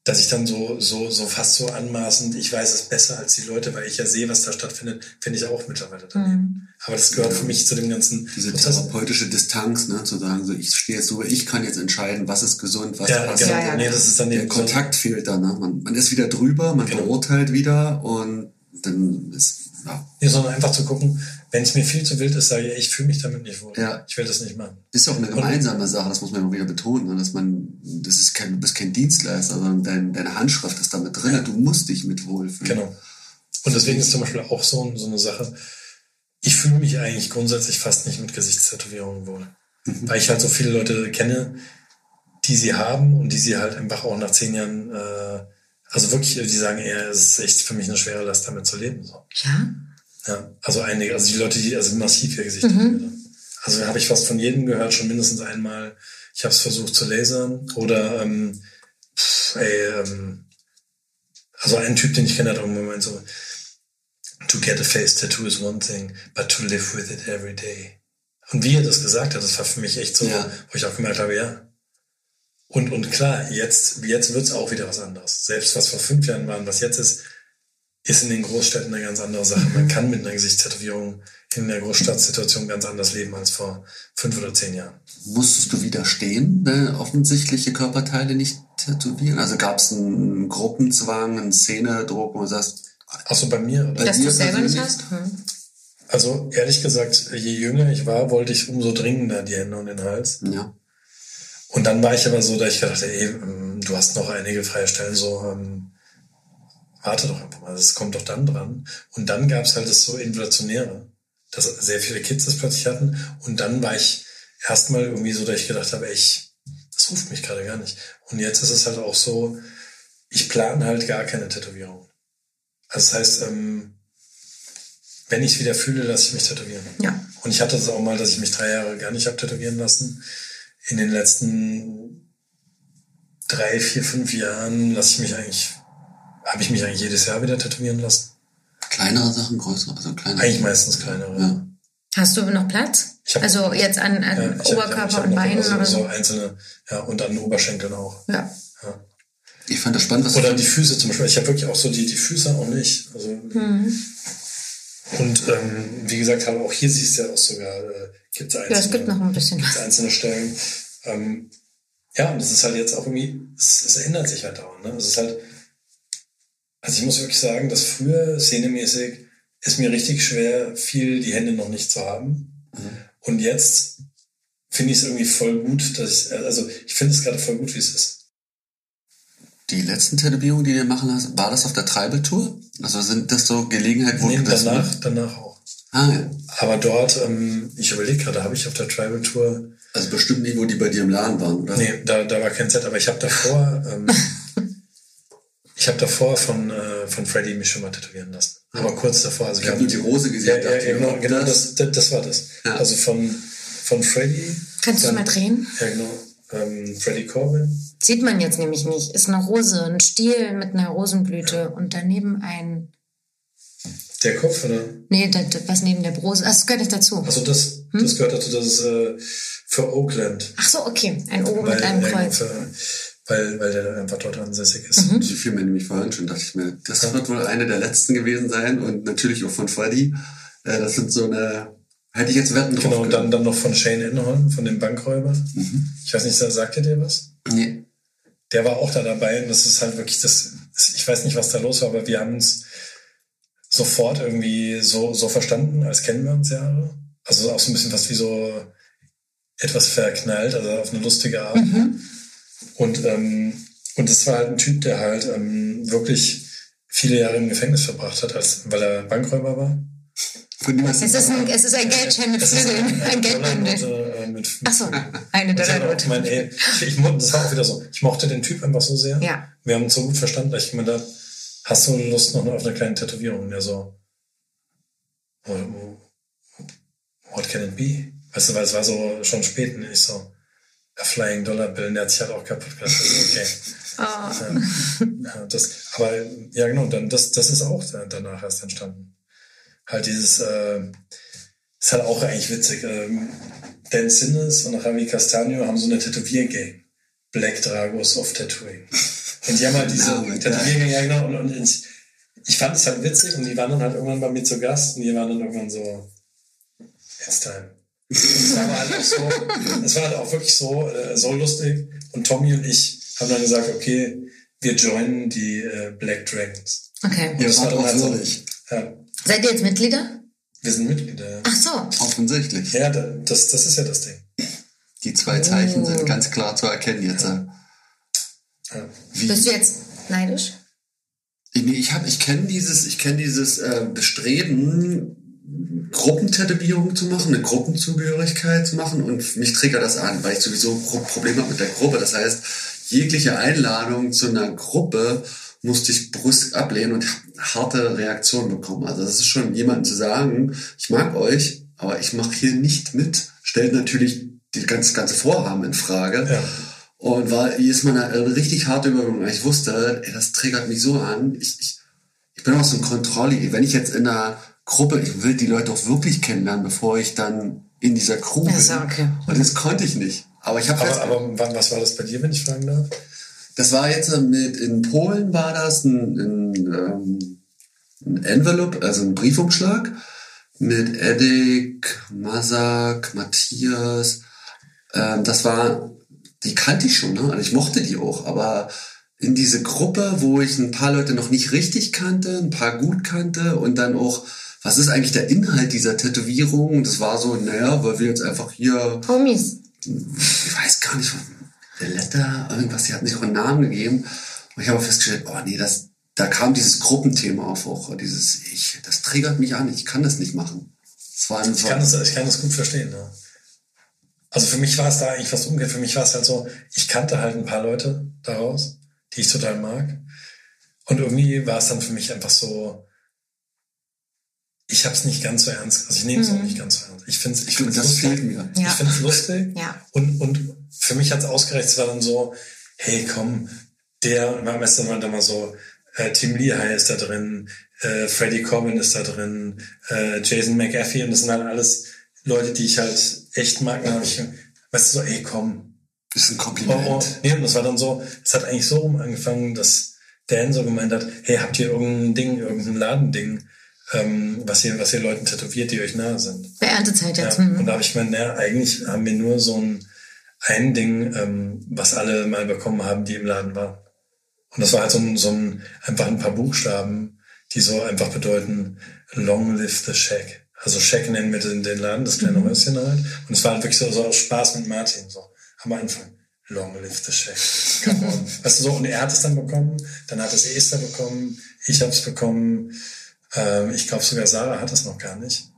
dass ich dann so, so, so fast so anmaßend, ich weiß es besser als die Leute, weil ich ja sehe, was da stattfindet, finde ich auch mittlerweile daneben. Mhm. Aber das gehört für mich zu dem ganzen Diese Prozess. therapeutische Distanz, ne, zu sagen, so ich stehe jetzt drüber, ich kann jetzt entscheiden, was ist gesund, was Ja, passt. genau. Ja, ja. Nee, das ist dann Der eben so- Kontakt fehlt da, ne? Man, man ist wieder drüber, man Genau. beurteilt wieder und dann ist, ja, Nee, sondern einfach zu gucken, wenn es mir viel zu wild ist, sage ich, ich fühle mich damit nicht wohl. Ja. Ich will das nicht machen. ist ja auch eine gemeinsame Sache, das muss man immer wieder betonen, ne? dass man, das ist kein, du bist kein Dienstleister, sondern dein, deine Handschrift ist da mit drin, du musst dich mit wohlfühlen. Genau. Und deswegen ist zum Beispiel auch so, so eine Sache, ich fühle mich eigentlich grundsätzlich fast nicht mit Gesichtstätowierungen wohl. Mhm. Weil ich halt so viele Leute kenne, die sie haben und die sie halt einfach auch nach zehn Jahren, äh, also wirklich, die sagen, eher, es ist echt für mich eine schwere Last, damit zu leben. So. Ja. Ja, also einige, also die Leute, die also massiv ihr Gesicht mhm. Also habe ich fast von jedem gehört, schon mindestens einmal. Ich habe es versucht zu lasern oder ähm, pff, ey, ähm, also ein Typ, den ich kenne, hat auch im Moment so, to get a face tattoo is one thing, but to live with it every day. Und wie er das gesagt hat, das war für mich echt so, ja. wo ich auch gemerkt habe, ja. Und, und klar, jetzt, jetzt wird's auch wieder was anderes. Selbst was vor fünf Jahren war und was jetzt ist, ist in den Großstädten eine ganz andere Sache. Man kann mit einer Gesichtstätowierung in der Großstadtsituation ganz anders leben als vor fünf oder zehn Jahren. Musstest du widerstehen, wenn offensichtliche Körperteile nicht tätowieren? Also gab es einen Gruppenzwang, einen Szenedruck, wo du sagst... Achso, bei mir? Oder? Dass du selber nicht hast? Hm. Also ehrlich gesagt, je jünger ich war, wollte ich umso dringender die Hände und den Hals. Ja. Und dann war ich aber so, dass ich gedacht ey, ähm, du hast noch einige freie Stellen, so ähm, warte doch einfach mal, das kommt doch dann dran. Und dann gab es halt das so Inflationäre, dass sehr viele Kids das plötzlich hatten. Und dann war ich erstmal irgendwie so, dass ich gedacht habe, ich, das ruft mich gerade gar nicht. Und jetzt ist es halt auch so, ich plane halt gar keine Tätowierung. Also das heißt, ähm, wenn ich es wieder fühle, lasse ich mich tätowieren. Ja. Und ich hatte das auch mal, dass ich mich drei Jahre gar nicht habe tätowieren lassen. In den letzten drei, vier, fünf Jahren lasse ich mich eigentlich habe ich mich eigentlich jedes Jahr wieder tätowieren lassen. Kleinere Sachen, größere, also kleinere? Eigentlich meistens kleinere, ja. Hast du noch Platz? also jetzt an, an ja, Oberkörper hab, und Beinen also oder so? So einzelne, ja, und an Oberschenkeln auch. Ja. ja. Ich fand das spannend, was Oder die Füße zum Beispiel. Ich habe wirklich auch so die, die Füße auch nicht. Also, mhm. Und ähm, wie gesagt, auch hier siehst du ja auch sogar, äh, gibt es einzelne, ja, es gibt noch ein bisschen gibt's einzelne Stellen. Ähm, ja, und das ist halt jetzt auch irgendwie, es, es ändert sich halt dauernd. Ne? Es ist halt, also ich muss wirklich sagen, dass früher szenemäßig ist mir richtig schwer, viel die Hände noch nicht zu haben. Mhm. Und jetzt finde ich es irgendwie voll gut, dass ich, also ich finde es gerade voll gut, wie es ist. Die letzten Tätowierungen, die du machen hast, war das auf der Tribal Tour? Also sind das so Gelegenheiten, wo nee, du das danach, danach auch. Ah, ja. Aber dort, ähm, ich überlege gerade, habe ich auf der Tribal Tour. Also bestimmt nicht, wo die bei dir im Laden waren, oder? Nee, da, da war kein Set, aber ich habe davor [laughs] ähm, Ich habe davor von, äh, von Freddy mich schon mal tätowieren lassen. Aber kurz davor. Also ich habe nur die Rose gesehen. Ja, ja, genau, genau das, das, das war das. Ja. Also von, von Freddy. Kannst du es mal drehen? Ja, genau. Ähm, Freddy Corbin. Sieht man jetzt nämlich nicht. Ist eine Rose, ein Stiel mit einer Rosenblüte ja. und daneben ein. Der Kopf, oder? Nee, das, was neben der Rose. Ach, das gehört nicht dazu. Also das, hm? das gehört dazu, das ist äh, für Oakland. Ach so, okay. Ein O mit einem Kreuz. Für, weil, weil der einfach dort ansässig ist. Mhm. So viel mir nämlich vorhin schon, dachte ich mir, das wird wohl eine der letzten gewesen sein und natürlich auch von Freddy. Äh, das sind so eine, hätte ich jetzt Wetten drauf Genau, und dann, dann noch von Shane Enhorn, von dem Bankräuber. Mhm. Ich weiß nicht, sagt ihr dir was? Nee. Der war auch da dabei und das ist halt wirklich das, ich weiß nicht, was da los war, aber wir haben uns sofort irgendwie so, so verstanden, als kennen wir uns ja. Also auch so ein bisschen was wie so etwas verknallt, also auf eine lustige Art. Mhm. Und, ähm, und das war halt ein Typ, der halt ähm, wirklich viele Jahre im Gefängnis verbracht hat, als, weil er Bankräuber war. Es ist, ein, es ist ein Geldschein mit Flügeln, ein, ein Geldbündel. Äh, mit, Achso, eine Dollarnote. Mein, ey, ich, ich, das war auch wieder so. Ich mochte den Typ einfach so sehr. Ja. Wir haben uns so gut verstanden, dass ich gemeint habe, hast du Lust noch auf eine kleine Tätowierung? Und er so, what can it be? Weißt du, weil es war so schon spät und ich so, Flying Dollar Bill, der hat sich halt auch kaputt gemacht. Also okay. [laughs] Oh. Ja, das, aber ja, genau, dann das, das ist auch danach erst entstanden. Halt dieses, äh, ist halt auch eigentlich witzig. Ähm, Dan Sinnes und Javi Castagno haben so eine Tätowier-Gang. Black Dragos of Tattooing. Und die haben halt diese [laughs] oh Tätowier-Gang, ja genau, und, und ich, ich fand es halt witzig und die waren dann halt irgendwann bei mir zu Gast und die waren dann irgendwann so, it's time. Es war halt auch so, es war halt auch wirklich so, äh, so lustig. Und Tommy und ich haben dann gesagt, okay, wir joinen die äh, Black Dragons. Okay. Und das war dann halt so, ja. Seid ihr jetzt Mitglieder? Wir sind Mitglieder, ja. Ach so. Offensichtlich. Ja, das, das ist ja das Ding. Die zwei Zeichen oh. sind ganz klar zu erkennen jetzt. Ja. Ja. Bist du jetzt neidisch? Ich, ich, hab, ich kenne dieses, ich kenn dieses äh, Bestreben, Gruppentätowierung zu machen, eine Gruppenzugehörigkeit zu machen und mich triggert das an, weil ich sowieso Probleme habe mit der Gruppe. Das heißt, jegliche Einladung zu einer Gruppe musste ich brüsk ablehnen und harte Reaktionen bekommen. Also das ist schon jemandem zu sagen, ich mag euch, aber ich mache hier nicht mit, stellt natürlich die ganze, ganze Vorhaben in Frage. Ja. Und war jedes Mal eine richtig harte Überwindung. Ich wusste, ey, das triggert mich so an. Ich, ich, ich bin auch so ein Kontrolli. Wenn ich jetzt in einer Gruppe, ich will die Leute auch wirklich kennenlernen, bevor ich dann in dieser Crew bin. Ja, okay. Und das konnte ich nicht. Aber ich habe aber, aber was war das bei dir, wenn ich fragen darf? Das war jetzt mit, in Polen war das ein, ein, ähm, ein Envelope, also ein Briefumschlag mit Edik, Masak, Matthias. Ähm, das war, die kannte ich schon, ne? Also ich mochte die auch, aber in diese Gruppe, wo ich ein paar Leute noch nicht richtig kannte, ein paar gut kannte und dann auch, was ist eigentlich der Inhalt dieser Tätowierung? Das war so, naja, weil wir jetzt einfach hier. Homies. Ich weiß gar nicht, Letter, irgendwas, die hat nicht auch einen Namen gegeben. Und ich habe festgestellt, oh nee, das, da kam dieses Gruppenthema auf auch, dieses, ich, das triggert mich an, ich kann das nicht machen. Das war ich, kann das, ich kann das gut verstehen, ja. Also für mich war es da eigentlich fast umgekehrt. Für mich war es halt so, ich kannte halt ein paar Leute daraus, die ich total mag. Und irgendwie war es dann für mich einfach so, ich habe es nicht ganz so ernst. Also ich nehme es mhm. auch nicht ganz so ernst. Ich finde es ich find's lustig. Fehlt mir. Ja. Ich finde es lustig. Ja. Und, und für mich hat es ausgereicht, es war dann so, hey komm, der, am besten war dann mal so, äh, Tim Lehigh ist da drin, äh, Freddie Corbin ist da drin, äh, Jason McAfee und das sind halt alles Leute, die ich halt echt mag. Dann habe ich, weißt du, so, ey komm. Das ist ein Kompliment. Oh, oh. Nee, und das war dann so, es hat eigentlich so rum angefangen, dass Dan so gemeint hat, hey, habt ihr irgendein Ding, irgendein Ladending? Ähm, was, ihr, was ihr Leuten tätowiert, die euch nahe sind. Bei Erntezeit jetzt. Ja. Mhm. Und da habe ich gemeint, naja, eigentlich haben wir nur so ein, ein Ding, ähm, was alle mal bekommen haben, die im Laden waren. Und das war halt so ein, so ein, einfach ein paar Buchstaben, die so einfach bedeuten, long live the shack. Also Shack nennen wir den, den Laden, das kleine mhm. Häuschen halt. Und es war halt wirklich so, so Spaß mit Martin, so am Anfang. Long live the shack. [laughs] weißt du so, und er hat es dann bekommen, dann hat es Esther bekommen, ich habe es bekommen, ähm, ich glaube sogar Sarah hat das noch gar nicht.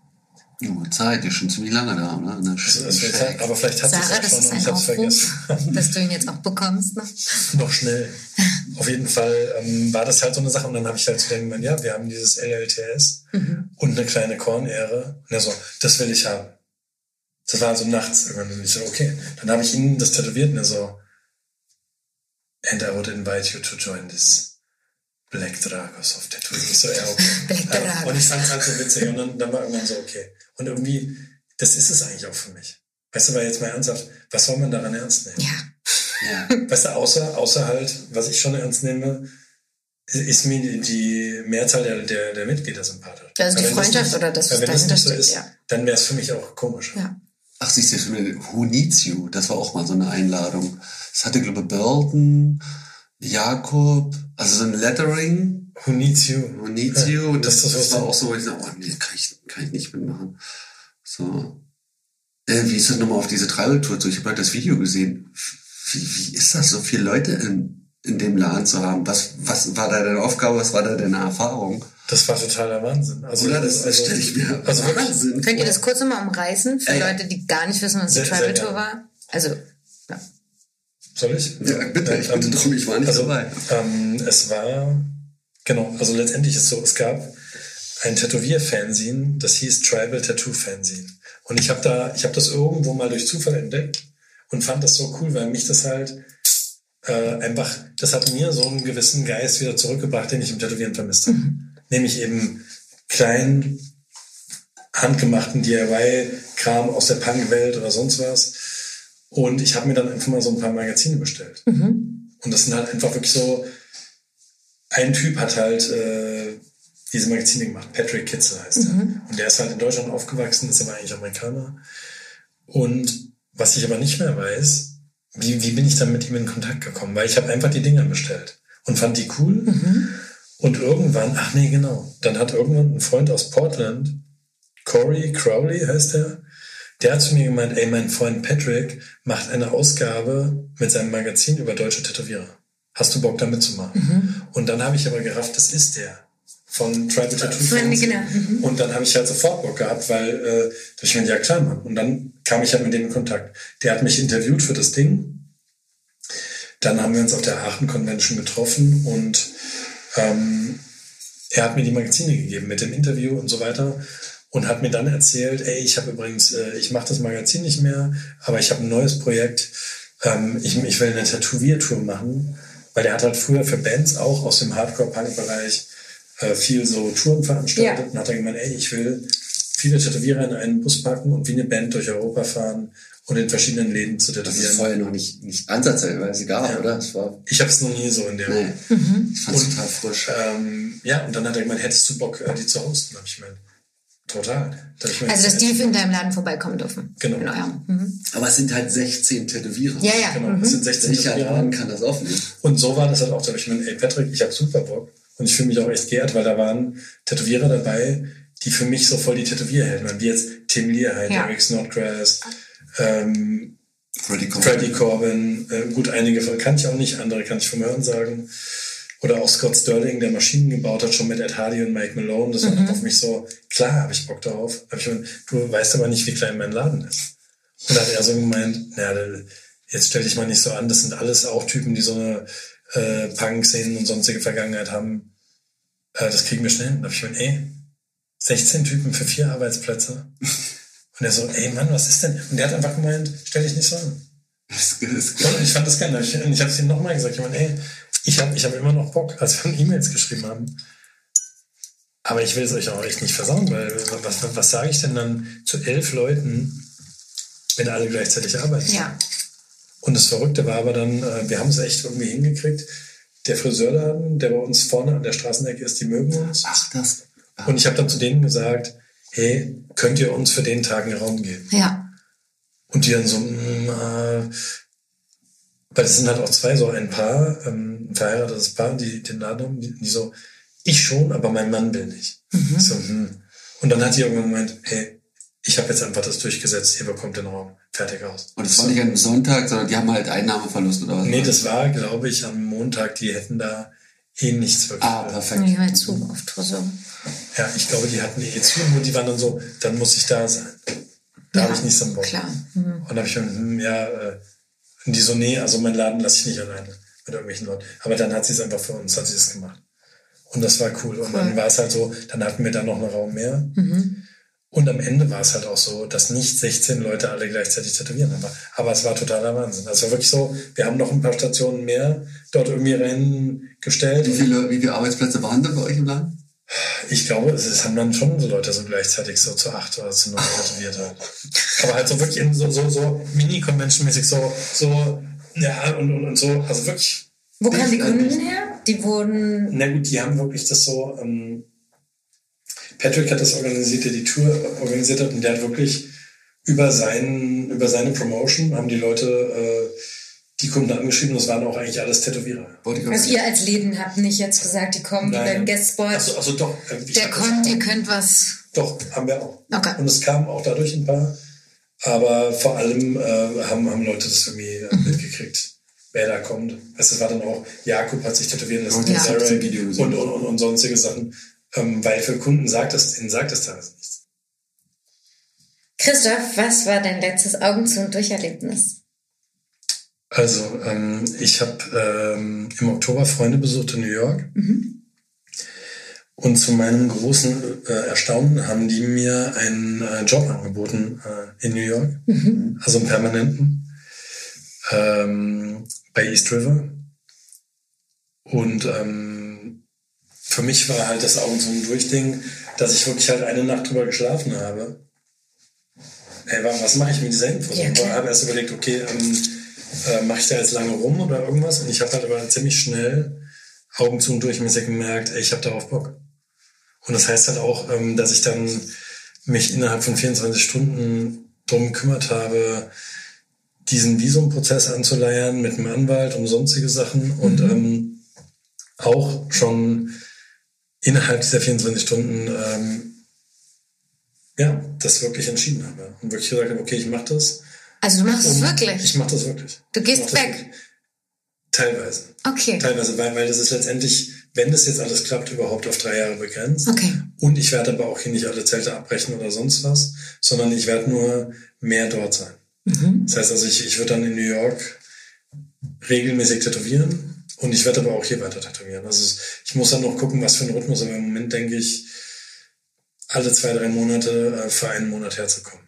Oh, Zeit, ist schon ziemlich lange da, ne? Das, das Zeit, aber vielleicht hat Sarah, es auch schon und ich hab's vergessen. [laughs] dass du ihn jetzt auch bekommst, ne? [laughs] noch schnell. Auf jeden Fall ähm, war das halt so eine Sache und dann habe ich halt zu gemeint, ja, wir haben dieses LLTS mhm. und eine kleine Kornehre. Und er so, das will ich haben. Das war so nachts irgendwann. Und ich so, okay. Dann habe ich ihn das tätowiert und er so, and I would invite you to join this Black Dragos auf Tattoo. Ich so, ja, okay. Black Dragos. und ich fand es halt so witzig. Und dann, dann war irgendwann so, okay. Und irgendwie, das ist es eigentlich auch für mich. Weißt du, weil jetzt mal ernsthaft, was soll man daran ernst nehmen? Ja. ja. Weißt du, außer, außer halt, was ich schon ernst nehme, ist mir die, die Mehrzahl der, der, der Mitglieder sympathisch. Also die Freundschaft nicht, oder das, wenn das nicht so ist, ja. dann wäre es für mich auch komisch. Ja. Ach, siehst du, Who Needs You? Das war auch mal so eine Einladung. Das hatte, glaube ich, Burton, Jakob, also so ein Lettering. Who needs you? Who needs ja, you? Und das, das, das war auch so, wo ich dachte, oh nee, kann ich, kann ich nicht mitmachen. So. Äh, wie ist das nochmal auf diese Travel-Tour so? Ich habe halt das Video gesehen. Wie, wie ist das, so viele Leute in, in dem Laden zu haben? Was, was war da deine Aufgabe? Was war da deine Erfahrung? Das war totaler Wahnsinn. Also, Oder das, das also, stelle ich mir also Wahnsinn Könnt ihr das kurz nochmal umreißen für ja, Leute, die gar nicht wissen, was die Travel Tour war? Also. Soll ich? Ja, bitte, ich bitte ähm, drum, ich war nicht also, dabei. Ähm, es war, genau, also letztendlich ist es so, es gab ein Tätowier-Fanzine, das hieß Tribal Tattoo Fanzine. Und ich habe da, ich habe das irgendwo mal durch Zufall entdeckt und fand das so cool, weil mich das halt äh, einfach, das hat mir so einen gewissen Geist wieder zurückgebracht, den ich im Tätowieren vermisst habe. Mhm. Nämlich eben kleinen, handgemachten DIY-Kram aus der Punk-Welt oder sonst was und ich habe mir dann einfach mal so ein paar Magazine bestellt. Mhm. Und das sind halt einfach wirklich so, ein Typ hat halt äh, diese Magazine gemacht, Patrick Kitzel heißt er. Mhm. Und der ist halt in Deutschland aufgewachsen, ist aber eigentlich Amerikaner. Und was ich aber nicht mehr weiß, wie, wie bin ich dann mit ihm in Kontakt gekommen? Weil ich habe einfach die Dinger bestellt und fand die cool. Mhm. Und irgendwann, ach nee, genau, dann hat irgendwann ein Freund aus Portland, Corey Crowley heißt er, der hat zu mir gemeint, ey, mein Freund Patrick macht eine Ausgabe mit seinem Magazin über deutsche Tätowierer. Hast du Bock damit zu machen? Mhm. Und dann habe ich aber gerafft, das ist der. von Tribal Tattoo Von- genau, mhm. Und dann habe ich halt sofort Bock gehabt, weil äh, da ich mir ja klar, Mann. Und dann kam ich halt mit dem in Kontakt. Der hat mich interviewt für das Ding. Dann haben wir uns auf der Aachen Convention getroffen und ähm, er hat mir die Magazine gegeben mit dem Interview und so weiter und hat mir dann erzählt, ey, ich habe übrigens, äh, ich mache das Magazin nicht mehr, aber ich habe ein neues Projekt. Ähm, ich, ich will eine Tätowiertour machen, weil der hat halt früher für Bands auch aus dem Hardcore-Punk-Bereich äh, viel so Touren veranstaltet Ja. und hat dann gemeint, ey, ich will viele Tätowierer in einen Bus packen und wie eine Band durch Europa fahren und in verschiedenen Läden zu Das ist tätowieren. vorher noch nicht, nicht ansatzweise gab, Ja. oder? Das war, Ich habe es noch nie so in der nee. Mhm. Ich fand's Und- total frisch. Ähm, ja, und dann hat er gemeint, hättest du Bock, äh, die zu hosten? Da hab ich gemeint, total. Da hab ich gemeint, Also, dass die in deinem Laden vorbeikommen dürfen. Genau. Mhm. Aber es sind halt 16 Tätowierer. Ja, ja. Genau, Mhm. es sind 16 Welcher Tätowierer. Laden kann das aufnehmen? Und so war das halt auch. Da hab ich gemeint, ey Patrick, ich habe super Bock. Und ich fühle mich auch echt geehrt, weil da waren Tätowierer dabei, die für mich so voll die Tätowierhelden waren. Wie jetzt Tim Learheit, Ja. Eric Snodgrass, ähm, Freddy Corbin. Freddie Corbin, äh, gut, einige von kann ich auch nicht, andere kann ich vom Hören sagen. Oder auch Scott Sterling, der Maschinen gebaut hat, schon mit Ed Hardy und Mike Malone. Das war Mhm. auf mich so, klar habe ich Bock darauf. Hab ich gemeint, du weißt aber nicht, wie klein mein Laden ist. Und dann hat er so gemeint, naja, jetzt stell dich mal nicht so an, das sind alles auch Typen, die so eine äh, Punk-Szenen und sonstige Vergangenheit haben. Äh, das kriegen wir schnell hin. Da hab ich gemeint, ey, 16 Typen für vier Arbeitsplätze. Und er so, ey Mann, was ist denn? Und der hat einfach gemeint, stell dich nicht so an. Das, das, ich fand das geil. Ich, ich habe es ihm nochmal gesagt. Ich meine, ey, ich habe ich hab immer noch Bock, als wir [laughs] E-Mails geschrieben haben. Aber ich will es euch auch echt nicht versauen, weil was, was, sage ich denn dann zu elf Leuten, wenn alle gleichzeitig arbeiten? Ja. Und das Verrückte war aber dann, äh, wir haben es echt irgendwie hingekriegt. Der Friseurladen, der bei uns vorne an der Straßenecke ist, die mögen uns. ach, das. Und ich habe dann zu denen gesagt, hey, könnt ihr uns für den Tag einen Raum geben? Ja. Und die dann so, mm, äh, weil es sind halt auch zwei, so ein Paar, ähm, ein verheiratetes Paar, die den Laden haben, die, die so, ich schon, aber mein Mann will nicht. Mhm. So, hm. Und dann hat die irgendwann gemeint, hey, ich habe jetzt einfach das durchgesetzt, ihr bekommt den Raum, fertig aus. Und das war nicht an einem Sonntag, sondern die haben halt Einnahmeverlust oder was? Nee, das war, glaube ich, am Montag, die hätten da eh nichts wirklich. Ah, perfekt. Ich höre zu auf. Ja, ich glaube, die hatten eh zu und die waren dann so, dann muss ich da sein. Da habe ich nicht so einen Bock. Klar. Mhm. Und dann habe ich mir, hm, ja, äh, und die so, nee, also mein Laden lasse ich nicht alleine mit irgendwelchen Leuten. Aber dann hat sie es einfach für uns, hat sie es gemacht. Und das war cool. Und dann war es halt so, dann hatten wir da noch einen Raum mehr. Mhm. Und am Ende war es halt auch so, dass nicht 16 Leute alle gleichzeitig tätowieren. Aber, aber es war totaler Wahnsinn. Also wirklich so, wir haben noch ein paar Stationen mehr dort irgendwie reingestellt. Wie viele, wie viele Arbeitsplätze waren da bei euch im Laden? Ich glaube, es haben dann schon so Leute so gleichzeitig so zu acht oder zu neun tätowiert. Aber halt so wirklich in so, so, so Mini-Convention-mäßig so, so, ja, und, und, und so, also wirklich, Wo kamen die Kunden her? Die wurden. na gut, die haben wirklich das so, ähm, Patrick hat das organisiert, der die Tour organisiert hat und der hat wirklich über seinen, über seine Promotion haben die Leute, äh, die Kunden angeschrieben, das waren auch eigentlich alles Tätowierer. Also ihr als Läden habt nicht jetzt gesagt, die kommen, die beim Guestspot. Achso, also doch. äh, ich der kommt, ihr könnt was. Doch, haben wir auch. Okay. Und es kamen auch dadurch ein paar. Aber vor allem äh, haben, haben Leute das irgendwie äh, Mhm. mitgekriegt, wer da kommt. Du, es war dann auch, Jakob hat sich tätowieren lassen, Ja, ja. gesehen. und, und, und, und sonstige Sachen. Ähm, weil für Kunden sagt das, ihnen sagt das teilweise nichts. Christoph, was war dein letztes Augen zu und Durcherlebnis? Also, ähm, ich habe ähm, im Oktober Freunde besucht in New York. Und zu meinem großen äh, Erstaunen haben die mir einen äh, Job angeboten äh, in New York, also einen permanenten, ähm, bei East River. Und ähm, für mich war halt das Augen zum Durchding, dass ich wirklich halt eine Nacht drüber geschlafen habe. Ey, wa- was mache ich mit dieser Info? Ja, ich habe erst überlegt, okay, ähm, äh, mache ich da jetzt lange rum oder irgendwas? Und ich habe halt aber ziemlich schnell Augen zu und durchmäßig gemerkt, ey, ich habe darauf Bock. Und das heißt halt auch, ähm, dass ich dann mich innerhalb von 24 Stunden drum gekümmert habe, diesen Visumprozess anzuleiern mit einem Anwalt und sonstige Sachen und ähm, auch schon innerhalb dieser 24 Stunden ähm, ja, das wirklich entschieden habe und wirklich gesagt habe, okay, ich mache das. Also du machst es wirklich. Ich mache das wirklich. Du gehst weg. Teilweise. Okay. Teilweise, weil, weil das ist letztendlich wenn das jetzt alles klappt, überhaupt auf drei Jahre begrenzt. Okay. Und ich werde aber auch hier nicht alle Zelte abbrechen oder sonst was, sondern ich werde nur mehr dort sein. Mhm. Das heißt also, ich, ich würde dann in New York regelmäßig tätowieren und ich werde aber auch hier weiter tätowieren. Also ich muss dann noch gucken, was für ein Rhythmus, aber im Moment denke ich, alle zwei, drei Monate äh, für einen Monat herzukommen.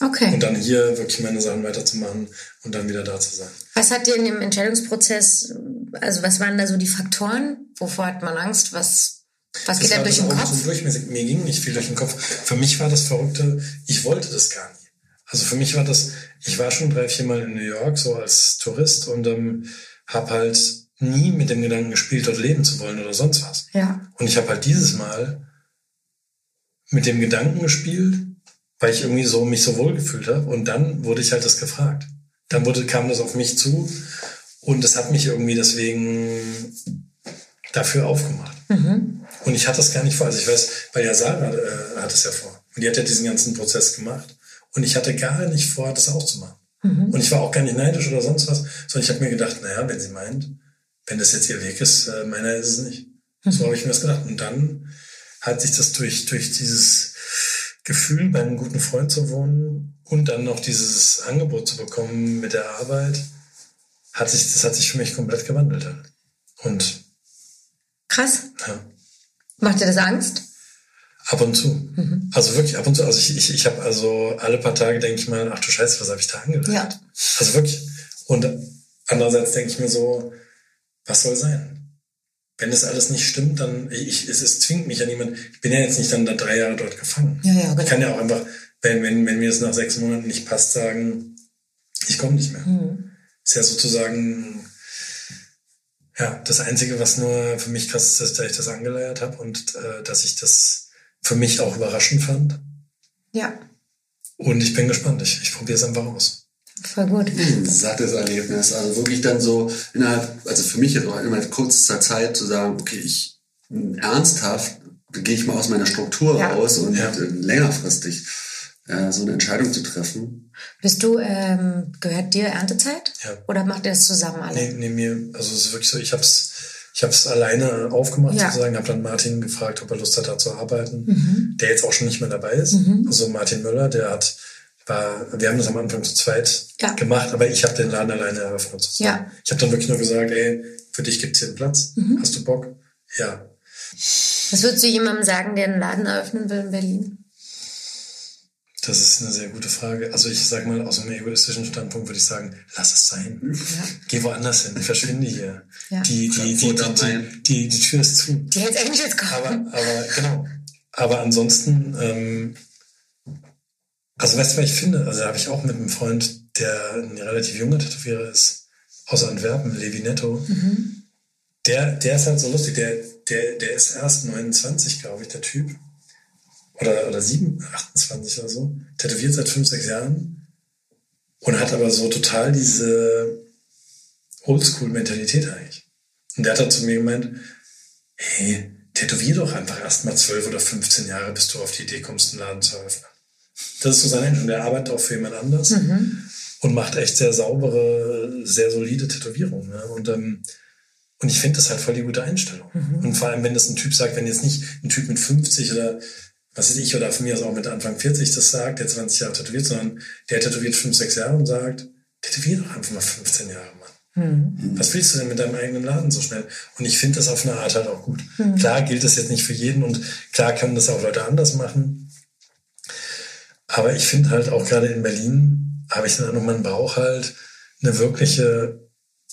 Okay. Und dann hier wirklich meine Sachen weiterzumachen und dann wieder da zu sein. Was hat dir in dem Entscheidungsprozess, also was waren da so die Faktoren? Wovor hat man Angst? Was, was geht war durch den Kopf? So durchmäßig. Mir ging nicht viel durch den Kopf. Für mich war das Verrückte, ich wollte das gar nicht. Also für mich war das, ich war schon drei, vier Mal in New York, so als Tourist und ähm, habe halt nie mit dem Gedanken gespielt, dort leben zu wollen oder sonst was. Ja. Und ich habe halt dieses Mal mit dem Gedanken gespielt, weil ich irgendwie so mich so wohl gefühlt habe. Und dann wurde ich halt das gefragt. Dann wurde, kam das auf mich zu und es hat mich irgendwie deswegen dafür aufgemacht. Mhm. Und ich hatte das gar nicht vor. Also ich weiß, weil ja Sarah äh, hat es ja vor. Und die hat ja diesen ganzen Prozess gemacht. Und ich hatte gar nicht vor, das auch zu machen. Mhm. Und ich war auch gar nicht neidisch oder sonst was, sondern ich habe mir gedacht, naja, wenn sie meint, wenn das jetzt ihr Weg ist, äh, meiner ist es nicht. So habe ich mir das gedacht. Und dann hat sich das durch, durch dieses Gefühl, bei einem guten Freund zu wohnen und dann noch dieses Angebot zu bekommen mit der Arbeit, hat sich, das hat sich für mich komplett gewandelt. Und Krass. ja, Macht dir das Angst? ab und zu. Also wirklich ab und zu. Also ich, ich, ich habe also alle paar Tage denke ich mal, ach du Scheiße, was habe ich da angeleitet? Ja. Also wirklich. Und andererseits denke ich mir so, was soll sein? Wenn das alles nicht stimmt, dann, ich, es, es zwingt mich ja niemand. Ich bin ja jetzt nicht dann da drei Jahre dort gefangen. Ja, ja, genau. Ich kann ja auch einfach, wenn, wenn, wenn mir das nach sechs Monaten nicht passt, sagen, ich komme nicht mehr. Mhm. Ist ja sozusagen, ja, das Einzige, was nur für mich krass ist, ist, dass ich das angeleiert habe und äh, dass ich das für mich auch überraschend fand. Ja, Und ich bin gespannt. Ich, ich probiere es einfach aus. Voll gut. Ein sattes Erlebnis. Also wirklich dann so innerhalb, also für mich jetzt auch innerhalb kürzester Zeit zu sagen, okay, ich ernsthaft gehe ich mal aus meiner Struktur Ja. raus und Ja. äh, längerfristig äh, so eine Entscheidung zu treffen. Bist du, ähm, gehört dir Erntezeit? Ja. Oder macht ihr das zusammen alle? Nee, nee, mir, also es ist wirklich so, ich hab's, ich hab's alleine aufgemacht Ja. sozusagen, habe dann Martin gefragt, ob er Lust hat, da zu arbeiten, Mhm. der jetzt auch schon nicht mehr dabei ist. Also Martin Müller, der hat, wir haben das am Anfang zu zweit Ja. gemacht, aber ich habe den Laden alleine eröffnet sozusagen. Ja. Ich habe dann wirklich nur gesagt, ey, für dich gibt's hier einen Platz, Mhm. hast du Bock? Ja. Was würdest du jemandem sagen, der einen Laden eröffnen will in Berlin? Das ist eine sehr gute Frage. Also ich sag mal, aus einem egoistischen Standpunkt würde ich sagen, lass es sein. Ja. Geh woanders hin, verschwinde hier. Ja. Die, die, die, die, die, die, die Tür ist zu. Die Hells Angels kommen. Aber, aber genau. Aber ansonsten, ähm, also weißt du, was ich finde? Also da habe ich auch mit einem Freund, der ein relativ junger Tätowierer ist, aus Antwerpen, Levi Netto. Der, der ist halt so lustig. Der, der, der ist erst 29, glaube ich, der Typ. Oder, oder 7, 28 oder so. Tätowiert seit 5, 6 Jahren. Und hat aber so total diese Oldschool-Mentalität eigentlich. Und der hat dann zu mir gemeint, hey, tätowier doch einfach erst mal 12 oder 15 Jahre, bis du auf die Idee kommst, einen Laden zu eröffnen. Das ist so sein Mensch. Und der arbeitet auch für jemand anders und macht echt sehr saubere, sehr solide Tätowierungen. Ne? Und, ähm, und ich finde das halt voll die gute Einstellung. Und vor allem, wenn das ein Typ sagt, wenn jetzt nicht ein Typ mit 50 oder was weiß ich, oder von mir aus auch mit Anfang 40 das sagt, der 20 Jahre tätowiert, sondern der tätowiert 5, 6 Jahre und sagt, tätowier doch einfach mal 15 Jahre, Mann. Was willst du denn mit deinem eigenen Laden so schnell? Und ich finde das auf eine Art halt auch gut. Klar gilt das jetzt nicht für jeden und klar können das auch Leute anders machen. Aber ich finde halt auch gerade in Berlin habe ich den Eindruck, man braucht halt eine wirkliche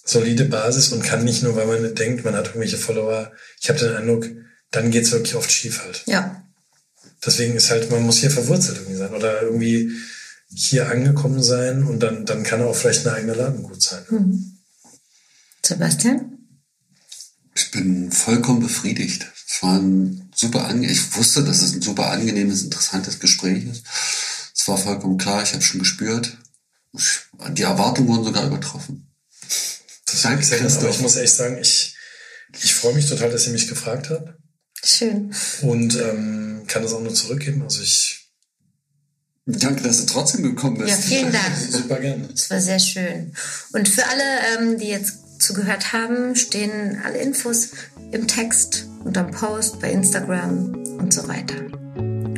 solide Basis und kann nicht nur, weil man denkt, man hat irgendwelche Follower. Ich habe den Eindruck, dann geht's wirklich oft schief halt. Ja. Deswegen ist halt, man muss hier verwurzelt irgendwie sein oder irgendwie hier angekommen sein und dann, dann kann auch vielleicht eine eigene Laden gut sein. Sebastian? Ich bin vollkommen befriedigt. Es war ein super ange ich wusste, dass es ein super angenehmes, interessantes Gespräch ist. Es war vollkommen klar, ich habe schon gespürt. Die Erwartungen wurden sogar übertroffen. Das Danke, ist sehr aber ich muss echt sagen, ich, ich freue mich total, dass ihr mich gefragt habt Schön. und ähm, kann das auch nur zurückgeben. Also ich Danke, dass du trotzdem gekommen bist. Ja, vielen Dank. [laughs] super gerne. Das war sehr schön. Und für alle, ähm, die jetzt zugehört haben, stehen alle Infos im Text, unterm Post, bei Instagram und so weiter.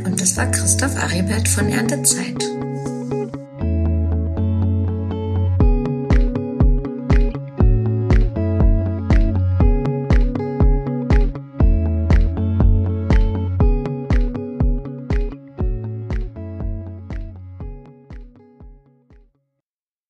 Und das war Christoph Aribert von Erntezeit.